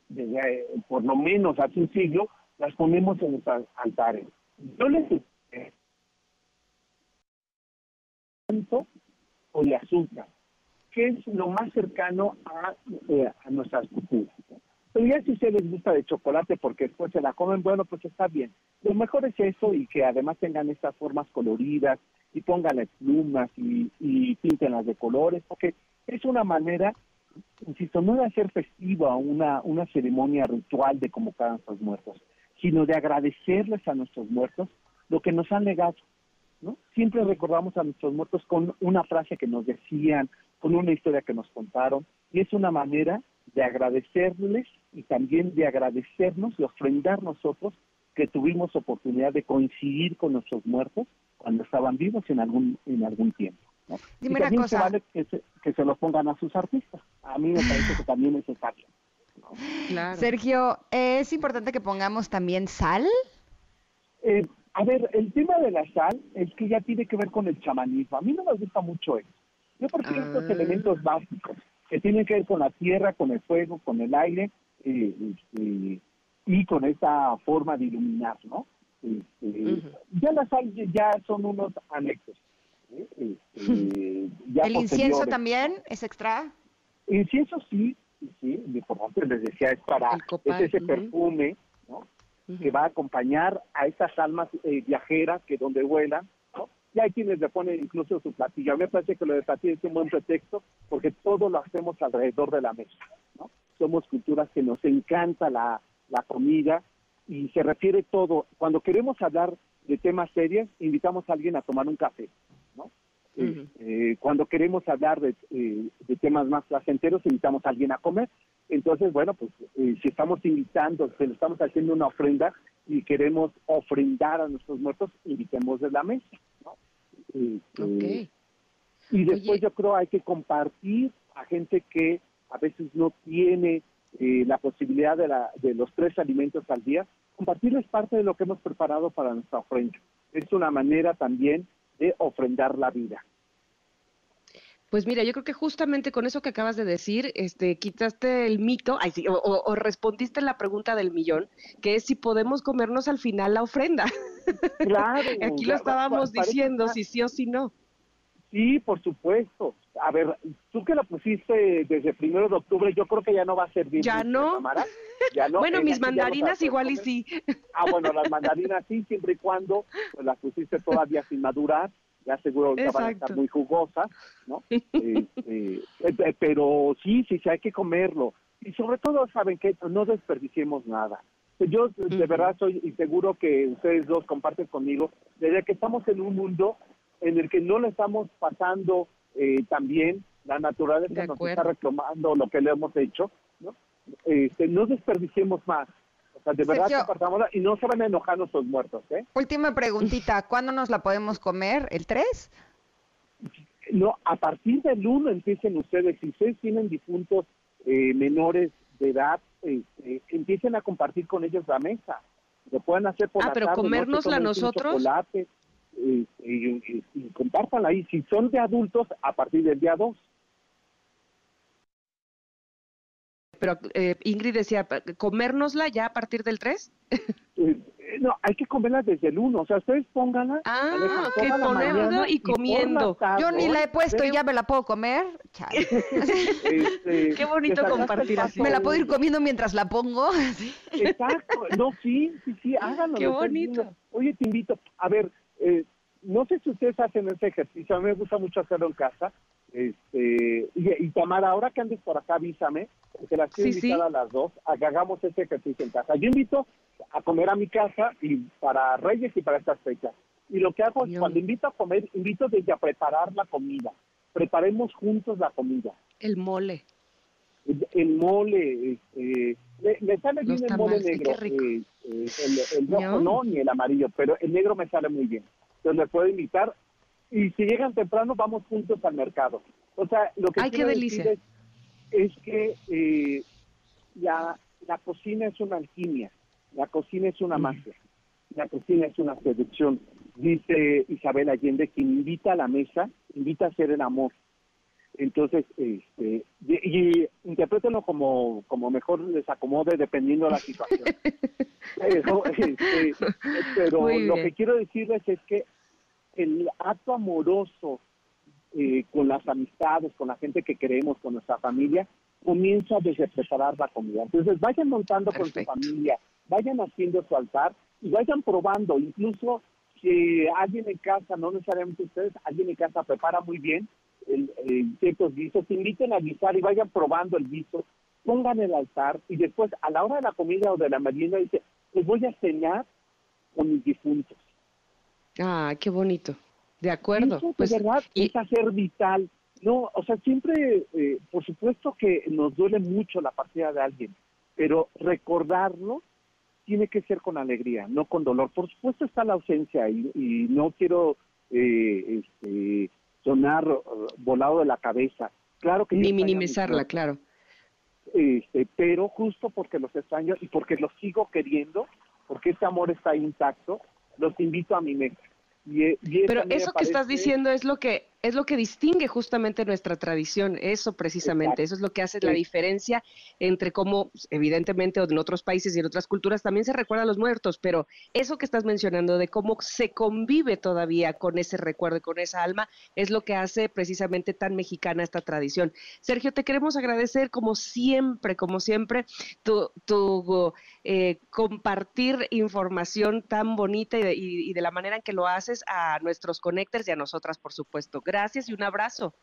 desde, eh, por lo menos hace un siglo, las ponemos en los altares. Yo les tanto o de azúcar, que es lo más cercano a, eh, a nuestras culturas. Pero ya si se les gusta de chocolate porque después se la comen, bueno, pues está bien. Lo mejor es eso y que además tengan estas formas coloridas y pónganle plumas y, y píntenlas de colores, porque es una manera, insisto, no de hacer festiva una, una ceremonia ritual de convocar a nuestros muertos, sino de agradecerles a nuestros muertos lo que nos han legado. ¿no? Siempre recordamos a nuestros muertos con una frase que nos decían, con una historia que nos contaron, y es una manera de agradecerles y también de agradecernos y ofrendar nosotros que tuvimos oportunidad de coincidir con nuestros muertos cuando estaban vivos en algún en algún tiempo. Dime una cosa. vale que se, que se los pongan a sus artistas. A mí me parece que también es necesario. Sergio, ¿es importante que pongamos también sal? Eh, a ver, el tema de la sal es que ya tiene que ver con el chamanismo. A mí no me gusta mucho eso. Yo porque estos ah. elementos básicos que tienen que ver con la tierra, con el fuego, con el aire eh, este, y con esa forma de iluminar, ¿no? Este, ya las sal ya son unos anexos. ¿eh? Este, ¿El incienso también es extra? Incienso sí, sí, por ejemplo les decía, es para es ese perfume, ¿no? Que va a acompañar a esas almas eh, viajeras que donde vuelan, y hay quienes le ponen incluso su platillo. A mí me parece que lo de platillo es un buen pretexto porque todo lo hacemos alrededor de la mesa. ¿no? Somos culturas que nos encanta la, comida y se refiere todo. Cuando queremos hablar de temas serios, invitamos a alguien a tomar un café. ¿no? Eh, cuando queremos hablar de, eh, de, temas más placenteros, invitamos a alguien a comer. Entonces, bueno, pues eh, si estamos invitando, si le estamos haciendo una ofrenda y queremos ofrendar a nuestros muertos, invitemos de la mesa. ¿no? Este, y después yo creo hay que compartir a gente que a veces no tiene eh, la posibilidad de, la, de los tres alimentos al día, compartirles parte de lo que hemos preparado para nuestra ofrenda. Es una manera también de ofrendar la vida. Pues mira, yo creo que justamente con eso que acabas de decir, este, quitaste el mito, o, respondiste la pregunta del millón, que es si podemos comernos al final la ofrenda. Claro. Aquí lo estábamos diciendo, si sí o si no. Sí, por supuesto. A ver, tú que lo pusiste desde el primero de octubre, yo creo que ya no va a servir. ¿Ya no? Ya no. bueno, mis mandarinas igual y sí. Ah, bueno, las mandarinas sí, siempre y cuando pues, las pusiste todavía sin madurar ya seguro ahorita van a estar muy jugosas, ¿no? Este, eh, eh, pero sí, sí, sí, hay que comerlo. Y sobre todo, ¿saben que No desperdiciemos nada. Yo de verdad soy y seguro que ustedes dos comparten conmigo, desde que estamos en un mundo en el que no le estamos pasando eh, tan bien, la naturaleza nos está reclamando lo que le hemos hecho, ¿no? Este, no desperdiciemos más. Sea, de verdad Sergio. compartámosla y no se van a enojar nuestros muertos, ¿eh? Última preguntita, ¿cuándo nos la podemos comer? ¿El 3? No, a partir del 1 empiecen ustedes, si ustedes tienen difuntos eh, menores de edad, este, empiecen a compartir con ellos la mesa. Lo pueden hacer por Ah, la pero tarde, ¿no? Comérnosla un nosotros. chocolate, eh, y, y, y compártanla ahí. Si son de adultos, a partir del día 2. Pero eh, Ingrid decía, comérnosla ya a partir del 3. Eh, no, hay que comerla desde el 1. O sea, ustedes pónganla. Ah, dejan ok, la mañana y comiendo. tarde, Yo ni la he puesto y ya me la puedo comer. Chale. este, Qué bonito compartir así. Me la puedo ir comiendo mientras la pongo. Exacto, no, sí, sí, sí, háganlo. Qué bonito. Oye, te invito, a ver, eh, no sé si ustedes hacen ese ejercicio, a mí me gusta mucho hacerlo en casa. Este, y, y Tamara, ahora que andes por acá, avísame, porque las quiero Sí, sí. invitar a las dos, a que hagamos ese ejercicio en casa. Yo invito a comer a mi casa y para Reyes y para estas fechas. Y lo que hago es, cuando invito a comer, invito desde a preparar la comida. Preparemos juntos la comida El mole. el, el mole, este, me, me sale Los bien el mole negro, eh, eh, el, el rojo no, ni el amarillo, pero el negro me sale muy bien. Entonces les puedo invitar y si llegan temprano vamos juntos al mercado. O sea, lo que Ay, quiero decir es, es que eh, la, la cocina es una alquimia, la cocina es Mm. una magia, la cocina es una seducción. Dice Isabel Allende, quien invita a la mesa, invita a hacer el amor. Entonces, este, y, y interprétenlo como, como mejor les acomode dependiendo de la situación. pero este, pero lo que quiero decirles es que el acto amoroso eh, con las amistades, con la gente que queremos, con nuestra familia, comienza desde preparar la comida. Entonces, vayan montando Perfecto. con su familia, vayan haciendo su altar y vayan probando. Incluso si alguien en casa, no necesariamente ustedes, alguien en casa prepara muy bien el, el ciertos guisos, inviten a guisar y vayan probando el guiso, pongan el altar y después a la hora de la comida o de la merienda dice, les voy a cenar con mis difuntos. Ah, qué bonito. De acuerdo. Eso, de Pues, verdad, y- es hacer vital. No, o sea, siempre, eh, por supuesto que nos duele mucho la partida de alguien, pero recordarlo tiene que ser con alegría, no con dolor. Por supuesto está la ausencia y, y no quiero eh, este, sonar eh, volado de la cabeza. Claro que ni mis minimizarla, claro. este, pero justo porque los extraño y porque los sigo queriendo, porque ese amor está intacto, los invito a mi mesa. Y, eh, y Pero eso que estás diciendo es lo que es lo que distingue justamente nuestra tradición, eso precisamente, Exacto. eso es lo que hace la diferencia entre cómo, evidentemente, en otros países y en otras culturas también se recuerda a los muertos, pero eso que estás mencionando de cómo se convive todavía con ese recuerdo y con esa alma, es lo que hace precisamente tan mexicana esta tradición. Sergio, te queremos agradecer como siempre, como siempre, tu, tu eh, compartir información tan bonita y de, y- y de la manera en que lo haces a nuestros connectors y a nosotras, por supuesto. Gracias y un abrazo.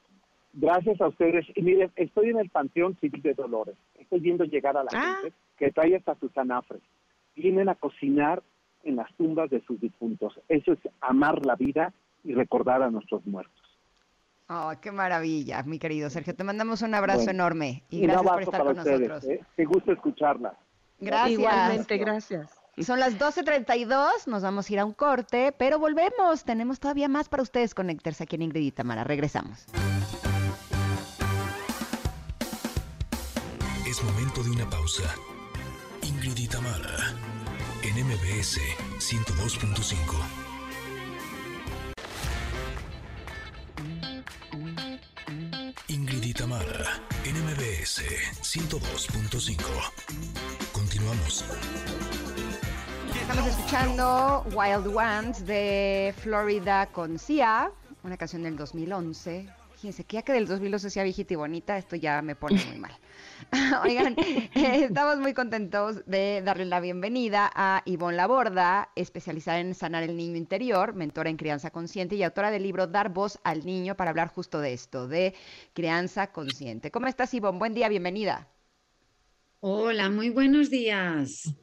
Gracias a ustedes. Y miren, estoy en el Panteón Civil de Dolores. Estoy viendo llegar a la Ah. gente que trae hasta sus anafres. Vienen a cocinar en las tumbas de sus difuntos. Eso es amar la vida y recordar a nuestros muertos. Oh, qué maravilla, mi querido Sergio. Te mandamos un abrazo Bueno, enorme y Un gracias por abrazo estar para con ustedes. nosotros. ¿eh? Qué gusto escucharla. Gracias. Igualmente, gracias. Son las 12.32, nos vamos a ir a un corte, pero volvemos. Tenemos todavía más para ustedes, conectarse aquí en Ingrid y. Regresamos. Es momento de una pausa. Ingrid y Tamara, en MBS 102.5. Ingrid y Tamara, en MBS 102.5. Estamos escuchando Wild Ones de Florida con Sia, una canción del 2011. Fíjense que ya que del 2011 sea viejita y bonita, esto ya me pone muy mal. Oigan, eh, estamos muy contentos de darle la bienvenida a Ivonne Laborda, especializada en sanar el niño interior, mentora en crianza consciente y autora del libro Dar voz al niño para hablar justo de esto, de crianza consciente. ¿Cómo estás, Ivonne? Buen día, bienvenida. Hola, muy buenos días.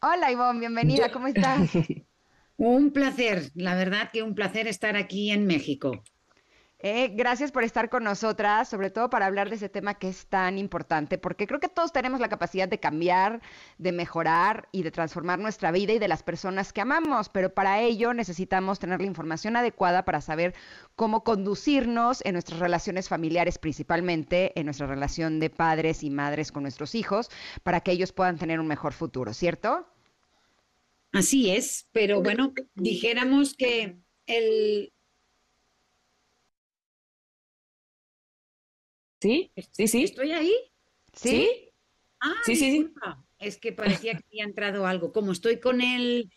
Hola, Ivonne, bienvenida, ¿cómo estás? Un placer, la verdad que un placer estar aquí en México. Eh, gracias por estar con nosotras, sobre todo para hablar de ese tema que es tan importante, porque creo que todos tenemos la capacidad de cambiar, de mejorar y de transformar nuestra vida y de las personas que amamos, pero para ello necesitamos tener la información adecuada para saber cómo conducirnos en nuestras relaciones familiares, principalmente en nuestra relación de padres y madres con nuestros hijos, para que ellos puedan tener un mejor futuro, ¿cierto? Así es, pero bueno, dijéramos que el, Sí, sí, sí. ¿Estoy ahí? ¿Sí? Ah, Sí, sí, sí. disculpa. Es que parecía que había entrado algo. Como estoy con el...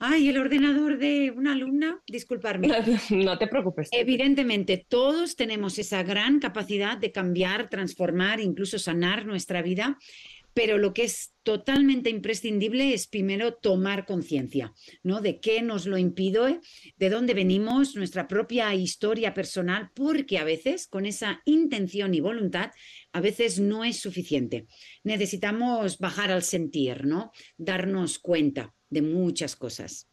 Ay, el ordenador de una alumna, disculparme. No te preocupes. Evidentemente, todos tenemos esa gran capacidad de cambiar, transformar, incluso sanar nuestra vida, pero lo que es totalmente imprescindible es primero tomar conciencia, ¿no? De qué nos lo impide, de dónde venimos, nuestra propia historia personal, porque a veces con esa intención y voluntad, a veces no es suficiente. Necesitamos bajar al sentir, ¿no? Darnos cuenta de muchas cosas.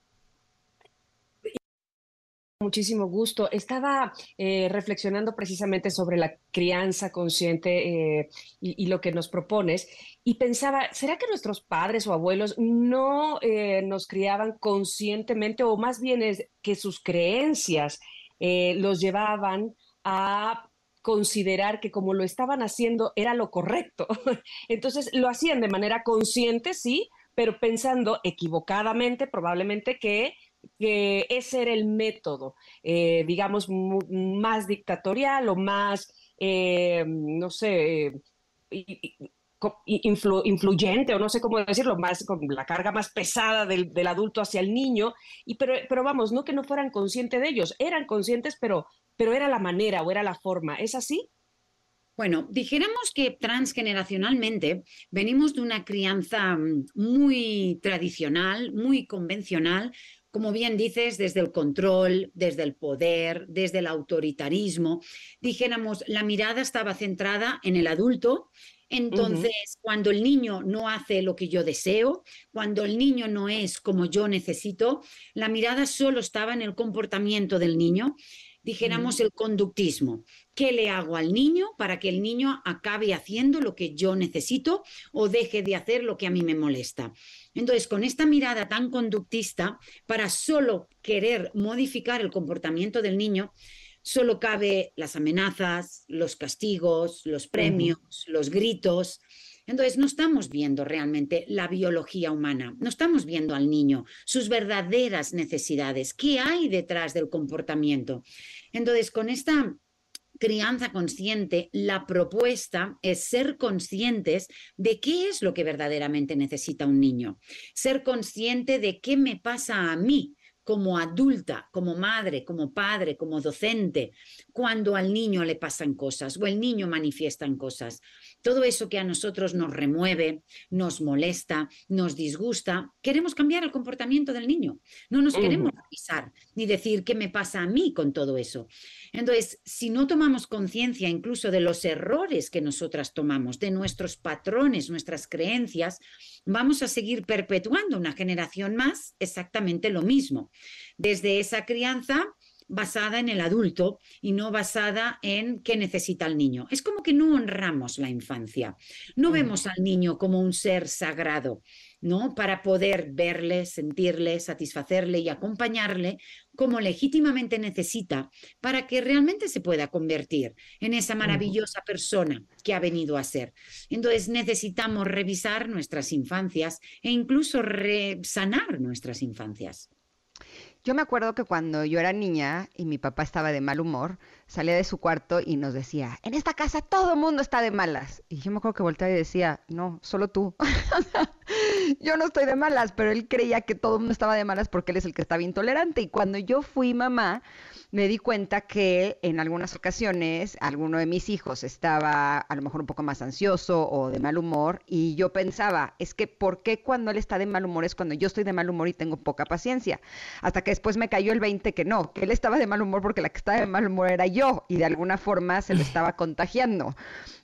Muchísimo gusto. Estaba eh, reflexionando precisamente sobre la crianza consciente eh, y, lo que nos propones y pensaba, ¿será que nuestros padres o abuelos no eh, nos criaban conscientemente o más bien es que sus creencias los llevaban a considerar que como lo estaban haciendo era lo correcto? Entonces lo hacían de manera consciente, sí, pero pensando equivocadamente probablemente que que ese era el método, eh, digamos, más dictatorial o más, eh, no sé, influyente o no sé cómo decirlo, más con la carga más pesada del, del adulto hacia el niño, y pero, pero vamos, no que no fueran conscientes de ellos, eran conscientes, pero, pero era la manera o era la forma, ¿es así? Bueno, dijéramos que transgeneracionalmente venimos de una crianza mm, muy tradicional, muy convencional, como bien dices, desde el control, desde el poder, desde el autoritarismo. Dijéramos, la mirada estaba centrada en el adulto. Entonces, cuando el niño no hace lo que yo deseo, cuando el niño no es como yo necesito, la mirada solo estaba en el comportamiento del niño dijéramos el conductismo. ¿Qué le hago al niño para que el niño acabe haciendo lo que yo necesito o deje de hacer lo que a mí me molesta? Entonces, con esta mirada tan conductista, para solo querer modificar el comportamiento del niño, solo cabe las amenazas, los castigos, los premios, los gritos. Entonces, no estamos viendo realmente la biología humana, no estamos viendo al niño, sus verdaderas necesidades, qué hay detrás del comportamiento. Entonces, con esta crianza consciente, la propuesta es ser conscientes de qué es lo que verdaderamente necesita un niño, ser consciente de qué me pasa a mí como adulta, como madre, como padre, como docente, cuando al niño le pasan cosas o el niño manifiesta cosas. Todo eso que a nosotros nos remueve, nos molesta, nos disgusta, queremos cambiar el comportamiento del niño. No nos queremos revisar ni decir qué me pasa a mí con todo eso. Entonces, si no tomamos conciencia incluso de los errores que nosotras tomamos, de nuestros patrones, nuestras creencias, vamos a seguir perpetuando una generación más exactamente lo mismo. Desde esa crianza basada en el adulto y no basada en qué necesita el niño. Es como que no honramos la infancia, no vemos al niño como un ser sagrado, ¿no? Para poder verle, sentirle, satisfacerle y acompañarle como legítimamente necesita para que realmente se pueda convertir en esa maravillosa persona que ha venido a ser. Entonces necesitamos revisar nuestras infancias e incluso sanar nuestras infancias. Yo me acuerdo que cuando yo era niña y mi papá estaba de mal humor, salía de su cuarto y nos decía, en esta casa todo el mundo está de malas. Y yo me acuerdo que volteaba y decía, no, solo tú. Yo no estoy de malas, pero él creía que todo el mundo estaba de malas porque él es el que estaba intolerante. Y cuando yo fui mamá, me di cuenta que en algunas ocasiones alguno de mis hijos estaba a lo mejor un poco más ansioso o de mal humor y yo pensaba, es que ¿por qué cuando él está de mal humor es cuando yo estoy de mal humor y tengo poca paciencia? Hasta que después me cayó el 20 que no, que él estaba de mal humor porque la que estaba de mal humor era yo y de alguna forma se lo estaba contagiando.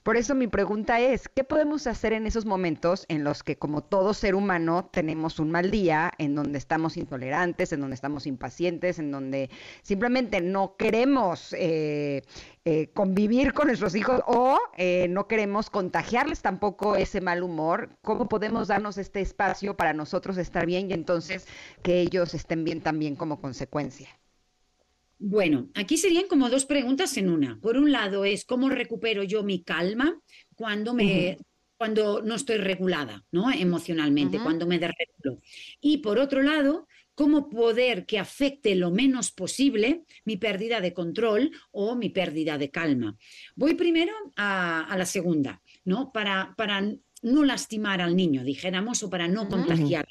Por eso mi pregunta es, ¿qué podemos hacer en esos momentos en los que como todo ser humano tenemos un mal día, en donde estamos intolerantes, en donde estamos impacientes, en donde simplemente no queremos eh, eh, convivir con nuestros hijos o eh, no queremos contagiarles tampoco ese mal humor? ¿Cómo podemos darnos este espacio para nosotros estar bien y entonces que ellos estén bien también como consecuencia? Bueno, aquí serían como dos preguntas en una. Por un lado es cómo recupero yo mi calma cuando me cuando no estoy regulada, ¿no? Emocionalmente, cuando me desregulo. Y por otro lado, cómo poder que afecte lo menos posible mi pérdida de control o mi pérdida de calma. Voy primero a, la segunda, ¿no? Para, para no lastimar al niño, dijéramos, o para no contagiar.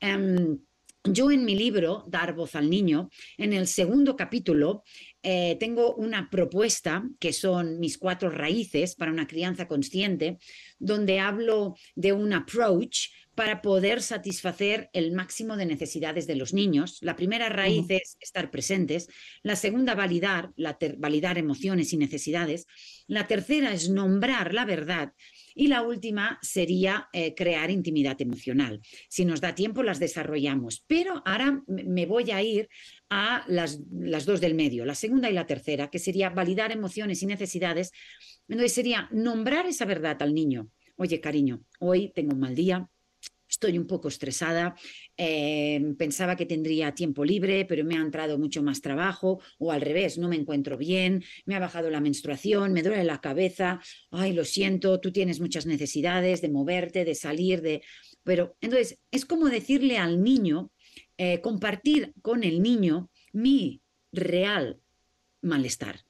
Em, yo en mi libro, Dar voz al niño, en el segundo capítulo, eh, tengo una propuesta que son mis cuatro raíces para una crianza consciente, donde hablo de un approach para poder satisfacer el máximo de necesidades de los niños. La primera raíz es estar presentes, la segunda validar, validar emociones y necesidades, la tercera es nombrar la verdad y la última sería eh, crear intimidad emocional. Si nos da tiempo, las desarrollamos. Pero ahora me voy a ir a las, las dos del medio, la segunda y la tercera, que sería validar emociones y necesidades. Entonces sería nombrar esa verdad al niño. Oye, cariño, hoy tengo un mal día, estoy un poco estresada, em, pensaba que tendría tiempo libre, pero me ha entrado mucho más trabajo, o al revés, no me encuentro bien, me ha bajado la menstruación, me duele la cabeza, ay, lo siento, tú tienes muchas necesidades de moverte, de salir, de... Pero entonces, es como decirle al niño, eh, compartir con el niño mi real malestar.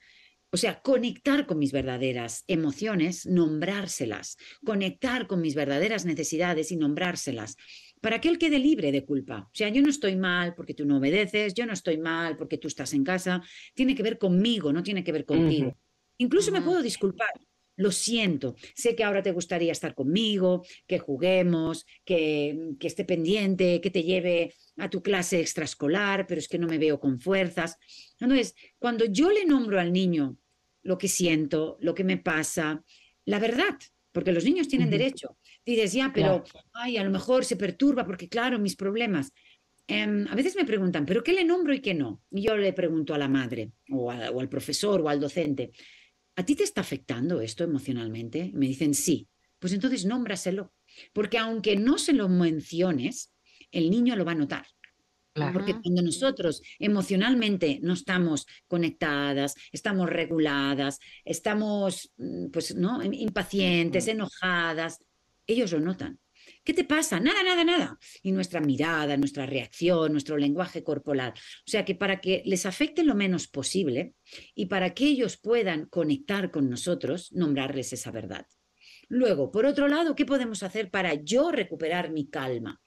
O sea, conectar con mis verdaderas emociones, nombrárselas, conectar con mis verdaderas necesidades y nombrárselas, para que él quede libre de culpa. O sea, yo no estoy mal porque tú no obedeces, yo no estoy mal porque tú estás en casa, tiene que ver conmigo, no tiene que ver contigo. Incluso me puedo disculpar, lo siento, sé que ahora te gustaría estar conmigo, que juguemos, que, que, esté pendiente, que te lleve a tu clase extraescolar, pero es que no me veo con fuerzas. Entonces, cuando yo le nombro al niño lo que siento, lo que me pasa, la verdad, porque los niños tienen derecho. Dices, ya, pero, ay, a lo mejor se perturba porque, claro, mis problemas. Em, a veces me preguntan, ¿pero qué le nombro y qué no? Y yo le pregunto a la madre, o, o al profesor, o al docente, ¿a ti te está afectando esto emocionalmente? me dicen, sí. Pues entonces nómbraselo, porque aunque no se lo menciones, el niño lo va a notar. Porque cuando nosotros emocionalmente no estamos conectadas, estamos reguladas, estamos mm, pues, ¿no? impacientes, enojadas, ellos lo notan. ¿Qué te pasa? Nada, nada, nada. Y nuestra mirada, nuestra reacción, nuestro lenguaje corporal. O sea que para que les afecte lo menos posible y para que ellos puedan conectar con nosotros, nombrarles esa verdad. Luego, por otro lado, ¿qué podemos hacer para yo recuperar mi calma?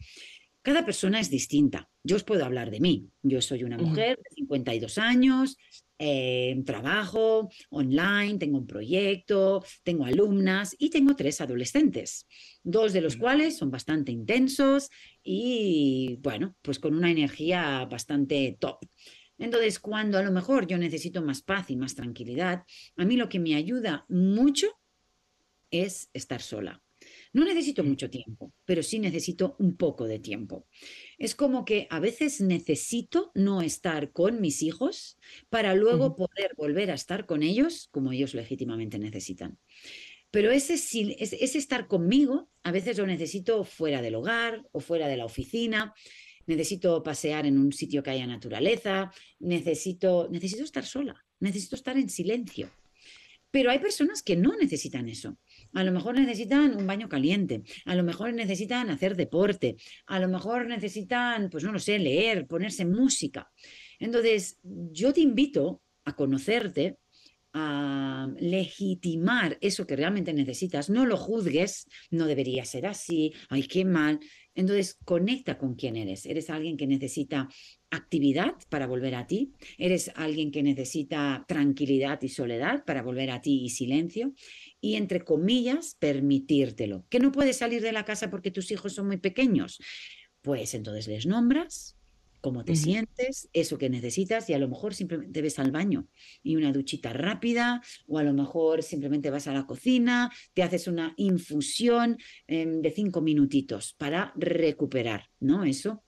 Cada persona es distinta. Yo os puedo hablar de mí. Yo soy una mujer de 52 años, eh, trabajo online, tengo un proyecto, tengo alumnas y tengo tres adolescentes, dos de los cuales son bastante intensos y, bueno, pues con una energía bastante top. Entonces, cuando a lo mejor yo necesito más paz y más tranquilidad, a mí lo que me ayuda mucho es estar sola. No necesito mucho tiempo, pero sí necesito un poco de tiempo. Es como que a veces necesito no estar con mis hijos para luego poder volver a estar con ellos como ellos legítimamente necesitan. Pero ese, ese estar conmigo a veces lo necesito fuera del hogar o fuera de la oficina necesito pasear en un sitio que haya naturaleza, necesito, necesito estar sola, necesito estar en silencio. Pero hay personas que no necesitan eso. A lo mejor necesitan un baño caliente, a lo mejor necesitan hacer deporte, a lo mejor necesitan, pues no lo sé, leer, ponerse música. Entonces, yo te invito a conocerte, a legitimar eso que realmente necesitas, no lo juzgues, no debería ser así, ay, qué mal. Entonces, conecta con quién eres. Eres alguien que necesita actividad para volver a ti, eres alguien que necesita tranquilidad y soledad para volver a ti y silencio, y entre comillas, permitírtelo. ¿Que no puedes salir de la casa porque tus hijos son muy pequeños? Pues entonces les nombras, cómo te sientes, eso que necesitas y a lo mejor simplemente ves al baño y una duchita rápida o a lo mejor simplemente vas a la cocina, te haces una infusión em, de cinco minutitos para recuperar, ¿no? Eso.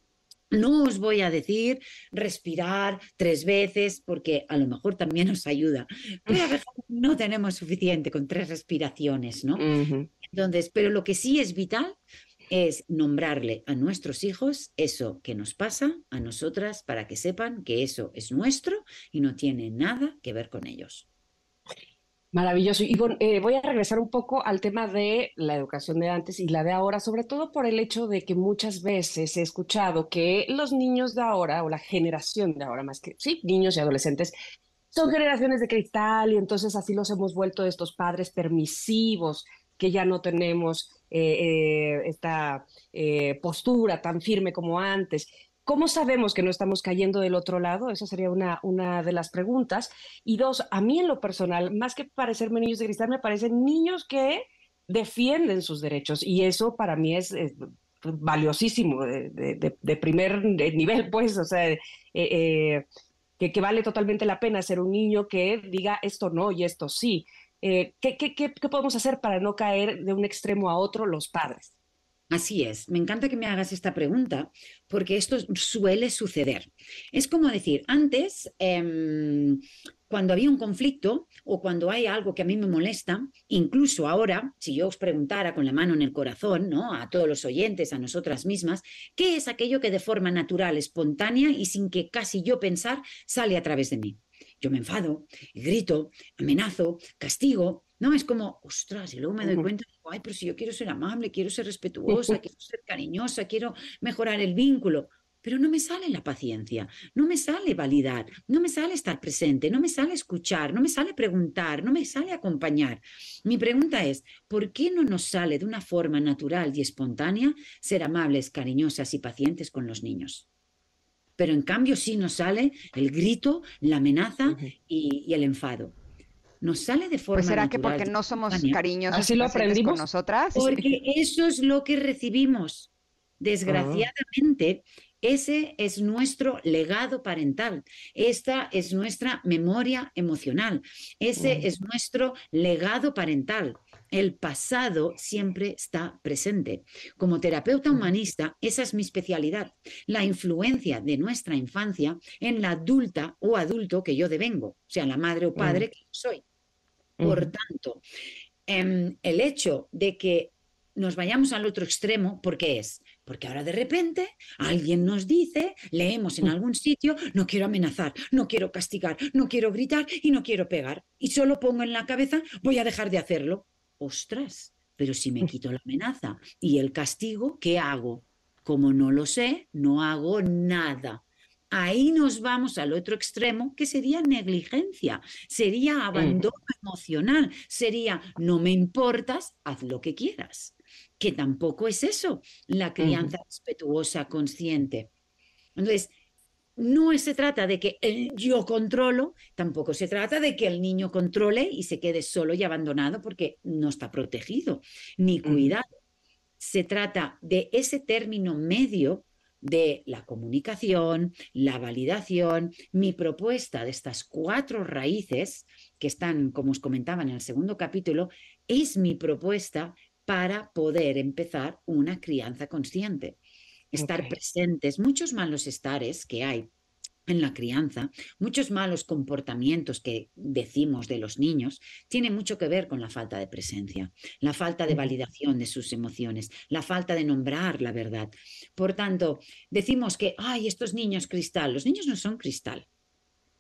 No os voy a decir respirar tres veces porque a lo mejor también os ayuda, pero a veces no tenemos suficiente con tres respiraciones, ¿no? Entonces, pero lo que sí es vital es nombrarle a nuestros hijos eso que nos pasa a nosotras para que sepan que eso es nuestro y no tiene nada que ver con ellos. Maravilloso. Y bueno, eh, voy a regresar un poco al tema de la educación de antes y la de ahora, sobre todo por el hecho de que muchas veces he escuchado que los niños de ahora, o la generación de ahora, más que, sí, niños y adolescentes, son generaciones de cristal y entonces así los hemos vuelto estos padres permisivos, que ya no tenemos eh, eh, esta eh, postura tan firme como antes. ¿Cómo sabemos que no estamos cayendo del otro lado? Esa sería una, una de las preguntas. Y dos, a mí en lo personal, más que parecerme niños de cristal, me parecen niños que defienden sus derechos. Y eso para mí es, eh, valiosísimo, de- de primer nivel, pues, o sea, eh, eh, que, que vale totalmente la pena ser un niño que diga esto no y esto sí. Eh, ¿qué, qué, qué, qué podemos hacer para no caer de un extremo a otro los padres? Así es, me encanta que me hagas esta pregunta porque esto suele suceder. Es como decir, antes, em, cuando había un conflicto o cuando hay algo que a mí me molesta, incluso ahora, si yo os preguntara con la mano en el corazón, ¿no? A todos los oyentes, a nosotras mismas, ¿qué es aquello que de forma natural, espontánea y sin que casi yo pensar sale a través de mí? Yo me enfado, grito, amenazo, castigo, ¿no? Es como, ostras, y luego me doy cuenta, digo, ay, pero si yo quiero ser amable, quiero ser respetuosa, quiero ser cariñosa, quiero mejorar el vínculo, pero no me sale la paciencia, no me sale validar, no me sale estar presente, no me sale escuchar, no me sale preguntar, no me sale acompañar. Mi pregunta es, ¿por qué no nos sale de una forma natural y espontánea ser amables, cariñosas y pacientes con los niños? Pero en cambio sí nos sale el grito, la amenaza y el enfado. Nos sale de forma Pues será que porque no somos cariñosos ¿Así y lo pacientes con aprendimos? nosotras. Porque eso es lo que recibimos. Desgraciadamente, ese es nuestro legado parental. Esta es nuestra memoria emocional. Ese es nuestro legado parental. El pasado siempre está presente. Como terapeuta humanista, esa es mi especialidad. La influencia de nuestra infancia en la adulta o adulto que yo devengo, o sea, la madre o padre que yo soy. Por tanto, em, el hecho de que nos vayamos al otro extremo, ¿por qué es? Porque ahora de repente alguien nos dice, leemos en algún sitio, no quiero amenazar, no quiero castigar, no quiero gritar y no quiero pegar. Y solo pongo en la cabeza, voy a dejar de hacerlo. Ostras, pero si me quito la amenaza y el castigo, ¿qué hago? Como no lo sé, no hago nada. Ahí nos vamos al otro extremo, que sería negligencia, sería abandono emocional, sería no me importas, haz lo que quieras, que tampoco es eso, la crianza respetuosa, consciente. Entonces, no se trata de que el yo controlo, tampoco se trata de que el niño controle y se quede solo y abandonado porque no está protegido ni cuidado. Se trata de ese término medio de la comunicación, la validación, mi propuesta de estas cuatro raíces que están, como os comentaba en el segundo capítulo, es mi propuesta para poder empezar una crianza consciente. Estar presentes, muchos malos estares que hay en la crianza, muchos malos comportamientos que decimos de los niños, tiene mucho que ver con la falta de presencia, la falta de validación de sus emociones, la falta de nombrar la verdad. Por tanto, decimos que, ay, estos niños cristal, los niños no son cristal.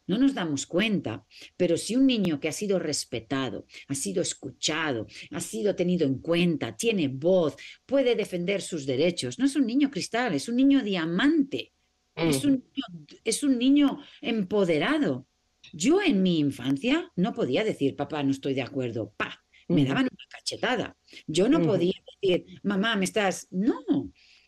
No nos damos cuenta, pero si un niño que ha sido respetado, ha sido escuchado, ha sido tenido en cuenta, tiene voz, puede defender sus derechos, no es un niño cristal, es un niño diamante. Es un, niño, es un niño empoderado. Yo en mi infancia no podía decir, papá, no estoy de acuerdo. Pa, me daban una cachetada. Yo no podía decir, mamá, me estás. No,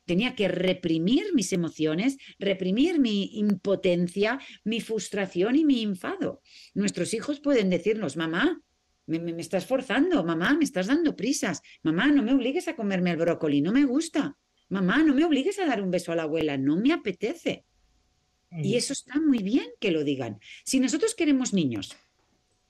tenía que reprimir mis emociones, reprimir mi impotencia, mi frustración y mi enfado. Nuestros hijos pueden decirnos, mamá, me, me- me estás forzando, mamá, me estás dando prisas, mamá, no me obligues a comerme el brócoli, no me gusta. Mamá, no me obligues a dar un beso a la abuela, no me apetece. Y eso está muy bien que lo digan. Si nosotros queremos niños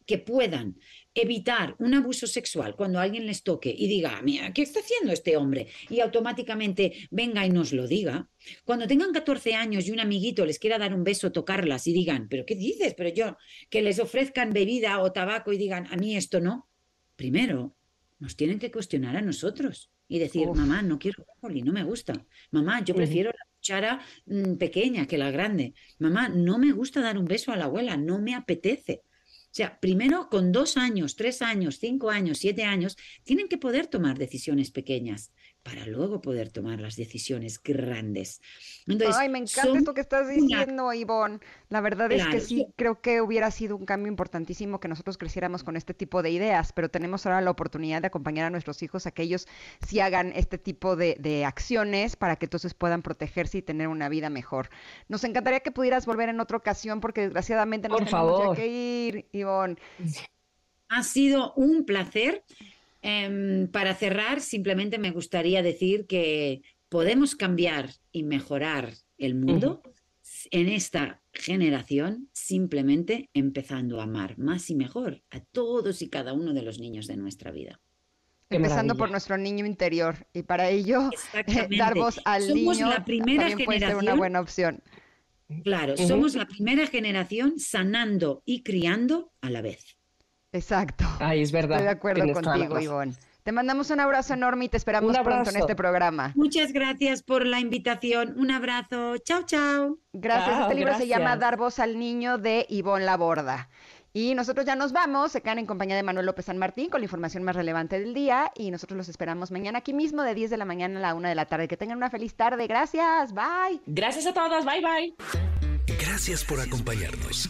que puedan evitar un abuso sexual cuando alguien les toque y diga, mira, ¿qué está haciendo este hombre? Y automáticamente venga y nos lo diga. Cuando tengan 14 años y un amiguito les quiera dar un beso, tocarlas y digan, ¿pero qué dices? Pero yo, que les ofrezcan bebida o tabaco y digan, a mí esto no. Primero, nos tienen que cuestionar a nosotros y decir, mamá, no quiero brócoli, no me gusta. Mamá, yo prefiero la cuchara mm, pequeña que la grande. Mamá, no me gusta dar un beso a la abuela, no me apetece. Sea, primero con dos años, tres años, cinco años, siete años, tienen que poder tomar decisiones pequeñas para luego poder tomar las decisiones grandes. Ay, me encanta esto que estás diciendo, Ivonne. La verdad es que sí, creo que hubiera sido un cambio importantísimo que nosotros creciéramos con este tipo de ideas, pero tenemos ahora la oportunidad de acompañar a nuestros hijos a que ellos sí hagan este tipo de, de acciones para que entonces puedan protegerse y tener una vida mejor. Nos encantaría que pudieras volver en otra ocasión porque desgraciadamente nos Por tenemos favor. ya que ir, Ivonne. Ha sido un placer. Em, para cerrar, simplemente me gustaría decir que podemos cambiar y mejorar el mundo en esta generación simplemente empezando a amar más y mejor a todos y cada uno de los niños de nuestra vida. Empezando por nuestro niño interior y para ello Exactamente. dar voz al Somos niño la primera también puede ser una generación- buena opción. Claro, somos la primera generación sanando y criando a la vez. Exacto. Ay, es verdad. Estoy de acuerdo contigo. Ivonne. Te mandamos un abrazo enorme y te esperamos pronto en este programa. Muchas gracias por la invitación. Un abrazo. Chao, chao. Gracias. este libro se llama Dar voz al niño de Ivonne Laborda. Y nosotros ya nos vamos, se quedan en compañía de Manuel López San Martín con la información más relevante del día y nosotros los esperamos mañana aquí mismo de 10 de la mañana a la 1 de la tarde. Que tengan una feliz tarde. Gracias. Bye. Gracias a todos. Bye bye. Gracias por acompañarnos.